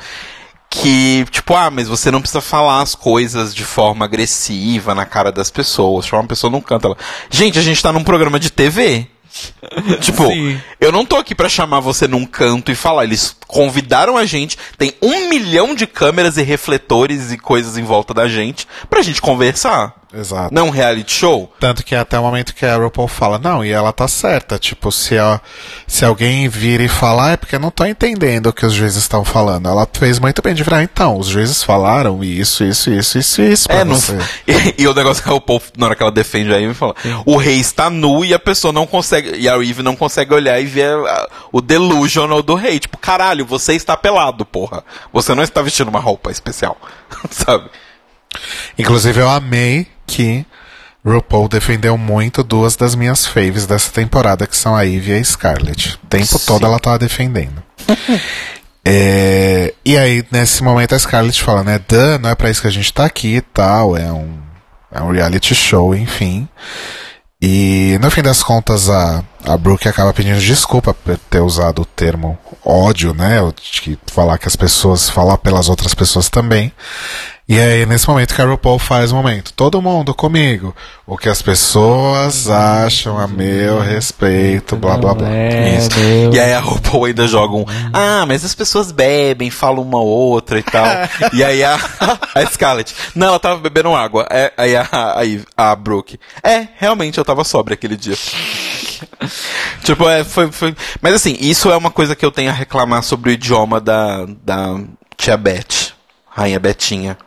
Que, tipo, ah, mas você não precisa falar as coisas de forma agressiva na cara das pessoas. Chama uma pessoa num canto. Ela, gente, a gente tá num programa de TV. tipo, Sim. eu não tô aqui pra chamar você num canto e falar. Eles convidaram a gente, tem um milhão de câmeras e refletores e coisas em volta da gente pra gente conversar. Exato. Não reality show. Tanto que até o momento que a RuPaul fala, não, e ela tá certa. Tipo, se, a- se alguém vir e falar, é porque eu não tô entendendo o que os juízes estão falando. Ela fez muito bem de virar, então, os juízes falaram isso, isso, isso, isso, isso É, não, e, e o negócio que o povo, na hora que ela defende a Eve, fala: o rei está nu e a pessoa não consegue. E a Eve não consegue olhar e ver a- o delusional do rei. Tipo, caralho, você está pelado, porra. Você não está vestindo uma roupa especial. Sabe? Inclusive, eu amei que RuPaul defendeu muito duas das minhas faves dessa temporada, que são a Ivy e a Scarlett. O tempo Sim. todo ela tava defendendo. É, e aí, nesse momento, a Scarlett fala, né? Duh, não é pra isso que a gente tá aqui e tal, é um, é um reality show, enfim. E no fim das contas, a, a Brooke acaba pedindo desculpa por ter usado o termo ódio, né? De falar que as pessoas, falar pelas outras pessoas também. E aí, nesse momento que a RuPaul faz o momento, todo mundo comigo, o que as pessoas acham a meu respeito, blá blá blá. É, Isso. E aí a RuPaul ainda joga um. Ah, mas as pessoas bebem, falam uma outra e tal. e aí a, a Scarlett. Não, ela tava bebendo água. É, aí a, a, Eve- a Brooke. É, realmente eu tava sóbria aquele dia. tipo, é, foi, foi. Mas assim, isso é uma coisa que eu tenho a reclamar sobre o idioma da, da tia Beth, Rainha Betinha.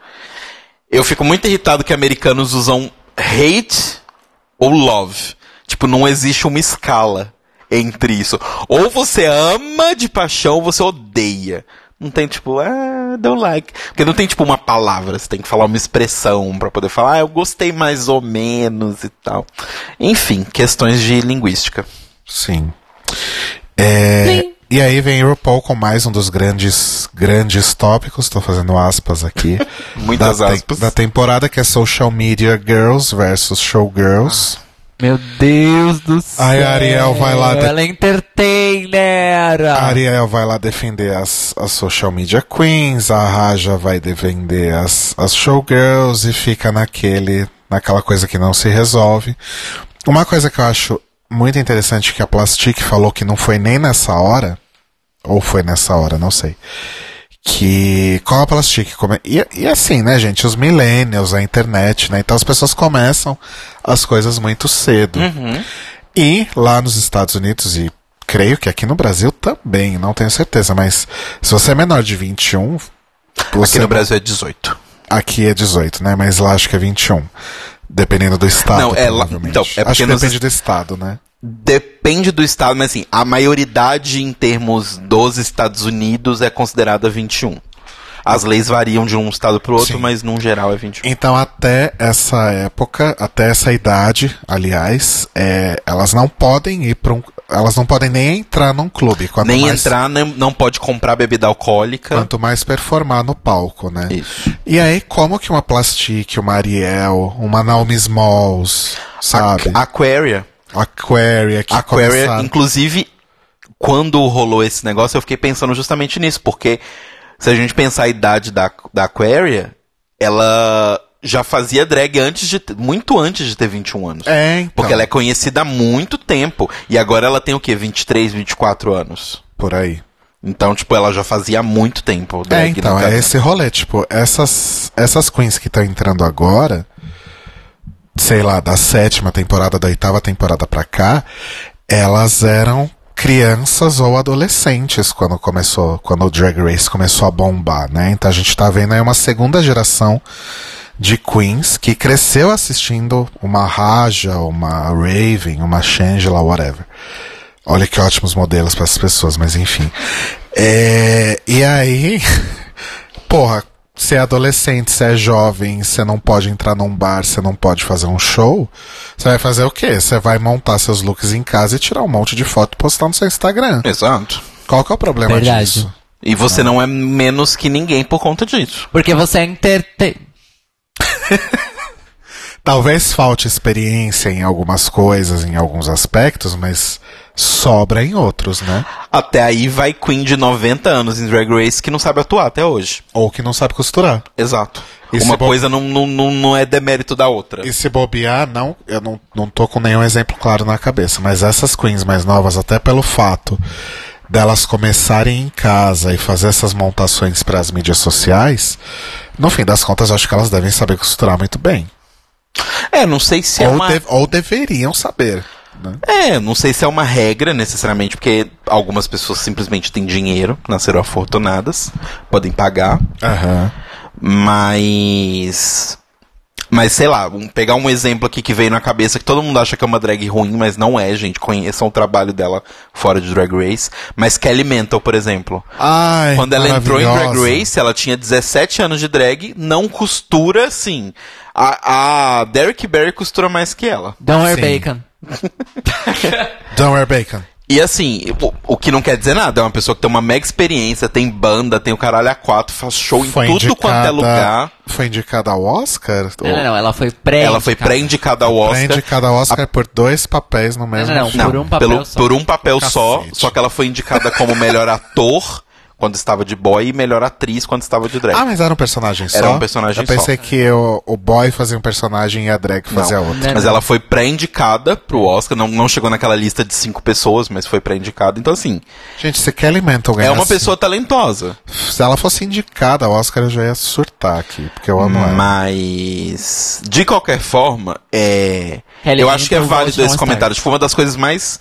Eu fico muito irritado que americanos usam hate ou love. Tipo, não existe uma escala entre isso. Ou você ama de paixão ou você odeia. Não tem tipo, ah, don't like. Porque não tem tipo uma palavra, você tem que falar uma expressão pra poder falar, ah, eu gostei mais ou menos e tal. Enfim, questões de linguística. Sim. É, e aí vem RuPaul com mais um dos grandes, grandes tópicos, estou fazendo aspas aqui. Muitas da, te- aspas. Da temporada, que é Social Media Girls versus Showgirls. Meu Deus do céu. Aí a Ariel vai lá de- Ela é entertainer. A Ariel vai lá defender as, as social media queens, a Raja vai defender as, as showgirls e fica naquele, naquela coisa que não se resolve. Uma coisa que eu acho muito interessante que a Plastic falou que não foi nem nessa hora, ou foi nessa hora, não sei. Que com a Plastic come... e, e assim, né, gente, os millennials, a internet, né? Então as pessoas começam as coisas muito cedo. E lá nos Estados Unidos, e creio que aqui no Brasil também, não tenho certeza, mas se você é menor de 21, Aqui você no Brasil é 18. aqui é 18, né? Mas lá acho que é 21. Dependendo do estado. Não, é então, é acho que nos- depende do estado, né? Depende do estado, mas assim, a maioridade em termos dos Estados Unidos é considerada 21. As leis variam de um estado pro outro, Sim. mas num geral é 21. Então, até essa época, até essa idade, aliás, é, elas não podem ir para um. Elas não podem nem entrar num clube. Quanto Nem mais, entrar, nem- não pode comprar bebida alcoólica. Quanto mais performar no palco, né? Isso. E aí, como que uma Plastic, uma Ariel, uma Naomi Smalls, sabe? A- Aquaria. Aquaria, que Aquaria, começaram- inclusive, quando rolou esse negócio, eu fiquei pensando justamente nisso, porque se a gente pensar a idade da, da Aquaria, ela já fazia drag antes de muito antes de ter 21 anos. É, então, Porque ela é conhecida há muito tempo. E agora ela tem o quê? 23, 24 anos. por aí. Então, tipo, ela já fazia há muito tempo É, drag então, é esse rolê, tipo, essas, essas queens que estão entrando agora, sei lá, da sétima temporada, da oitava temporada pra cá, elas eram crianças ou adolescentes quando começou, quando o Drag Race começou a bombar, né? Então a gente tá vendo aí uma segunda geração de queens que cresceu assistindo uma Raja, uma Raven, uma Shangela, whatever. Olha que ótimos modelos para essas pessoas, mas enfim. É, e aí, porra, você é adolescente, você é jovem, você não pode entrar num bar, você não pode fazer um show, você vai fazer o quê? Você vai montar seus looks em casa e tirar um monte de foto e postar no seu Instagram. Exato. Qual que é o problema Verdade. disso? E você não é menos que ninguém por conta disso. Porque você é. Talvez falte experiência em algumas coisas, em alguns aspectos, mas sobra em outros, né? Até aí vai Queen de 90 anos em Drag Race que não sabe atuar até hoje. Ou que não sabe costurar. Exato. E Uma coisa não, não, não, não é demérito da outra. E se bobear, não, eu não, não tô com nenhum exemplo claro na cabeça, mas essas queens mais novas, até pelo fato delas começarem em casa e fazer essas montações para as mídias sociais, no fim das contas, eu acho que elas devem saber costurar muito bem. É, não sei se é ou, uma... de- ou deveriam saber. Né? É, não sei se é uma regra necessariamente, porque algumas pessoas simplesmente têm dinheiro, nasceram afortunadas, podem pagar, Aham. mas. Mas sei lá, um- pegar um exemplo aqui que veio na cabeça que todo mundo acha que é uma drag ruim, mas não é, gente. Conheçam o trabalho dela fora de Drag Race. Mas Kelly Mental, por exemplo. Ai, Quando ela entrou em Drag. Race, ela tinha 17 anos de drag, não costura assim. A, a Derek Barry costura mais que ela. Don't wear Sim. bacon. Don't wear bacon. E assim, o, o que não quer dizer nada, é uma pessoa que tem uma mega experiência, tem banda, tem o caralho a quatro, faz show em tudo quanto é lugar. Foi indicada ao Oscar? Não, não, não, ela foi pré Ela foi pré-indicada ao Oscar. indicada ao Oscar por dois papéis no mesmo Não, não, filme. por um papel pelo, só. por um papel só, só que ela foi indicada como melhor ator quando estava de boy e melhor atriz quando estava de drag. Ah, mas era um personagem só? Era um personagem Eu pensei só. que o, o boy fazia um personagem e a drag fazia Não. outro. Mas ela foi pré-indicada pro Oscar, não, não chegou naquela lista de cinco pessoas, mas foi pré-indicada. Então, assim, Gente, se Kelly Mantle é ganhasse... uma pessoa talentosa. Se ela fosse indicada ao Oscar, eu já ia surtar aqui, porque eu amo ela. Mas, de qualquer forma, é. Kelly eu acho que é válido esse comentário. Foi uma das coisas mais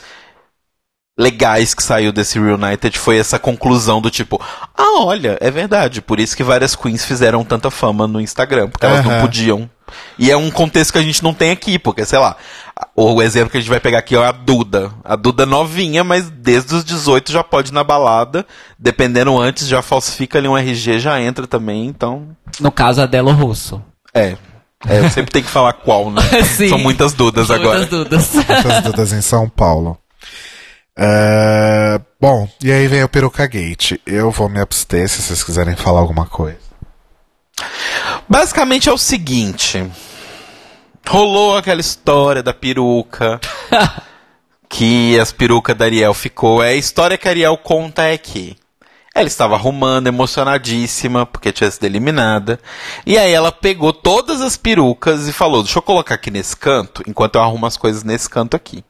legais que saiu desse Reunited foi essa conclusão do tipo, ah, olha, é verdade, por isso que várias queens fizeram tanta fama no Instagram, porque elas não Aham. podiam. E é um contexto que a gente não tem aqui, porque, sei lá, o exemplo que a gente vai pegar aqui é a Duda. A Duda novinha, mas desde os 18 já pode ir na balada, dependendo antes, já falsifica ali um RG, já entra também, então... No caso, a Delo Russo. É. É, eu sempre tenho que falar qual, né? Sim. São muitas dudas agora. Muitas dúvidas. Muitas dudas em São Paulo. É, Bom, e aí vem o Peruca Gate. Eu vou me abster se vocês quiserem falar alguma coisa. Basicamente é o seguinte. Rolou aquela história da peruca. que as perucas da Ariel ficou. É a história que a Ariel conta é que ela estava arrumando, emocionadíssima, porque tinha sido eliminada. E aí ela pegou todas as perucas e falou: Deixa eu colocar aqui nesse canto, enquanto eu arrumo as coisas nesse canto aqui.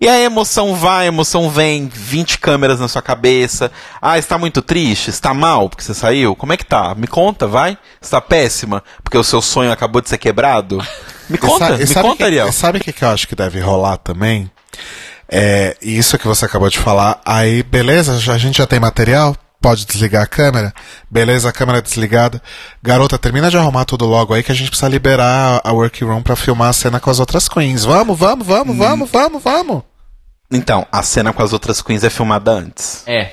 E aí a emoção vai, a emoção vem, 20 câmeras na sua cabeça. Ah, está muito triste? Está mal porque você saiu? Como é que tá? Me conta, vai. Está péssima porque o seu sonho acabou de ser quebrado? Me conta, sa- e me sabe conta, que, Ariel. Sabe o que, que eu acho que deve rolar também? É isso que você acabou de falar. Aí, beleza, a gente já tem material? Pode desligar a câmera? Beleza, a câmera desligada. Garota, termina de arrumar tudo logo aí que a gente precisa liberar a workroom pra filmar a cena com as outras queens. Vamos, vamos, Hum. vamos, vamos, vamos, vamos. Então, a cena com as outras queens é filmada antes. É.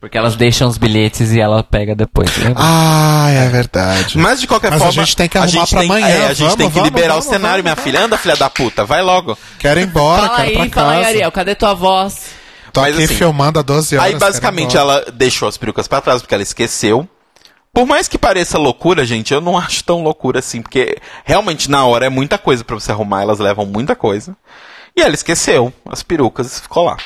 Porque elas deixam os bilhetes e ela pega depois, lembra? Ah, é verdade. Mas de qualquer Mas a forma. gente tem que arrumar pra tem- amanhã. É, a gente Vamos, tem que vamos, liberar vamos, o cenário, vamos, minha filha. Anda, filha da puta, vai logo. Quero ir embora, fala quero ir aí, pra fala aí, casa. Ariel, cadê tua voz? Tô Mas aqui assim, filmando há 12 horas. Aí basicamente embora. ela deixou as perucas pra trás porque ela esqueceu. Por mais que pareça loucura, gente, eu não acho tão loucura assim, porque realmente na hora é muita coisa pra você arrumar, elas levam muita coisa. E ela esqueceu as perucas e ficou lá.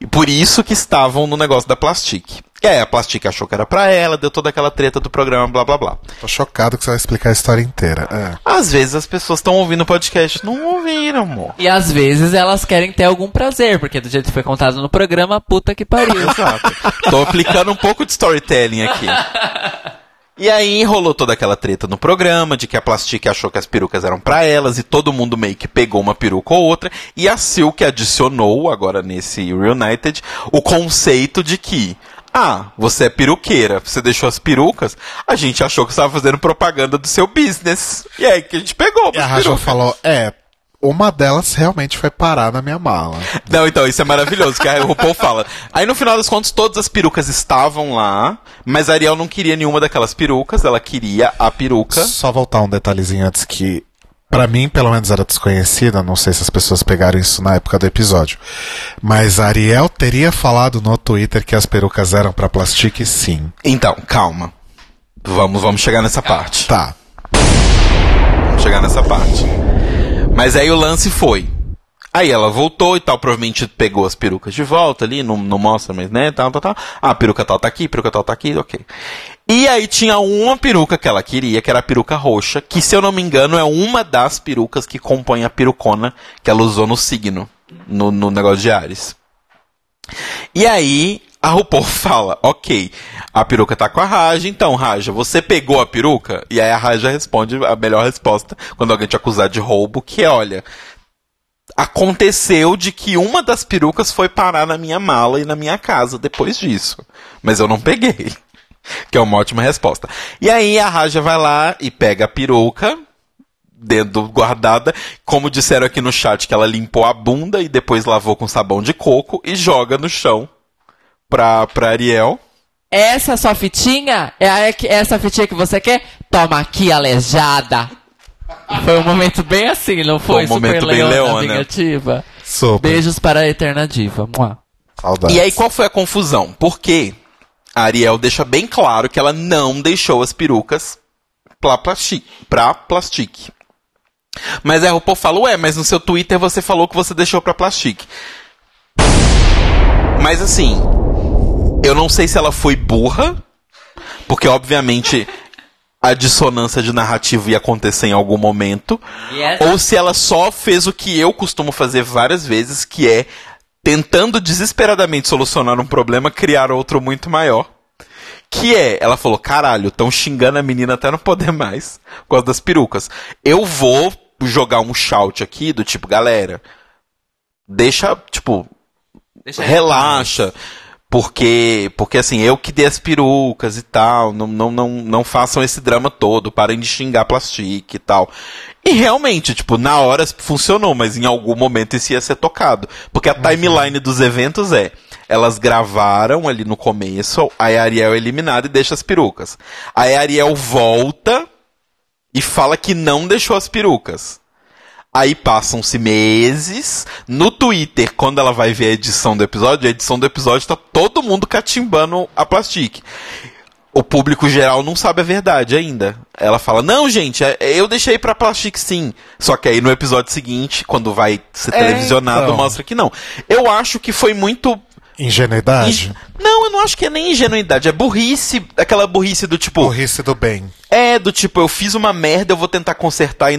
E por isso que estavam no negócio da Plastic. E aí a Plastic achou que era pra ela, deu toda aquela treta do programa, blá blá blá. Tô chocado que você vai explicar a história inteira. É. Às vezes as pessoas estão ouvindo o podcast, não ouviram, amor. E às vezes elas querem ter algum prazer, porque do jeito que foi contado no programa, puta que pariu. Exato. Tô aplicando um pouco de storytelling aqui. E aí rolou toda aquela treta no programa, de que a Plastic achou que as perucas eram pra elas, e todo mundo meio que pegou uma peruca ou outra, e a Silk adicionou, agora nesse Reunited, o conceito de que, Ah, você é peruqueira, você deixou as perucas, a gente achou que você estava fazendo propaganda do seu business. E aí que a gente pegou. E a Raja falou: é, uma delas realmente foi parar na minha mala. Não, então, isso é maravilhoso, que o RuPaul fala. Aí no final das contas, todas as perucas estavam lá, mas a Ariel não queria nenhuma daquelas perucas, ela queria a peruca. Só voltar um detalhezinho antes que, pra mim, pelo menos era desconhecida, não sei se as pessoas pegaram isso na época do episódio. Mas a Ariel teria falado no Twitter que as perucas eram pra plastique, sim. Então, calma. Vamos, vamos chegar nessa parte. Tá. Vamos chegar nessa parte. Mas aí o lance foi. Aí ela voltou e tal, provavelmente pegou as perucas de volta ali, não, não mostra, mas né, tal, tal, tal. Ah, peruca tal tá aqui, peruca tal tá aqui, ok. E aí tinha uma peruca que ela queria, que era a peruca roxa, que se eu não me engano é uma das perucas que compõe a perucona que ela usou no signo, no, no negócio de Ares. E aí, a RuPaul fala, ok, a peruca tá com a Raja, então, Raja, você pegou a peruca? E aí a Raja responde a melhor resposta quando alguém te acusar de roubo, que é, olha, aconteceu de que uma das perucas foi parar na minha mala e na minha casa depois disso. Mas eu não peguei. Que é uma ótima resposta. E aí a Raja vai lá e pega a peruca, dentro guardada, como disseram aqui no chat que ela limpou a bunda e depois lavou com sabão de coco e joga no chão pra, pra Ariel. Essa sua fitinha? É a- é essa fitinha que você quer? Toma aqui, aleijada. Foi um momento bem assim, não foi? Foi um momento Super bem leona, leona. vingativa. Super. Beijos para a eterna diva. Mua. Saudades. E aí qual foi a confusão? Porque a Ariel deixa bem claro que ela não deixou as perucas pra plastique. Pra plastique. Mas o povo fala, ué, mas no seu Twitter você falou que você deixou pra plastique. Mas assim, eu não sei se ela foi burra, porque obviamente a dissonância de narrativa ia acontecer em algum momento, Yes. ou se ela só fez o que eu costumo fazer várias vezes, que é tentando desesperadamente solucionar um problema, criar outro muito maior. Que é, ela falou, caralho, estão xingando a menina até não poder mais, por causa das perucas. Eu vou jogar um shout aqui do tipo, galera, deixa, tipo, Deixa aí. Porque, porque assim, eu que dei as perucas e tal, não, não, não, não façam esse drama todo, parem de xingar plastique e tal. E realmente, tipo, na hora funcionou, mas em algum momento isso ia ser tocado. Porque a timeline dos eventos é, elas gravaram ali no começo, aí a Ariel é eliminada e deixa as perucas. Aí a Ariel volta e fala que não deixou as perucas. Aí passam-se meses. No Twitter, quando ela vai ver a edição do episódio, a edição do episódio tá todo mundo catimbando a plastique. O público geral não sabe a verdade ainda. Ela fala: Não, gente, é- eu deixei pra plastique sim. Só que aí no episódio seguinte, quando vai ser É, televisionado, então. mostra que não. Eu acho que foi muito. Ingenuidade? ing- Não, eu não acho que é nem ingenuidade. É burrice. Aquela burrice do tipo. Burrice do bem. É, do tipo, eu fiz uma merda, eu vou tentar consertar e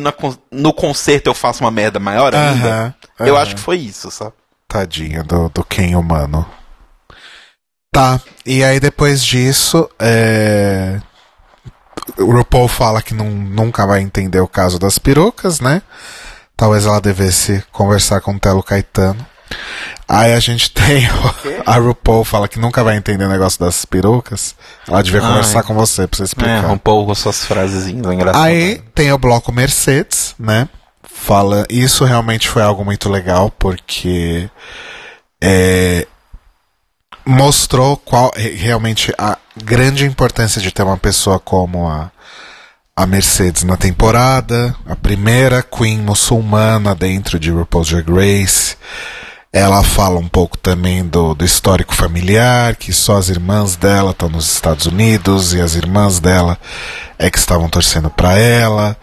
no conserto eu faço uma merda maior ainda. Aham, Eu aham. acho que foi isso, sabe? Tadinha do, do Ken humano. Tá, e aí depois disso, é... o RuPaul fala que não, nunca vai entender o caso das perucas, né? Talvez ela devesse conversar com o Telo Caetano. Aí a gente tem a RuPaul fala que nunca vai entender o negócio das perucas. Ela devia Ai. conversar com você pra você É, explicar. um pouco as suas frasezinhas engraçadas. Aí tem o bloco Mercedes, né? Fala, isso realmente foi algo muito legal porque é, mostrou qual re- realmente a grande importância de ter uma pessoa como a a Mercedes na temporada, a primeira queen muçulmana dentro de RuPaul's Drag Race. Ela fala um pouco também do, do histórico familiar, que só as irmãs dela estão nos Estados Unidos e as irmãs dela é que estavam torcendo pra ela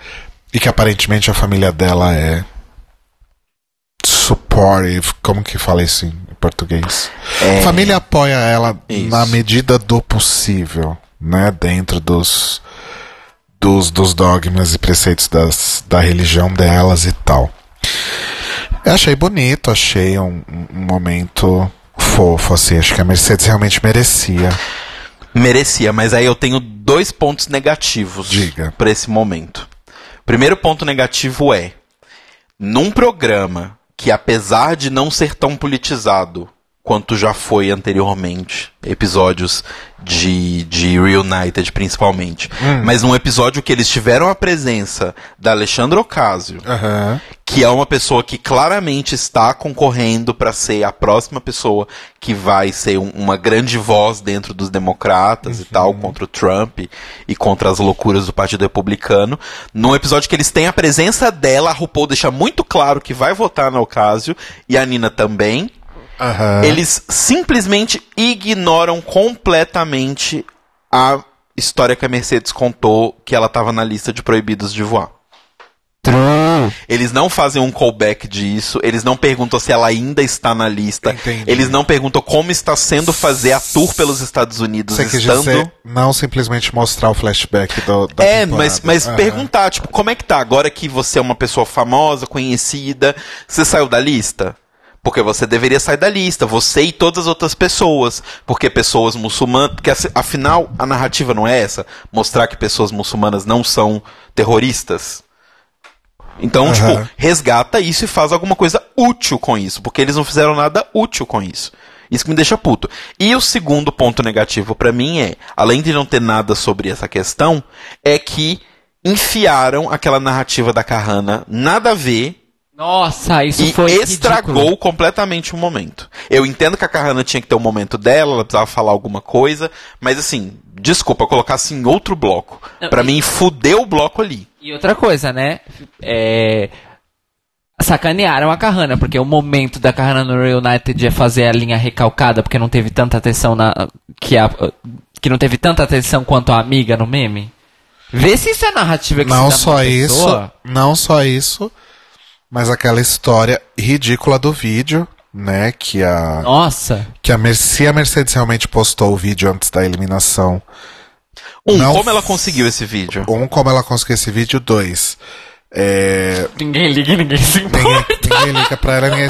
e que aparentemente a família dela é supportive, como que fala isso em português? É. A família apoia ela Isso. na medida do possível, né, dentro dos dos, dos dogmas e preceitos das, da religião delas e tal. Eu achei bonito, achei um, um- momento fofo, assim, acho que a Mercedes realmente merecia. Merecia, mas aí eu tenho dois pontos negativos Diga. pra esse momento. Primeiro ponto negativo é, num programa que apesar de não ser tão politizado quanto já foi anteriormente. Episódios de, de Reunited, principalmente. Mas num episódio que eles tiveram a presença da Alexandra Ocasio, Aham. que é uma pessoa que claramente está concorrendo para ser a próxima pessoa que vai ser um- uma grande voz dentro dos democratas e tal, contra o Trump e contra as loucuras do Partido Republicano. Num episódio que eles têm a presença dela, a RuPaul deixa muito claro que vai votar na Ocasio e a Nina também. Aham. Eles simplesmente ignoram completamente a história que a Mercedes contou que ela estava na lista de proibidos de voar. True. Eles não fazem um callback disso, eles não perguntam se ela ainda está na lista, Entendi. eles não perguntam como está sendo fazer a tour pelos Estados Unidos Você estando. dizer não simplesmente mostrar o flashback do, da É, temporada. mas, mas Aham. perguntar, tipo, como é que tá? Agora que você é uma pessoa famosa, conhecida, você saiu da lista? Porque você deveria sair da lista, você e todas as outras pessoas. Porque pessoas muçulmanas. Porque assim, afinal, a narrativa não é essa? Mostrar que pessoas muçulmanas não são terroristas. Então, Aham. tipo, resgata isso e faz alguma coisa útil com isso. Porque eles não fizeram nada útil com isso. Isso que me deixa puto. E o segundo ponto negativo pra mim é, além de não ter nada sobre essa questão, é que enfiaram aquela narrativa da Carrana nada a ver Nossa, isso e foi estragou ridículo. completamente o momento. Eu entendo que a Carrana tinha que ter o momento dela, ela precisava falar alguma coisa, mas assim, desculpa, colocar assim em outro bloco. Pra e- mim, fudeu o bloco ali. E outra coisa, né? É... Sacanearam a Carrana, porque o momento da Carrana no Reunited é fazer a linha recalcada, porque não teve tanta atenção na. Que, a... que não teve tanta atenção quanto a amiga no meme. Vê se isso é narrativa que Não se dá pra só isso, pessoa. não só isso, mas aquela história ridícula do vídeo, né? Que a, Nossa. que a Mer- se a Mercedes realmente postou o vídeo antes da eliminação. Um, Não como ela conseguiu esse vídeo? Um, como ela conseguiu esse vídeo. Dois, é, Ninguém liga, ninguém se ninguém, importa. ninguém liga pra ela. Ninguém...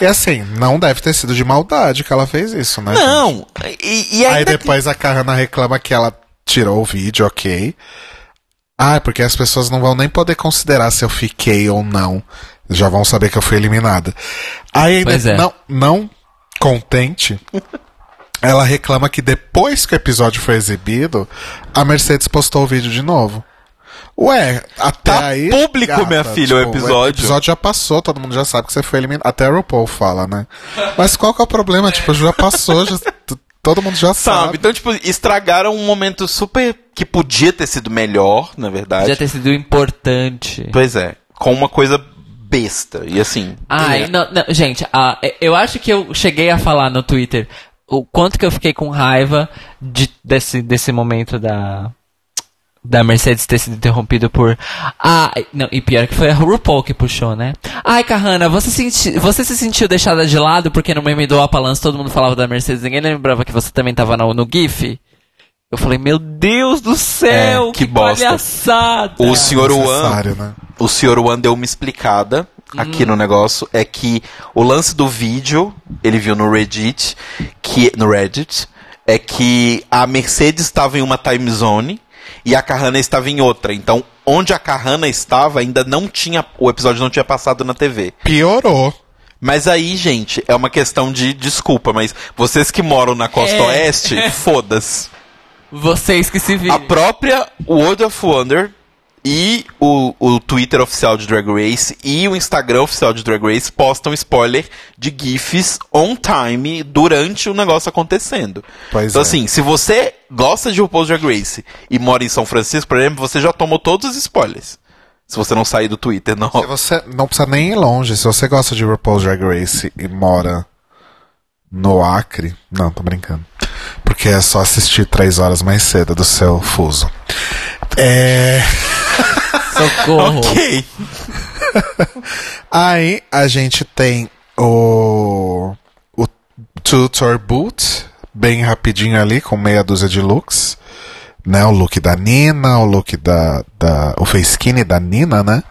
E assim, não deve ter sido de maldade que ela fez isso, né? Não, e, e Aí ainda que- depois a Carrana reclama que ela tirou o vídeo, ok. Ah, é porque as pessoas não vão nem poder considerar se eu fiquei ou não. Já vão saber que eu fui eliminada. Aí ainda é. não, não contente, ela reclama que depois que o episódio foi exibido, a Mercedes postou o vídeo de novo. Ué, até Tá aí. público, minha filha, o episódio. O episódio já passou, todo mundo já sabe que você foi eliminado. Até a RuPaul fala, né? Mas qual que é o problema? Tipo, já passou, já- todo mundo já Sabe? sabe. Então, tipo, estragaram um momento super. que podia ter sido melhor, na verdade. Podia ter sido importante. Pois é. Com uma coisa besta. E assim. Ai, é. não, não, gente, ah, eu acho que eu cheguei a falar no Twitter o quanto que eu fiquei com raiva de- desse, desse momento da. Da Mercedes ter sido interrompido por. Ah, não, e pior que foi a RuPaul que puxou, né? Ai, Carrana, você, senti, você se sentiu deixada de lado porque no meme do Opalance todo mundo falava da Mercedes, ninguém lembrava que você também tava no, no GIF? Eu falei, meu Deus do céu, É, que que, bosta. palhaçada! O senhor Wan. Né? O senhor Wan deu uma explicada aqui no negócio. É que o lance do vídeo, ele viu no Reddit, que, no Reddit, é que a Mercedes estava em uma time zone e a Carrana estava em outra. Então, onde a Carrana estava, ainda não tinha. O episódio não tinha passado na TV. Piorou. Mas aí, gente, é uma questão de desculpa, mas vocês que moram na costa É. oeste, foda-se. Vocês que se A viram. própria World of Wonder e o, o Twitter oficial de Drag Race e o Instagram oficial de Drag Race postam spoiler de GIFs on time durante o negócio acontecendo. Pois então, é. assim, se você gosta de RuPaul's Drag Race e mora em São Francisco, por exemplo, você já tomou todos os spoilers. Se você não sair do Twitter, não. Se você não precisa nem ir longe. Se você gosta de RuPaul's Drag Race e mora no Acre, não, tô brincando. Porque é só assistir três horas mais cedo do seu fuso. É. Socorro. Ok. Aí a gente tem o. O Tutor Boot, bem rapidinho ali, com meia dúzia de looks. Né, o look da Nina, o look da. da o face skinny da Nina, né?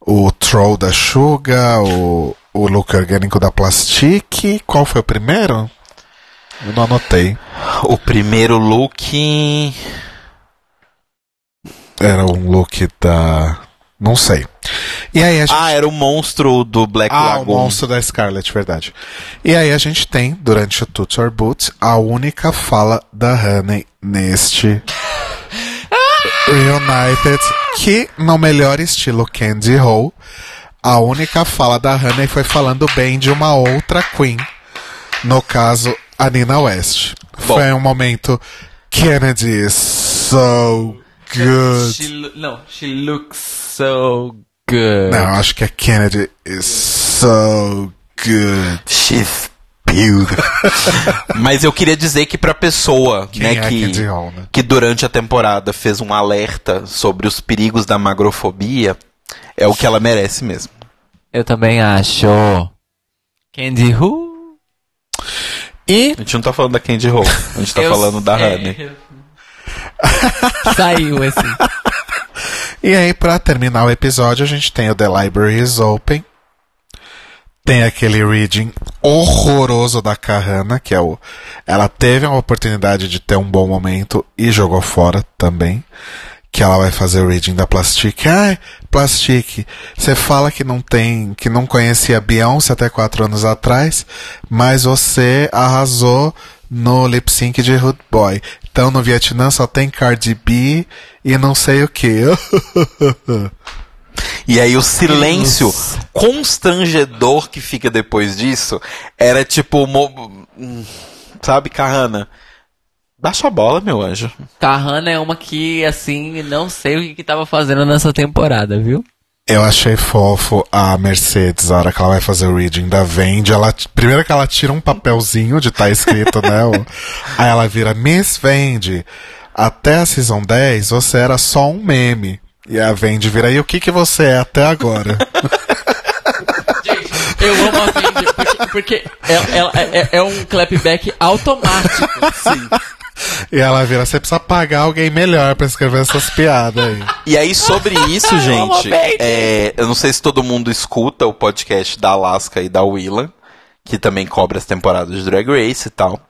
O Troll da Suga, o, o look orgânico da Plastique. Qual foi o primeiro? Eu não anotei. O primeiro look. Era um look da. Não sei. E aí a gente Ah, era o monstro do Black Ah, o Lagoon. monstro da Scarlet, verdade. E aí a gente tem, durante o Toots or Boots, a única fala da Honey neste Reunited, que no melhor estilo Candy Hole, a única fala da Honey foi falando bem de uma outra Queen. No caso, a Nina West. Bom. Foi um momento Kennedy so good. She lo- não, she looks so good. Não, acho que a Kennedy is so good. She's beautiful. Mas eu queria dizer que pra pessoa, Quem né, é que, Hall, né? que durante a temporada fez um alerta sobre os perigos da magrofobia, é o que ela merece mesmo. Eu também acho. Candy Who? E A gente não tá falando da Candy Ho, a gente tá Eu falando da. Honey. Saiu esse. E aí, pra terminar o episódio, a gente tem o The Library is Open. Tem aquele reading horroroso da Kahana, que é o. Ela teve uma oportunidade de ter um bom momento e jogou fora também. Que ela vai fazer o reading da Plastic. Ai, Plastic, você fala que não tem. que não conhecia Beyoncé até quatro anos atrás, mas você arrasou no lip sync de Hood Boy. Então no Vietnã só tem Cardi B e não sei o que. E aí o silêncio constrangedor que fica depois disso era tipo. Sabe, Kahana? Baixa a bola, meu anjo. Kahana é uma que, assim, não sei o que, que tava fazendo nessa temporada, viu? Eu achei fofo a Mercedes, a hora que ela vai fazer o reading da Vende. Ela, primeiro que ela tira um papelzinho de tá escrito, né? o- aí ela vira Miss Vende. Até a Season 10, você era só um meme. E a Vende vira, e o que que você é até agora? Eu amo a Vendi porque, porque ela, ela- é, é um clapback automático. Sim. E ela vira, você precisa pagar alguém melhor pra escrever essas piadas aí. E aí, sobre isso, gente, é, eu não sei se todo mundo escuta o podcast da Alaska e da Willan, que também cobre as temporadas de Drag Race e tal.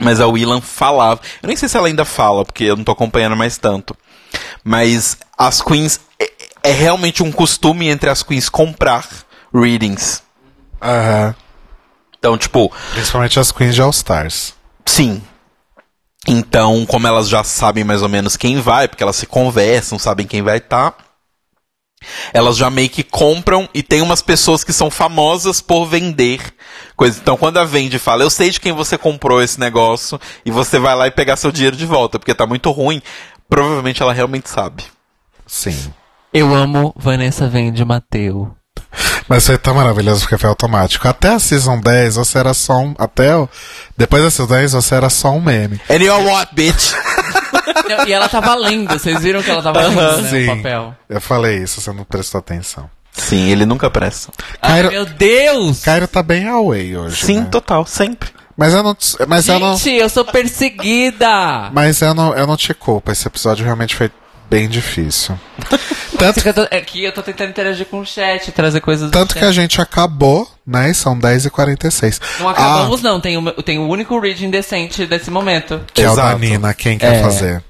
Mas a Willan falava. Eu nem sei se ela ainda fala, porque eu não tô acompanhando mais tanto. Mas as queens. É, é realmente um costume entre as queens comprar readings. Aham. Então, tipo, Principalmente as Queens de All Stars. Sim. Então, como elas já sabem mais ou menos quem vai, porque elas se conversam, sabem quem vai estar, elas já meio que compram e tem umas pessoas que são famosas por vender coisas. Então, quando a vende fala, eu sei de quem você comprou esse negócio, e você vai lá e pegar seu dinheiro de volta, porque tá muito ruim, provavelmente ela realmente sabe. Sim. Eu amo Vanessa Vende Mateu. Mas foi tão maravilhoso porque foi automático. Até a Season 10 você era só um. Até o. Depois da Season 10 você era só um meme. And you know what, bitch? Não, e ela tava lendo, vocês viram que ela tava lendo, né, o papel. Eu falei isso, você não prestou atenção. Sim, ele nunca presta. Ai, Cairo- meu Deus! Cairo tá bem away hoje. Sim, né? total, sempre. Mas eu não. Mas eu não. Gente, eu sou perseguida! Mas eu não, eu não te culpo. Esse episódio realmente foi bem difícil. Tanto, Que eu tô- É que eu tô tentando interagir com o chat, trazer coisas do tanto chat. que a gente acabou, né? E são 10h46. Não acabamos, não. Tem o, tem o único reading decente desse momento. Ah, que é o da Exato. Nina, quem quer É. fazer?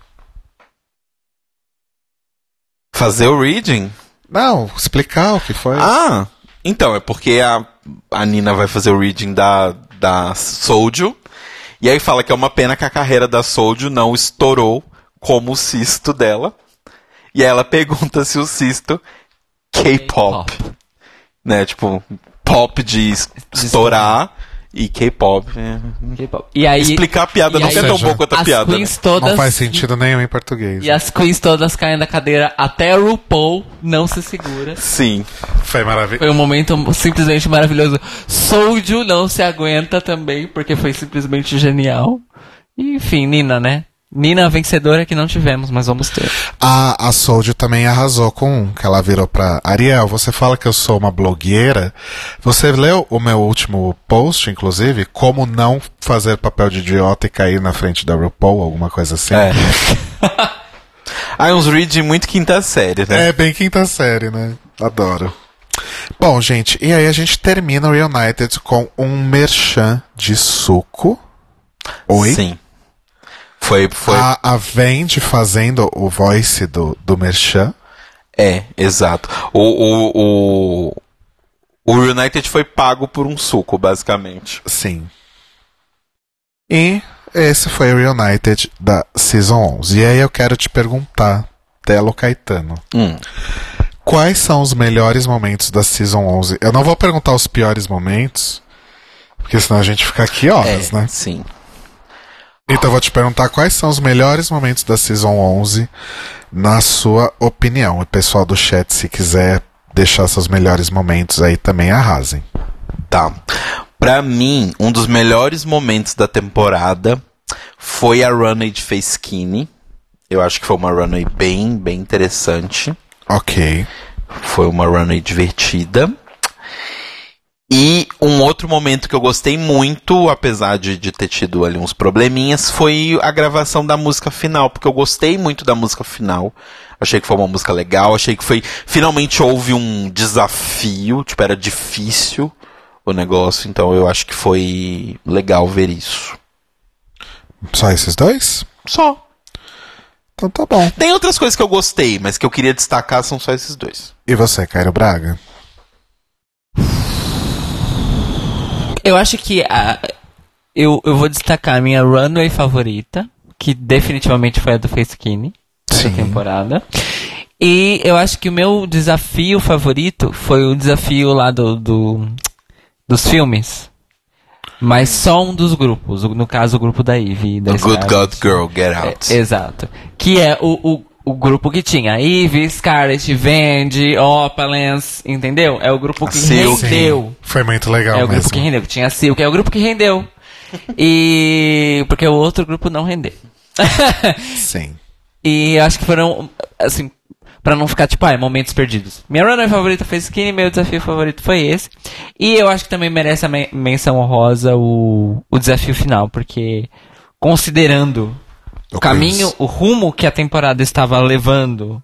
Fazer o reading? Não, explicar o que foi. Ah, então, é porque a, a Nina vai fazer o reading da, da Souljo. E aí fala que é uma pena que a carreira da Souljo não estourou como o cisto dela. E aí ela pergunta se o cisto K-pop. Né, tipo, pop de es- estourar e K-pop. K-pop. E aí, Explicar a piada não aí- é tão seja, boa quanto a piada. né? todas... não faz sentido nenhum em português. E as queens todas caem da cadeira, até a RuPaul não se segura. Sim. Foi maravilhoso. Foi um momento simplesmente maravilhoso. Soulju não se aguenta também, porque foi simplesmente genial. E, enfim, Nina, né? Nina, a vencedora que não tivemos, mas vamos ter. A, a Soldier também arrasou com um, que ela virou pra Ariel, você fala que eu sou uma blogueira. Você leu o meu último post, inclusive, como não fazer papel de idiota e cair na frente da RuPaul, alguma coisa assim? É. ah, uns reading muito quinta série, né? É bem quinta série, né? Adoro. Bom, gente, e aí a gente termina o Reunited com um merchan de suco. Oi? Sim. Foi, foi. A, a Vendi fazendo o voice do, do merchan. É, exato. O, o, o, o United foi pago por um suco, basicamente. Sim. E esse foi o Reunited da Season 11. E aí eu quero te perguntar, Telo Caetano, Hum. quais são os melhores momentos da Season 11? Eu não vou perguntar os piores momentos, porque senão a gente fica aqui horas, é, né? Sim. Então eu vou te perguntar quais são os melhores momentos da Season 11 na sua opinião. E pessoal do chat, se quiser deixar seus melhores momentos aí também arrasem. Tá. Pra mim, um dos melhores momentos da temporada foi a runway de Face Skinny. Eu acho que foi uma runway bem, bem interessante. Ok. Foi uma runway divertida. E um outro momento que eu gostei muito, apesar de, de ter tido ali uns probleminhas, foi a gravação da música final, porque eu gostei muito da música final. Achei que foi uma música legal, achei que foi. Finalmente houve um desafio, tipo, era difícil o negócio, então eu acho que foi legal ver isso. Só esses dois? Só. Então tá bom. Tem outras coisas que eu gostei, mas que eu queria destacar são só esses dois. E você, Cairo Braga? Eu acho que a, eu, eu vou destacar a minha runway favorita, que definitivamente foi a do Face Skinny Sim. temporada. E eu acho que o meu desafio favorito foi o desafio lá do, do- dos filmes. Mas só um dos grupos, no caso o grupo da Eve. Da The Good. God Girl, Get Out. É, exato. Que é o, o, o grupo que tinha Eve, Scarlett, Vendi, Opalence, entendeu? É o grupo que rendeu. Foi muito legal É o mesmo. grupo que rendeu, que tinha Silk, é o grupo que rendeu. E. Porque o outro grupo não rendeu. Sim. e acho que foram, assim, pra não ficar tipo, ah, momentos perdidos. Minha runner favorita foi Skinny, meu desafio favorito foi esse. E eu acho que também merece a men- menção honrosa o, o desafio final, porque considerando o caminho, o rumo que a temporada estava levando,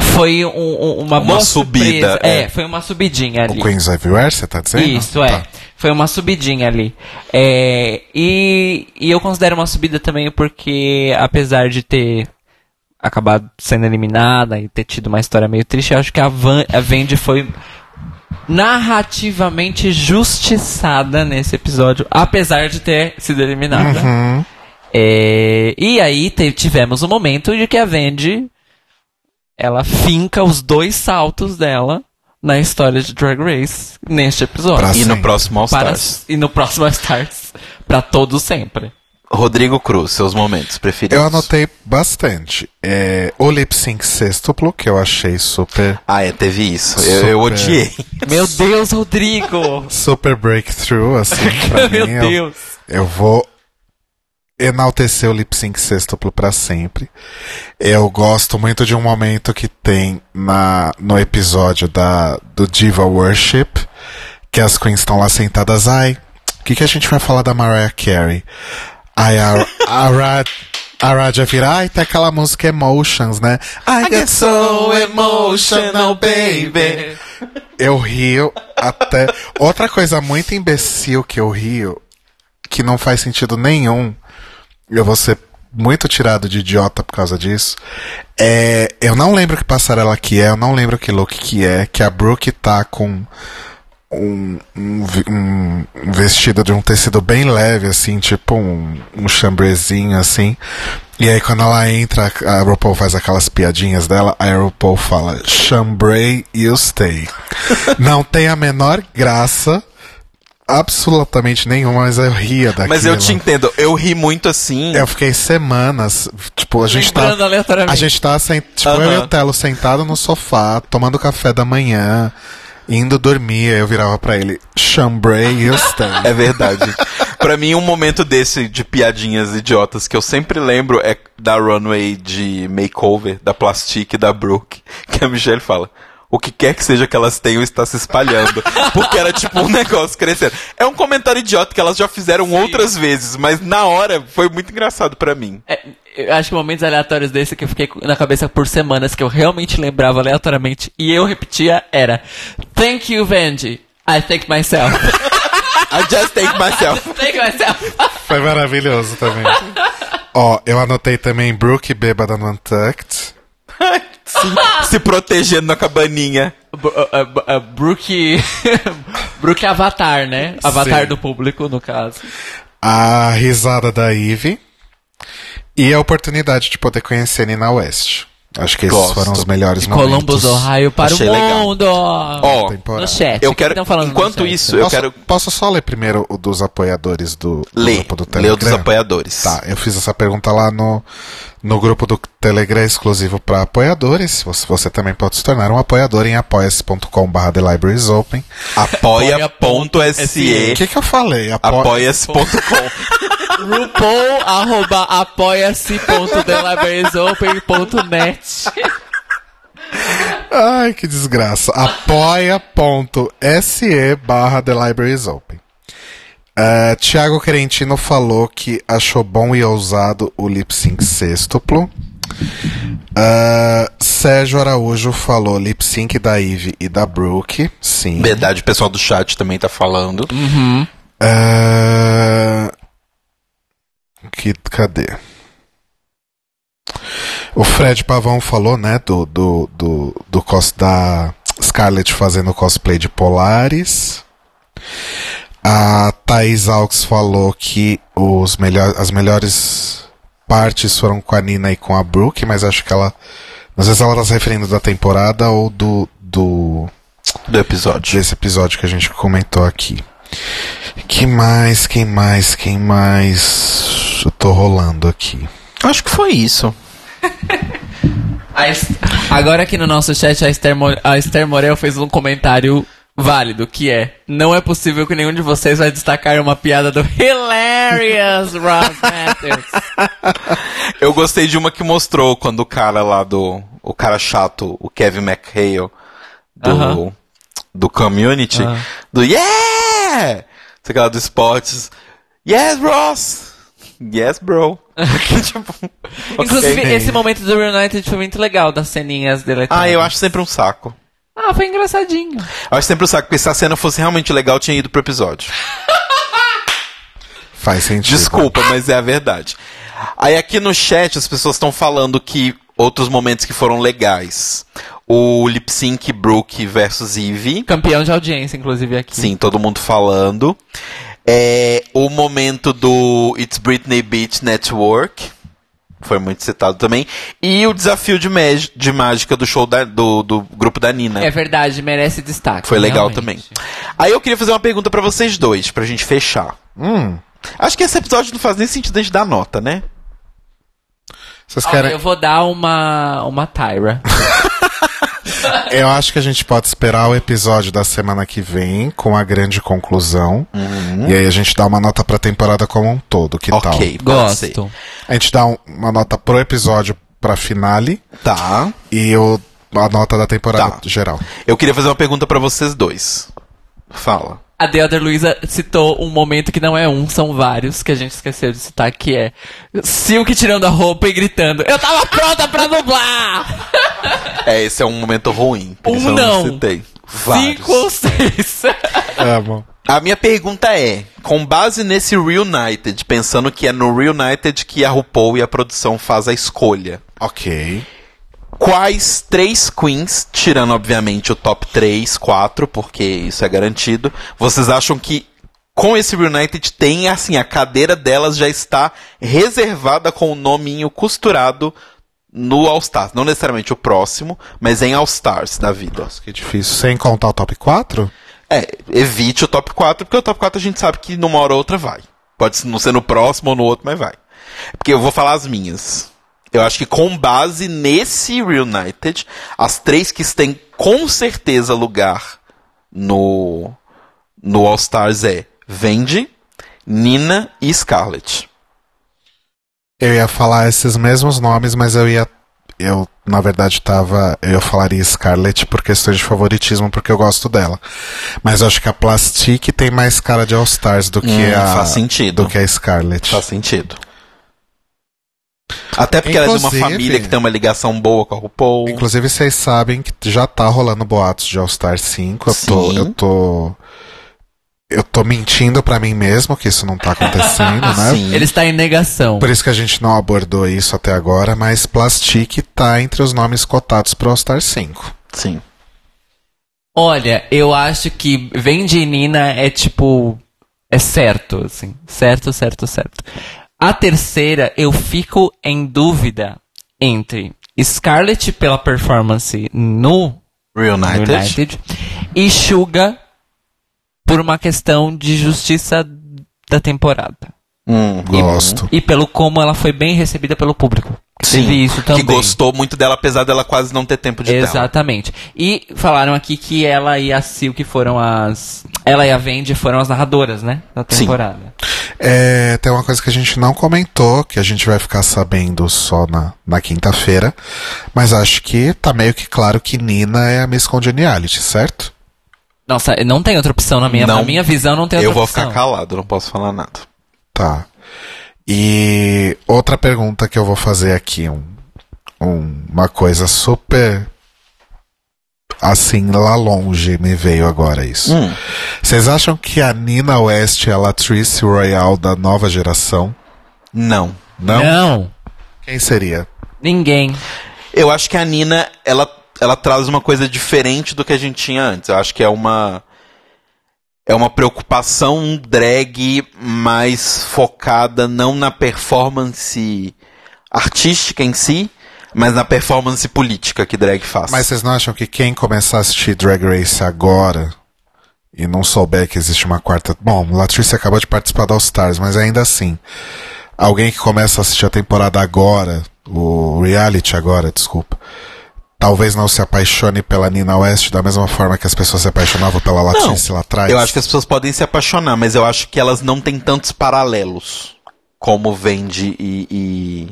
foi um- um- uma, Uma boa subida, é. É, foi uma subidinha ali. O Queens Everywhere, você tá dizendo? Isso, é. Tá. Foi uma subidinha ali. É, e, e eu considero uma subida também porque, apesar de ter acabado sendo eliminada e ter tido uma história meio triste, eu acho que a, Van, a Vendi foi narrativamente justiçada nesse episódio, apesar de ter sido eliminada. Uhum. É, e aí te- tivemos o momento de que a Vendi ela finca os dois saltos dela na história de Drag Race neste episódio. Pra E no próximo All Para- Stars. e no próximo All Stars. Pra todo sempre. Rodrigo Cruz, seus momentos preferidos. Eu anotei bastante. É, o lip sync sextuplo, que eu achei super, Ah, é, teve isso. Eu, eu Super. odiei. Meu Deus, Rodrigo! super breakthrough, assim, pra Meu mim. eu- Deus! Eu vou enaltecer o lip sync sextuplo pra sempre. Eu gosto muito de um momento que tem na, no episódio da, do Diva Worship, que as queens estão lá sentadas. Ai, o que, que a gente vai falar da Mariah Carey? Aí a, a, Rad, a Raja vira, ai, tem aquela música Emotions, né? I, get so emotional, baby. Eu rio até. Outra coisa muito imbecil que eu rio, que não faz sentido nenhum, eu vou ser muito tirado de idiota por causa disso. É, eu não lembro que passarela que é, eu não lembro que look que é, que a Brooke tá com um, um, um- um vestido de um tecido bem leve, assim, tipo um, um chambrezinho, assim. E aí quando ela entra, a RuPaul faz aquelas piadinhas dela, aí a RuPaul fala, chambray you stay. não tem a menor graça, absolutamente nenhuma, mas eu ria daquilo. Mas eu te entendo, eu ri muito assim. Eu fiquei semanas, tipo, a gente tá... Lembrando aleatoriamente. A gente tá, tipo, eu e o Telo sentado no sofá, tomando café da manhã, indo dormir, aí eu virava pra ele, chambray you stay. É verdade. pra mim, um momento desse de piadinhas idiotas que eu sempre lembro é da runway de makeover, da Plastique e da Brooke, que a Michelle fala. O que quer que seja que elas tenham está se espalhando. Porque era tipo um negócio crescendo. É um comentário idiota que elas já fizeram outras vezes, mas na hora foi muito engraçado pra mim. É, eu acho que momentos aleatórios desse que eu fiquei na cabeça por semanas, que eu realmente lembrava aleatoriamente, e eu repetia, era Thank you, Vendi. I thank myself. I just take myself. thank myself. Foi maravilhoso também. Ó, eu anotei também Brooke bêbada no Untucked. Se, se protegendo na cabaninha. Bru- uh, uh, uh, Brooke. Brooke Avatar, né? Avatar Sim. do público, no caso. A risada da Ivy e a oportunidade de poder conhecer Nina West. Acho que esses Gosto. foram os melhores De momentos. Columbus, Ohio, para Achei o mundo! Ó, temporada. no chat. eu quero- que enquanto chat? isso, eu posso, quero- posso só ler primeiro o dos apoiadores do, do Lê, grupo do lê Telegram? o dos apoiadores. Tá, eu fiz essa pergunta lá no, no grupo do Telegram exclusivo para apoiadores. Você, você também pode se tornar um apoiador em apoia.se.com.br The Libraries Open. Apoia.se O que, que eu falei? Apo... apoia.se.com RuPaul, arroba apoia-se.thelibrariesopen.net Ai, que desgraça. apoia.se barra The Libraries Open. Uh, Tiago Querentino falou que achou bom e ousado o lip sync sextuplo. Uh, Sérgio Araújo falou lip sync da Eve e da Brooke. Sim. Verdade, o pessoal do chat também tá falando. Uh, que, cadê? O Fred Pavão falou, né, do, do, do, do cos da Scarlett fazendo cosplay de Polaris. A Thaís Alves falou que os melhor, as melhores partes foram com a Nina e com a Brooke, mas acho que ela. Às vezes ela tá se referindo da temporada ou do. do Do episódio. desse episódio que a gente comentou aqui. Que mais, quem mais, quem mais? Eu tô rolando aqui. Acho que foi isso. Agora aqui no nosso chat, a Esther, Mo- a Esther Morel fez um comentário válido, que é Não é possível que nenhum de vocês vai destacar uma piada do Hilarious Ross Matthews. Eu gostei de uma que mostrou quando o cara lá do. O cara chato, o Kevin McHale, do. Aham. Do community, Aham. do Yeah! Sei lá, do esportes. Yes, Ross! Yes, bro. tipo, Inclusive, ok. esse momento do Reunited foi muito legal, das ceninhas deletadas. Ah, eu acho sempre um saco. Ah, foi engraçadinho. Eu acho sempre um saco, porque se a cena fosse realmente legal, eu tinha ido pro episódio. Faz sentido. Desculpa, mas é a verdade. Aí aqui no chat as pessoas estão falando que outros momentos que foram legais. O lip sync Brooke versus Eve. Campeão de audiência, inclusive, aqui. Sim, todo mundo falando. É, o momento do It's Britney Beach Network. Foi muito citado também. E o desafio de, mag- de mágica do show da- do, do grupo da Nina. É verdade, merece destaque. Foi legal realmente. também. Aí eu queria fazer uma pergunta pra vocês dois, pra gente fechar. Hum, Acho que esse episódio não faz nem sentido a gente dar nota, né? vocês querem. eu vou dar uma, uma Tyra. Eu acho que a gente pode esperar o episódio da semana que vem com a grande conclusão. E aí a gente dá uma nota pra temporada como um todo. Que tal? ok. Gosto. A gente dá um- uma nota pro episódio pra finale Tá. e o, a nota da temporada Tá. geral. Eu queria fazer uma pergunta pra vocês dois. Fala. A Deodra Luiza citou um momento que não é um, são vários, que a gente esqueceu de citar, que é Silk tirando a roupa e gritando, eu tava pronta pra dublar! É, esse é um momento ruim. por Um isso eu não. citei. Vários. Cinco ou seis. Amo. A minha pergunta é, com base nesse Reunited, pensando que é no Reunited que a RuPaul e a produção faz a escolha, Ok. Quais três queens, tirando obviamente o top 3, 4, porque isso é garantido, vocês acham que com esse Reunited tem assim, a cadeira delas já está reservada com o nominho costurado no All Stars, não necessariamente o próximo, mas em All Stars da vida. Que difícil. Sem contar o top 4? É, evite o top 4, porque o top 4 a gente sabe que numa hora ou outra vai. Pode não ser no próximo ou no outro, mas vai. Porque eu vou falar as minhas. Eu acho que com base nesse Reunited, as três que têm com certeza lugar no, no All Stars é Vendi, Nina e Scarlett. Eu ia falar esses mesmos nomes, mas eu ia. Eu, na verdade, tava. Eu falaria Scarlett por questões de favoritismo, porque eu gosto dela. Mas eu acho que a Plastic tem mais cara de All Stars do que Hum, a. faz sentido. Do que a Scarlett. Faz sentido. Até porque ela é de uma Inclusive- família que tem uma ligação boa com a RuPaul. Inclusive, vocês sabem que já tá rolando boatos de All Star 5. Eu tô. Sim. Eu tô. eu tô mentindo pra mim mesmo que isso não tá acontecendo, né? Sim. Ele está em negação. Por isso que a gente não abordou isso até agora, mas Plastic tá entre os nomes cotados pro All Star 5. Sim. Olha, eu acho que Vem de Nina é tipo. É certo, assim. Certo, certo, certo. A terceira, eu fico em dúvida entre Scarlett pela performance no Reunited. United e Suga por uma questão de justiça da temporada. Hum, Gosto. E pelo como ela foi bem recebida pelo público. Sim, isso também. que gostou muito dela, apesar dela quase não ter tempo de tela. Exatamente. E falaram aqui que ela e a Silk foram as. Ela e a Vendi foram as narradoras, né? Da Sim. temporada. É, tem uma coisa que a gente não comentou, que a gente vai ficar sabendo só na, na quinta-feira, mas acho que tá meio que claro que Nina é a Miss Congeniality, certo? Nossa, não tem outra opção na minha, Não. na minha visão, não tem outra Eu vou opção. ficar calado, não posso falar nada. Tá. E outra pergunta que eu vou fazer aqui, um, um- uma coisa super assim lá longe me veio agora isso. Hum. Vocês acham que a Nina West é a Latrice Royale da nova geração? Não. Não? Não, Quem seria? ninguém. Eu acho que a Nina, ela, ela traz uma coisa diferente do que a gente tinha antes. Eu acho que é uma. É uma preocupação drag mais focada não na performance artística em si, mas na performance política que drag faz. Mas vocês não acham que quem começar a assistir Drag Race agora e não souber que existe uma quarta. Bom, Latrice acabou de participar da All Stars, mas ainda assim. Alguém que começa a assistir a temporada agora, o reality agora, desculpa. Talvez não se apaixone pela Nina West da mesma forma que as pessoas se apaixonavam pela Latrice lá atrás. Eu acho que as pessoas podem se apaixonar, mas eu acho que elas não têm tantos paralelos como Vendi e,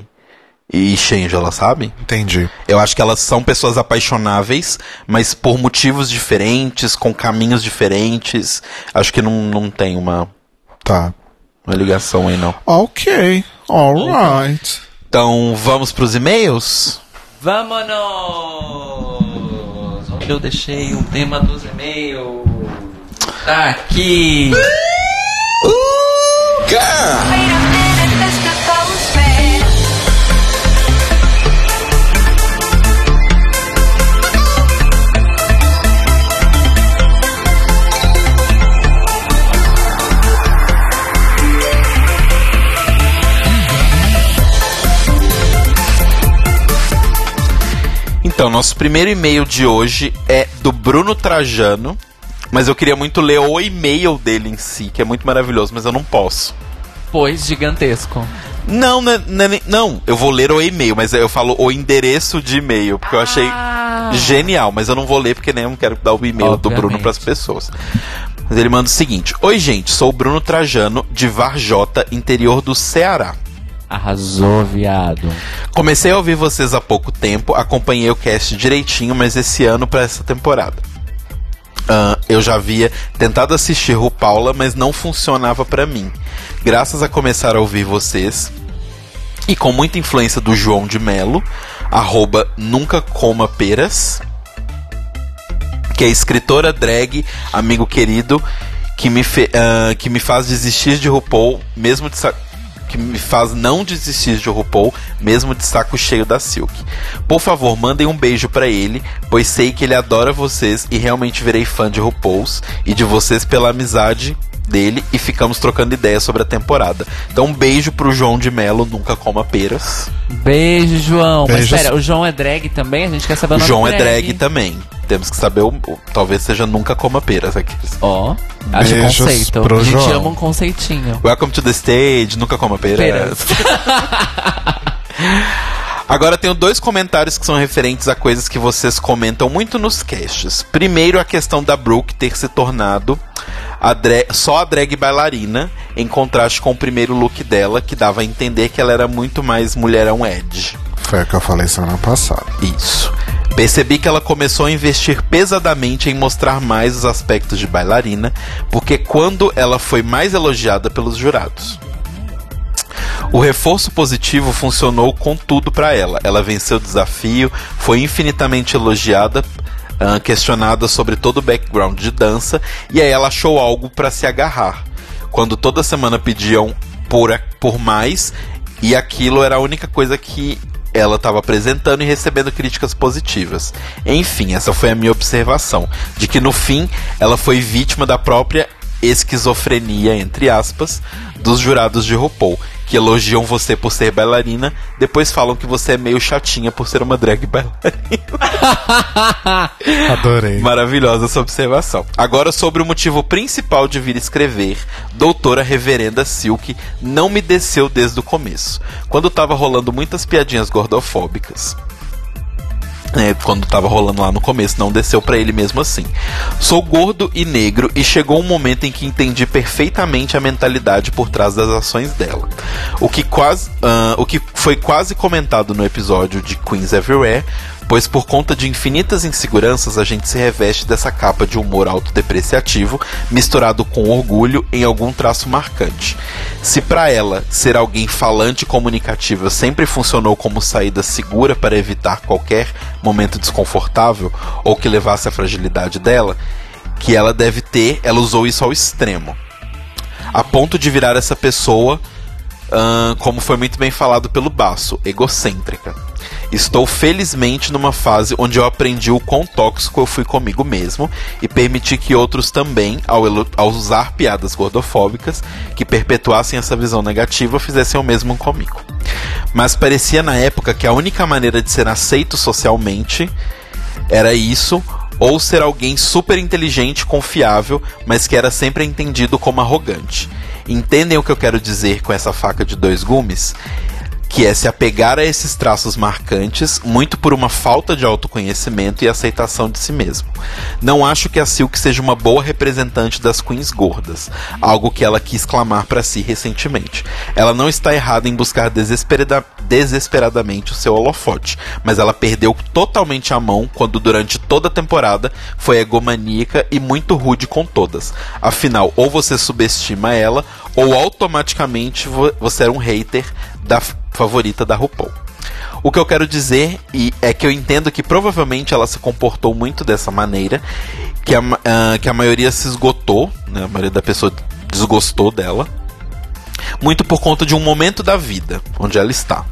e, e Shangela, sabe? Entendi. Eu acho que elas são pessoas apaixonáveis, mas por motivos diferentes, com caminhos diferentes. Acho que não, não tem uma, Tá. uma ligação aí, não. Ok. Alright. Então, vamos pros e-mails? Vámonos! Onde eu deixei o tema dos e-mails? Tá aqui! Wait a Então, nosso primeiro e-mail de hoje é do Bruno Trajano. Mas eu queria muito ler o e-mail dele em si, que é muito maravilhoso, mas eu não posso. Pois gigantesco. Não, né, né, não, eu vou ler o e-mail, mas eu falo o endereço de e-mail, porque eu achei Ah. genial, mas eu não vou ler porque nem eu não quero dar o e-mail do. Bruno pras pessoas. Mas ele manda o seguinte: Oi, gente, sou o Bruno Trajano, de Varjota, interior do Ceará. Arrasou, viado. Comecei a ouvir vocês há pouco tempo, acompanhei o cast direitinho, mas esse ano pra essa temporada. Ah, eu já havia tentado assistir o Paula, mas não funcionava pra mim. Graças a começar a ouvir vocês e com muita influência do João de Melo, arroba nunca coma peras, que é escritora drag, amigo querido, que me, fe- ah, que me faz desistir de RuPaul, mesmo de que me faz não desistir de RuPaul, mesmo de saco cheio da Silk. Por favor, mandem um beijo pra ele, pois sei que ele adora vocês e realmente virei fã de RuPaul's e de vocês pela amizade dele e ficamos trocando ideias sobre a temporada. Então, um beijo pro João de Melo, nunca coma peras. Beijo, João. Beijos. Mas pera, o João é drag também? A gente quer saber o O nome João é drag. drag também. Temos que saber o, o- talvez seja nunca coma peras aqui. Ó, acho Beijos conceito. pro a gente João. ama um conceitinho. Welcome to the stage, nunca coma peras. Peras. Agora tenho dois comentários que são referentes a coisas que vocês comentam muito nos casts. Primeiro, a questão da Brooke ter se tornado a só a drag bailarina, em contraste com o primeiro look dela, que dava a entender que ela era muito mais mulherão edge. Foi o que eu falei semana passada. Isso. Percebi que ela começou a investir pesadamente em mostrar mais os aspectos de bailarina, porque quando ela foi mais elogiada pelos jurados. O reforço positivo funcionou com tudo pra ela. Ela venceu o desafio, foi infinitamente elogiada ah, questionada sobre todo o background de dança, e aí ela achou algo pra se agarrar. Quando toda semana pediam por, por mais, e aquilo era a única coisa que ela estava apresentando e recebendo críticas positivas. Enfim, essa foi a minha observação, de que no fim ela foi vítima da própria esquizofrenia, entre aspas, dos jurados de RuPaul, que elogiam você por ser bailarina, depois falam que você é meio chatinha por ser uma drag bailarina. Adorei. Maravilhosa essa observação. Agora sobre o motivo principal de vir escrever, doutora reverenda Silk não me desceu desde o começo. Quando tava rolando muitas piadinhas gordofóbicas. É, quando tava rolando lá no começo, não desceu pra ele mesmo assim. Sou gordo e negro e chegou um momento em que entendi perfeitamente a mentalidade por trás das ações dela. O que quase, ah, o que foi quase comentado no episódio de Queens Everywhere, pois por conta de infinitas inseguranças a gente se reveste dessa capa de humor autodepreciativo misturado com orgulho em algum traço marcante. Se pra ela ser alguém falante e comunicativa sempre funcionou como saída segura para evitar qualquer momento desconfortável ou que levasse à fragilidade dela, que ela deve ter, ela usou isso ao extremo. A ponto de virar essa pessoa, como foi muito bem falado pelo Baço, egocêntrica. Estou felizmente numa fase onde eu aprendi o quão tóxico eu fui comigo mesmo e permiti que outros também, ao, ao usar piadas gordofóbicas que perpetuassem essa visão negativa, fizessem o mesmo comigo. Mas parecia na época que a única maneira de ser aceito socialmente era isso, ou ser alguém super inteligente, confiável, mas que era sempre entendido como arrogante. Entendem o que eu quero dizer com essa faca de dois gumes? Que é se apegar a esses traços marcantes, muito por uma falta de autoconhecimento e aceitação de si mesmo. Não acho que a Silk seja uma boa representante das queens gordas, algo que ela quis clamar para si recentemente. Ela não está errada em buscar desesperada- desesperadamente o seu holofote, mas ela perdeu totalmente a mão quando durante toda a temporada foi egomaníaca e muito rude com todas. Afinal, ou você subestima ela, ou automaticamente vo- você era um hater da favorita da RuPaul. O que eu quero dizer é que eu entendo que provavelmente ela se comportou muito dessa maneira, que a, ah, que a maioria se esgotou, né, a maioria da pessoa desgostou dela, muito por conta de um momento da vida onde ela está,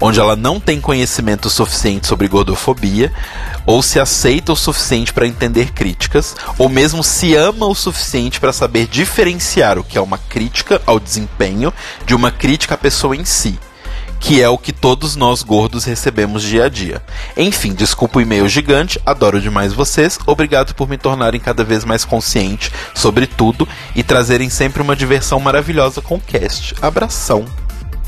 onde ela não tem conhecimento suficiente sobre gordofobia, ou se aceita o suficiente para entender críticas, ou mesmo se ama o suficiente para saber diferenciar o que é uma crítica ao desempenho de uma crítica à pessoa em si. Que é o que todos nós gordos recebemos dia a dia. Enfim, desculpa o e-mail gigante, adoro demais vocês, obrigado por me tornarem cada vez mais consciente sobre tudo e trazerem sempre uma diversão maravilhosa com o cast. Abração.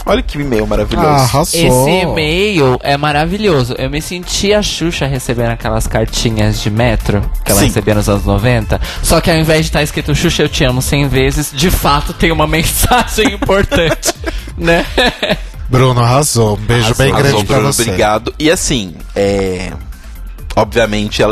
Olha que e-mail maravilhoso. Ah, arrasou. Esse e-mail é maravilhoso. Eu me senti a Xuxa recebendo aquelas cartinhas de metro que ela Sim. recebia nos anos 90. Só que ao invés de estar escrito Xuxa, eu te amo 100 vezes, de fato tem uma mensagem importante, né? Bruno arrasou. Um beijo bem Arrasou, grande pra Bruno, você. Obrigado. E assim, é. Obviamente,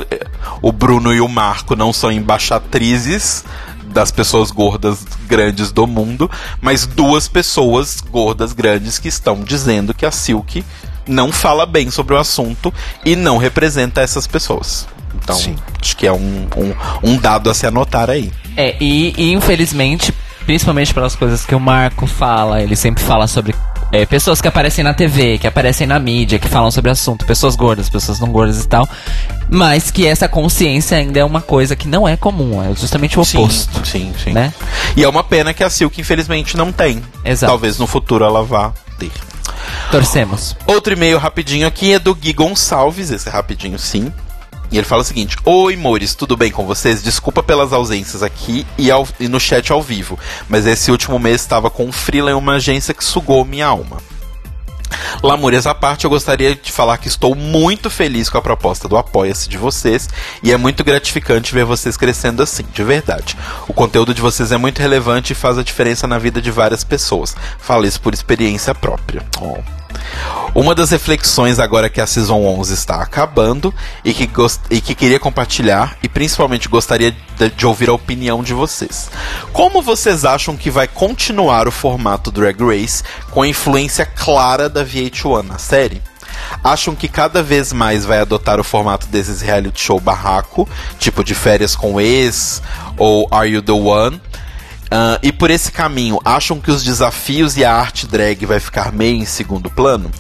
o Bruno e o Marco não são embaixatrizes das pessoas gordas grandes do mundo, mas duas pessoas gordas grandes que estão dizendo que a Silk não fala bem sobre o assunto e não representa essas pessoas. Então, Sim. acho que é um, um, um dado a se anotar aí. É, e, e, infelizmente, principalmente pelas coisas que o Marco fala, ele sempre fala sobre é, pessoas que aparecem na TV, que aparecem na mídia, que falam sobre assunto, pessoas gordas, pessoas não gordas e tal, mas que essa consciência ainda é uma coisa que não é comum, é justamente o oposto. Sim, sim, sim. Né? E é uma pena que a Silk, infelizmente, não tem. Exato. Talvez no futuro ela vá ter. Torcemos. Outro e-mail rapidinho aqui é do Gui Gonçalves, esse é rapidinho sim. E ele fala o seguinte: Oi, Mores, tudo bem com vocês? Desculpa pelas ausências aqui e, ao- e no chat ao vivo, mas esse último mês estava com um freela em uma agência que sugou minha alma. Lamúrias à parte, eu gostaria de falar que estou muito feliz com a proposta do Apoia-se de vocês e é muito gratificante ver vocês crescendo assim, de verdade. O conteúdo de vocês é muito relevante e faz a diferença na vida de várias pessoas. Falo isso por experiência própria. Oh. Uma das reflexões agora que a Season 11 está acabando e que, e que queria compartilhar e principalmente gostaria de, de ouvir a opinião de vocês. Como vocês acham que vai continuar o formato Drag Race com a influência clara da VH1 na série? acham que cada vez mais vai adotar o formato desses reality show barraco, tipo de férias com ex ou Are You the One. Ah, e por esse caminho, acham que os desafios e a arte drag vai ficar meio em segundo plano?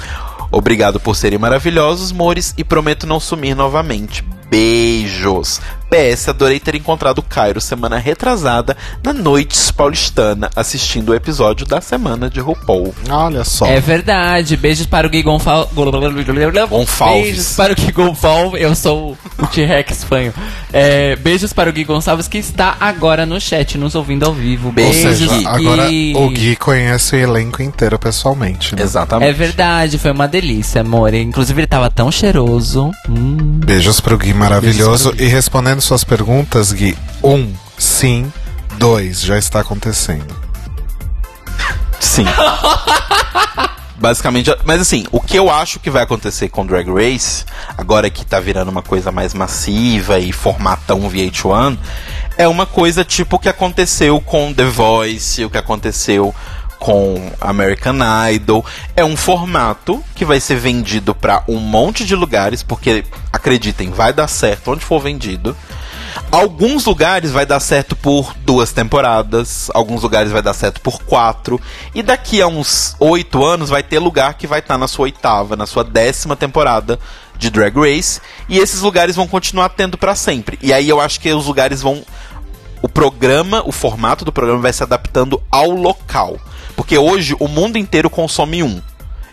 Obrigado por serem maravilhosos, mores, e prometo não sumir novamente. Beijos. PS, adorei ter encontrado o Cairo semana retrasada na Noites Paulistana, assistindo o episódio da semana de RuPaul. Olha só. É verdade. Beijos para o Gui Gonçal... Gonçalves. Beijos para o Gui Gonçalves. Eu sou o T-Rex fanho. É, beijos para o Gui Gonçalves que está agora no chat nos ouvindo ao vivo. Ou Beijos, seja, Gui. agora o Gui conhece o elenco inteiro pessoalmente. Né? Exatamente. É verdade, foi uma delícia, amor. Inclusive ele tava tão cheiroso. Hum. Beijos pro Gui maravilhoso. E respondendo suas perguntas, Gui, um, sim, dois, já está acontecendo. Sim. Basicamente, mas assim, o que eu acho que vai acontecer com Drag Race, agora que tá virando uma coisa mais massiva e formatão VH1, é uma coisa tipo o que aconteceu com The Voice, o que aconteceu com American Idol. É um formato que vai ser vendido pra um monte de lugares, porque acreditem, vai dar certo onde for vendido. Alguns lugares vai dar certo por duas temporadas, alguns lugares vai dar certo por quatro, e daqui a uns oito anos vai ter lugar que vai estar na sua oitava, na sua décima temporada de Drag Race, e esses lugares vão continuar tendo pra sempre. E aí eu acho que os lugares vão o programa, o formato do programa vai se adaptando ao local. Porque hoje o mundo inteiro consome um.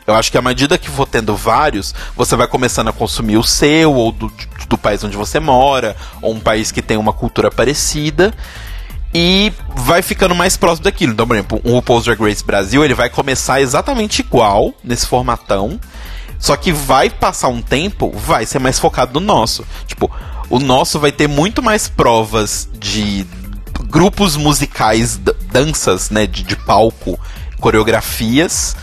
Eu acho que à medida que for tendo vários, você vai começando a consumir o seu, ou do, do país onde você mora, ou um país que tem uma cultura parecida. E vai ficando mais próximo daquilo. Então, por exemplo, o RuPaul's Drag Race Brasil, ele vai começar exatamente igual, nesse formatão. Só que vai passar um tempo, vai ser mais focado no nosso. Tipo, o nosso vai ter muito mais provas de grupos musicais, danças, né, de, de palco, coreografias,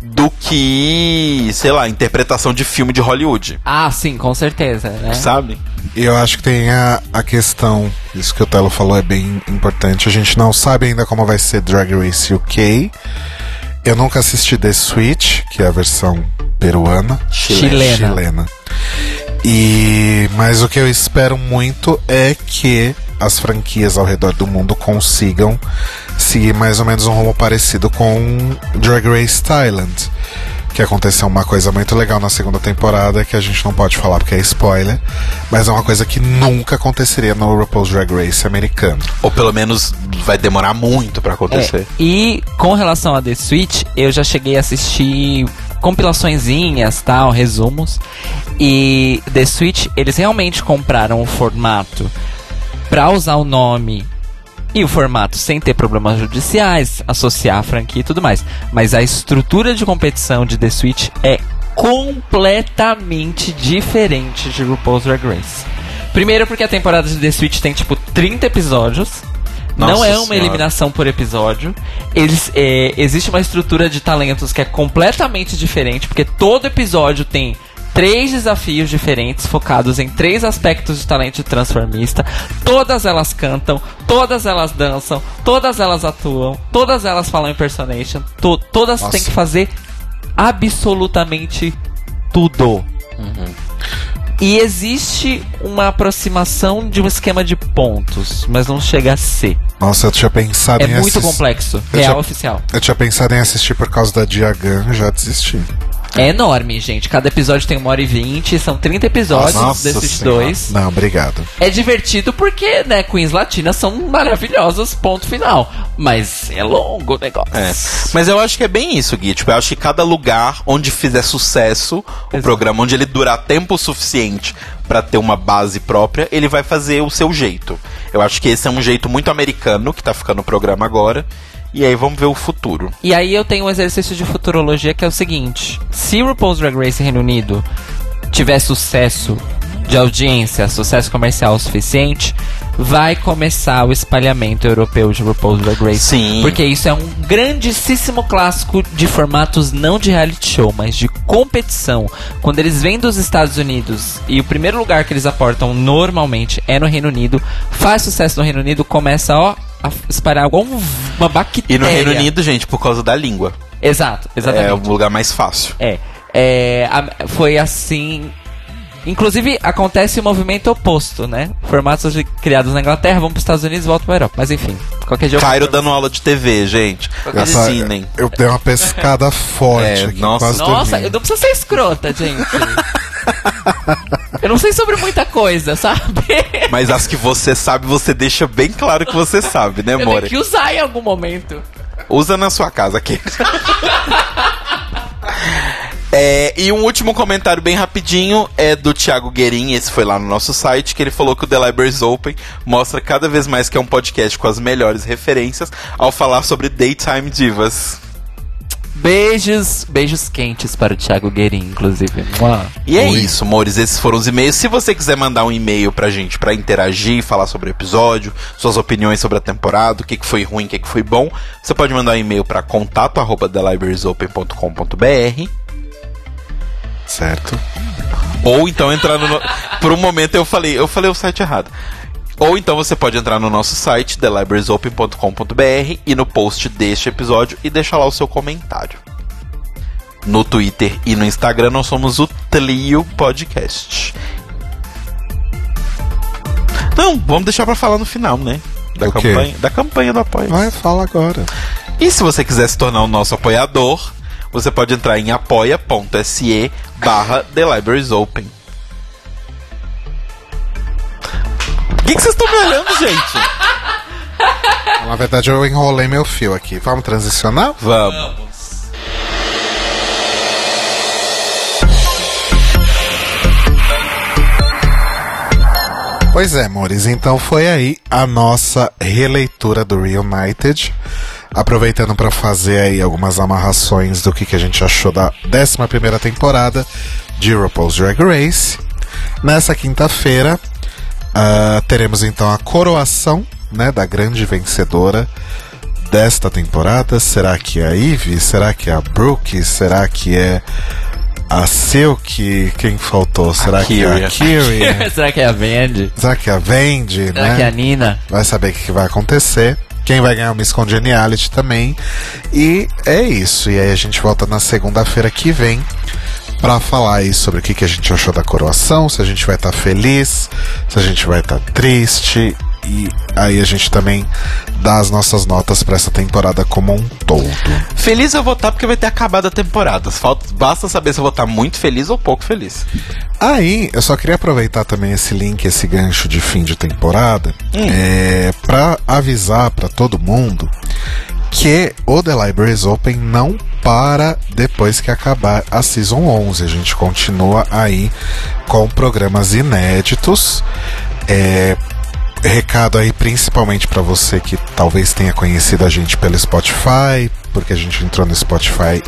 do que, sei lá, interpretação de filme de Hollywood, Ah, sim, com certeza, né? sabe? E eu acho que tem a, a questão, isso que o Telo falou é bem importante. A gente não sabe ainda como vai ser Drag Race UK. Eu nunca assisti The Switch, que é a versão peruana. Chilena. Chilena. E mas o que eu espero muito é que as franquias ao redor do mundo consigam seguir mais ou menos um rumo parecido com Drag Race Thailand. Que aconteceu uma coisa muito legal na segunda temporada que a gente não pode falar porque é spoiler, mas é uma coisa que nunca aconteceria no RuPaul's Drag Race americano. Ou pelo menos vai demorar muito pra acontecer. É, e com relação a The Switch, eu já cheguei a assistir compilaçõezinhas, tal, resumos. E The Switch, eles realmente compraram o formato pra usar o nome e o formato sem ter problemas judiciais, associar a franquia e tudo mais. Mas a estrutura de competição de The Switch é completamente diferente de RuPaul's Drag Race. Primeiro porque a temporada de The Switch tem tipo 30 episódios. não Nossa é uma Senhora. eliminação por episódio. Eles, é, existe uma estrutura de talentos que é completamente diferente, porque todo episódio tem três desafios diferentes focados em três aspectos de talento transformista. Todas elas cantam, todas elas dançam, todas elas atuam, todas elas falam impersonation, to- todas Nossa. têm que fazer absolutamente tudo. E existe uma aproximação de um esquema de pontos, mas não chega a ser. Nossa, eu tinha pensado É em muito assis- complexo. Eu Real já- oficial. Eu tinha pensado em assistir por causa da Diagan, já desisti. É enorme, gente. Cada episódio tem uma hora e vinte, são 30 episódios Nossa desses Senhora. dois. Não, obrigado. É divertido porque, né, Queens Latinas são maravilhosas, ponto final. Mas é longo o negócio. É. Mas eu acho que é bem isso, Gui. Tipo, eu acho que cada lugar onde fizer sucesso o Exato. programa, onde ele durar tempo suficiente pra ter uma base própria, ele vai fazer o seu jeito. Eu acho que esse é um jeito muito americano que tá ficando o programa agora. E aí vamos ver o futuro. E aí eu tenho um exercício de futurologia que é o seguinte: se o RuPaul's Drag Race Reino Unido tiver sucesso de audiência, sucesso comercial o suficiente, vai começar o espalhamento europeu de RuPaul's Drag Race. Sim. Porque isso é um grandíssimo clássico de formatos não de reality show, mas de competição. Quando eles vêm dos Estados Unidos e o primeiro lugar que eles aportam normalmente é no Reino Unido, faz sucesso no Reino Unido, começa ó, a espalhar igual um- uma bactéria. E no Reino Unido, gente, por causa da língua. Exato, É exatamente. o lugar mais fácil. É. É, a- foi assim. Inclusive, acontece o movimento oposto, né? Formatos de- criados na Inglaterra vão para os Estados Unidos e voltam para Europa. Mas enfim, qualquer dia eu Cairo dando aula de TV, gente. Essa- Ensinem. eu dei uma pescada forte É, aqui, nossa. quase Nossa, eu não preciso ser escrota, gente. eu não sei sobre muita coisa, sabe? Mas as que você sabe, você deixa bem claro que você sabe, né, Eu tenho More? que usar em algum momento. Usa na sua casa aqui. É, e um último comentário bem rapidinho é do Thiago Guerin, esse foi lá no nosso site, que ele falou que o The Libraries Open mostra cada vez mais que é um podcast com as melhores referências ao falar sobre Daytime Divas. Beijos, beijos quentes para o Thiago Guerin, inclusive. Mua. E é Oi. isso, amores. Esses foram os e-mails. Se você quiser mandar um e-mail pra gente pra interagir, falar sobre o episódio, suas opiniões sobre a temporada, o que, que foi ruim, o que, que foi bom, você pode mandar um e-mail pra contato arroba thelibrariesopen.com.br Certo. ou então entrar no. Por um momento eu falei, eu falei o site errado. Ou então você pode entrar no nosso site, thelibrariesopen.com.br e no post deste episódio e deixar lá o seu comentário. No Twitter e no Instagram nós somos o Tlio Podcast. Não, vamos deixar pra falar no final, né? Da campanha, da campanha do apoio. Vai, fala agora. E se você quiser se tornar o nosso apoiador, você pode entrar em apoia.se barra The Libraries Open. O que vocês estão me olhando, gente? Na verdade, eu enrolei meu fio aqui. Vamos transicionar? Vamos. Pois é, amores. Então foi aí a nossa releitura do Reunited. Aproveitando para fazer aí algumas amarrações do que, que a gente achou da 11 primeira temporada de RuPaul's Drag Race. Nessa quinta-feira, ah, teremos então a coroação né, da grande vencedora desta temporada. Será que é a Eve? Será que é a Brooke? Será que é a Silk? Quem faltou? Será que é a Kyria? Será que é a Vendi? Será que é a Vendi, Será né? que é a Nina? Vai saber o que vai acontecer. Quem vai ganhar o Miss Congeniality também. E é isso. E aí a gente volta na segunda-feira que vem pra falar aí sobre o que, que a gente achou da coroação, se a gente vai estar feliz, se a gente vai estar triste. E aí a gente também dá as nossas notas pra essa temporada como um todo. Feliz eu vou estar porque vai ter acabado a temporada. Falta, basta saber se eu vou estar muito feliz ou pouco feliz. Aí, eu só queria aproveitar também esse link, esse gancho de fim de temporada, é, para avisar para todo mundo que o The Libraries Open não para depois que acabar a Season 11. A gente continua aí com programas inéditos. É, recado aí principalmente para você que talvez tenha conhecido a gente pelo Spotify, porque a gente entrou no Spotify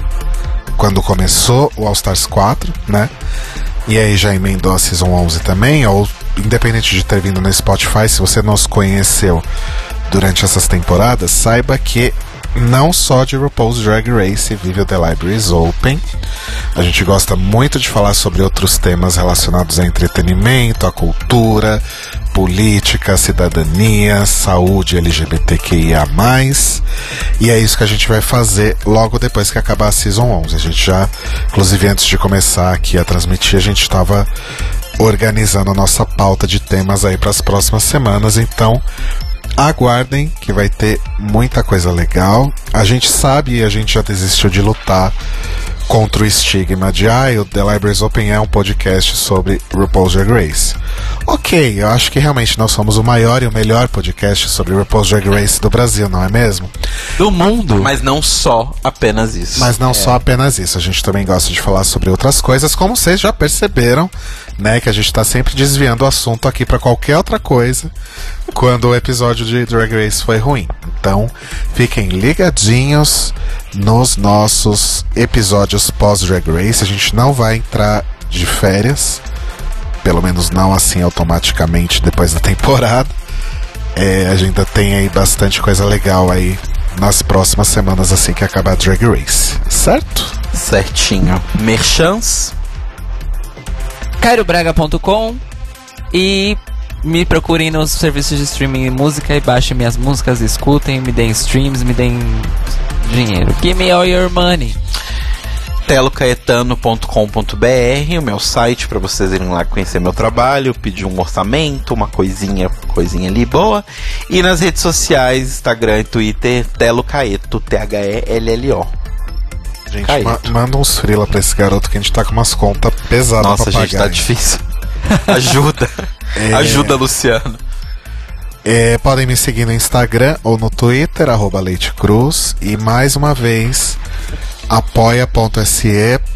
quando começou o All Stars 4, né? E aí já emendou a Season 11 também, ou independente de ter vindo no Spotify, se você nos conheceu durante essas temporadas, saiba que não só de RuPaul's Drag Race vive o The Libraries Open. A gente gosta muito de falar sobre outros temas relacionados a entretenimento, a cultura, política, cidadania, saúde LGBTQIA+. E é isso que a gente vai fazer logo depois que acabar a Season 11. A gente já, inclusive antes de começar aqui a transmitir, a gente estava organizando a nossa pauta de temas aí para as próximas semanas. Então, aguardem que vai ter muita coisa legal. A gente sabe e a gente já desistiu de lutar contra o estigma de ah, o The Libraries Open é um podcast sobre RuPaul's Drag Race. Ok, eu acho que realmente nós somos o maior e o melhor podcast sobre RuPaul's Drag Race do Brasil, não é mesmo? Do mundo. Mas não só apenas isso. Mas não só apenas isso, a gente também gosta de falar sobre outras coisas, como vocês já perceberam, né, que a gente tá sempre desviando o assunto aqui pra qualquer outra coisa quando o episódio de Drag Race foi ruim. Então, fiquem ligadinhos nos nossos episódios pós Drag Race. A gente não vai entrar de férias, pelo menos não assim automaticamente depois da temporada. É, a gente ainda tem aí bastante coisa legal aí nas próximas semanas assim que acabar Drag Race, certo? Certinho. Merchans. cairobraga.com e me procurem nos serviços de streaming de música e baixem minhas músicas, escutem, me deem streams, me deem dinheiro. Give me all your money. telocaetano.com.br, o meu site para vocês irem lá conhecer meu trabalho, pedir um orçamento, uma coisinha, coisinha ali boa. E nas redes sociais, Instagram e Twitter, Telo Caeto, T-H-E-L-L-O. Gente, Caído. ma- manda uns frila pra esse garoto que a gente tá com umas contas pesadas Nossa, pra gente, pagar. tá difícil. Ajuda. É. Ajuda, Luciano. É, podem me seguir no Instagram ou no Twitter, arroba Leite Cruz. E mais uma vez, apoia.se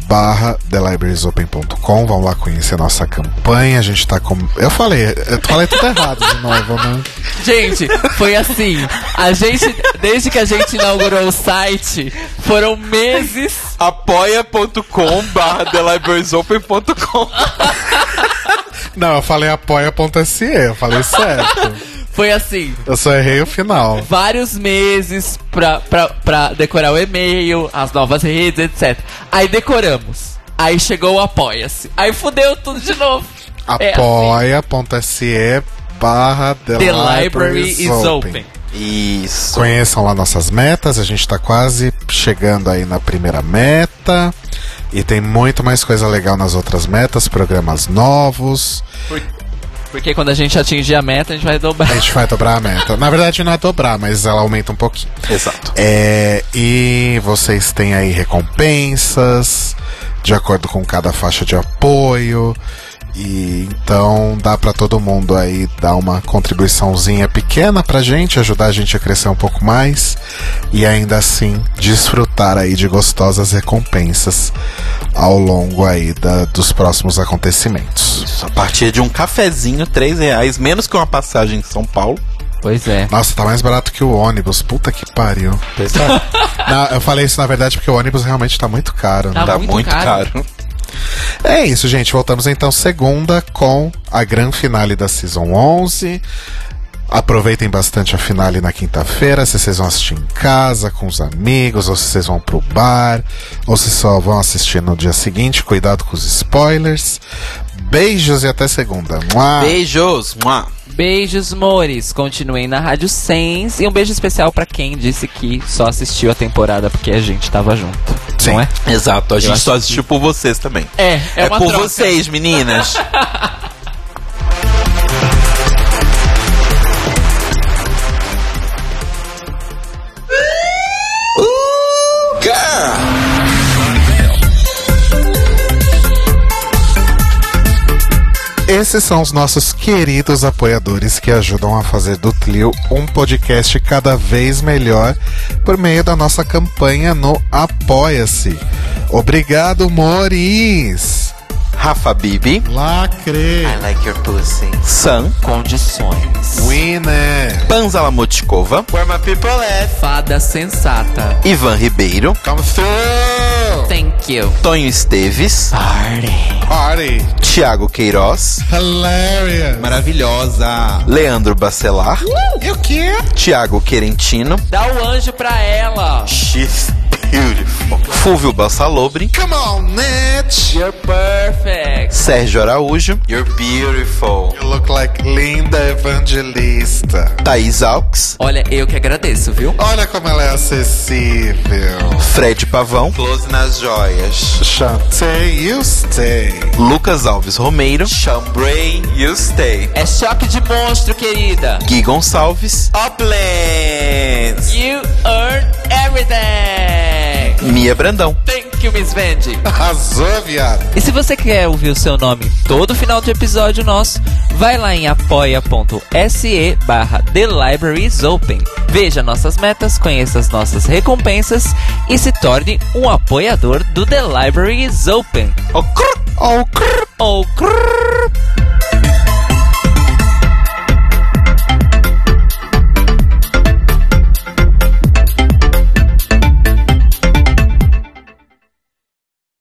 barra thelibrariesopen.com. Vão lá conhecer nossa campanha. A gente tá com. Eu falei, eu falei tudo errado de novo, né? Gente, foi assim. A gente, desde que a gente inaugurou o site, foram meses. apoia.com barra thelibrariesopen.com Não, eu falei apoia.se, eu falei certo. Foi assim. Eu só errei o final. Vários meses pra, pra, pra decorar o e-mail, as novas redes, etc. Aí decoramos. Aí chegou o Apoia-se. Aí fudeu tudo de novo. É assim. apoia.se barra The, The library is open. Isso. Conheçam lá nossas metas, a gente tá quase chegando aí na primeira meta. E tem muito mais coisa legal nas outras metas, programas novos. Porque quando a gente atingir a meta, a gente vai dobrar. A gente vai dobrar a meta. Na verdade não é dobrar, mas ela aumenta um pouquinho. Exato. É, e vocês têm aí recompensas de acordo com cada faixa de apoio. E então dá pra todo mundo aí dar uma contribuiçãozinha pequena pra gente, ajudar a gente a crescer um pouco mais e ainda assim desfrutar aí de gostosas recompensas ao longo aí da- dos próximos acontecimentos. Isso, a partir de um cafezinho, 3 reais, menos que uma passagem em São Paulo. Pois é. Nossa, tá mais barato que o ônibus. Puta que pariu. Não, eu falei isso na verdade porque o ônibus realmente tá muito caro. né? Tá Tá muito muito caro. caro. É isso, gente. Voltamos então segunda com a grande finale da Season 11. Aproveitem bastante a finale na quinta-feira, se vocês vão assistir em casa, com os amigos, ou se vocês vão pro bar, ou se só vão assistir no dia seguinte. Cuidado com os spoilers. Beijos e até segunda. Mua! Beijos! Mua. Beijos, mores. Continuem na Rádio Sens. E um beijo especial pra quem disse que só assistiu a temporada porque a gente tava junto. Sim. Não é? Exato, a gente só assistiu por vocês também. É, é, É, por troca. vocês, meninas. Esses são os nossos queridos apoiadores que ajudam a fazer do Tlio um podcast cada vez melhor por meio da nossa campanha no Apoia-se. Obrigado, Moris! Rafa Bibi. Lacre! I like your pussy. Sam. Condições. Winner! Panzala Motkova. Where my people at. Fada sensata. Ivan Ribeiro. Come through! Thank you. Tonho Esteves. Party. Party! Tiago Queiroz. Hilarious! Maravilhosa. Leandro Bacelar. E o quê? Tiago Querentino. Dá o anjo pra ela. She's beautiful. Fúvio Bassalobre. Come on, Nitch! You're perfect. Sérgio Araújo. You're beautiful. You look like Linda Evangelista. Thaís Alves. Olha, eu que agradeço, viu? Olha como ela é acessível. Fred Pavão. Close nas joias. Chantei, you stay. Lucas Alves Romeiro. Chambray, you stay. É choque de monstro, querida. Gui Gonçalves. Uplands. You earn everything. Mia Brandão. Thank you, Miss Vendi. Arrasou, viado. E se você quer ouvir o seu nome todo final de episódio nosso, vai lá em apoia.se barra The Libraries Open. Veja nossas metas, conheça as nossas recompensas e se torne um apoiador do The Libraries Open. Oh, crrr. Oh, crrr. Oh, crrr.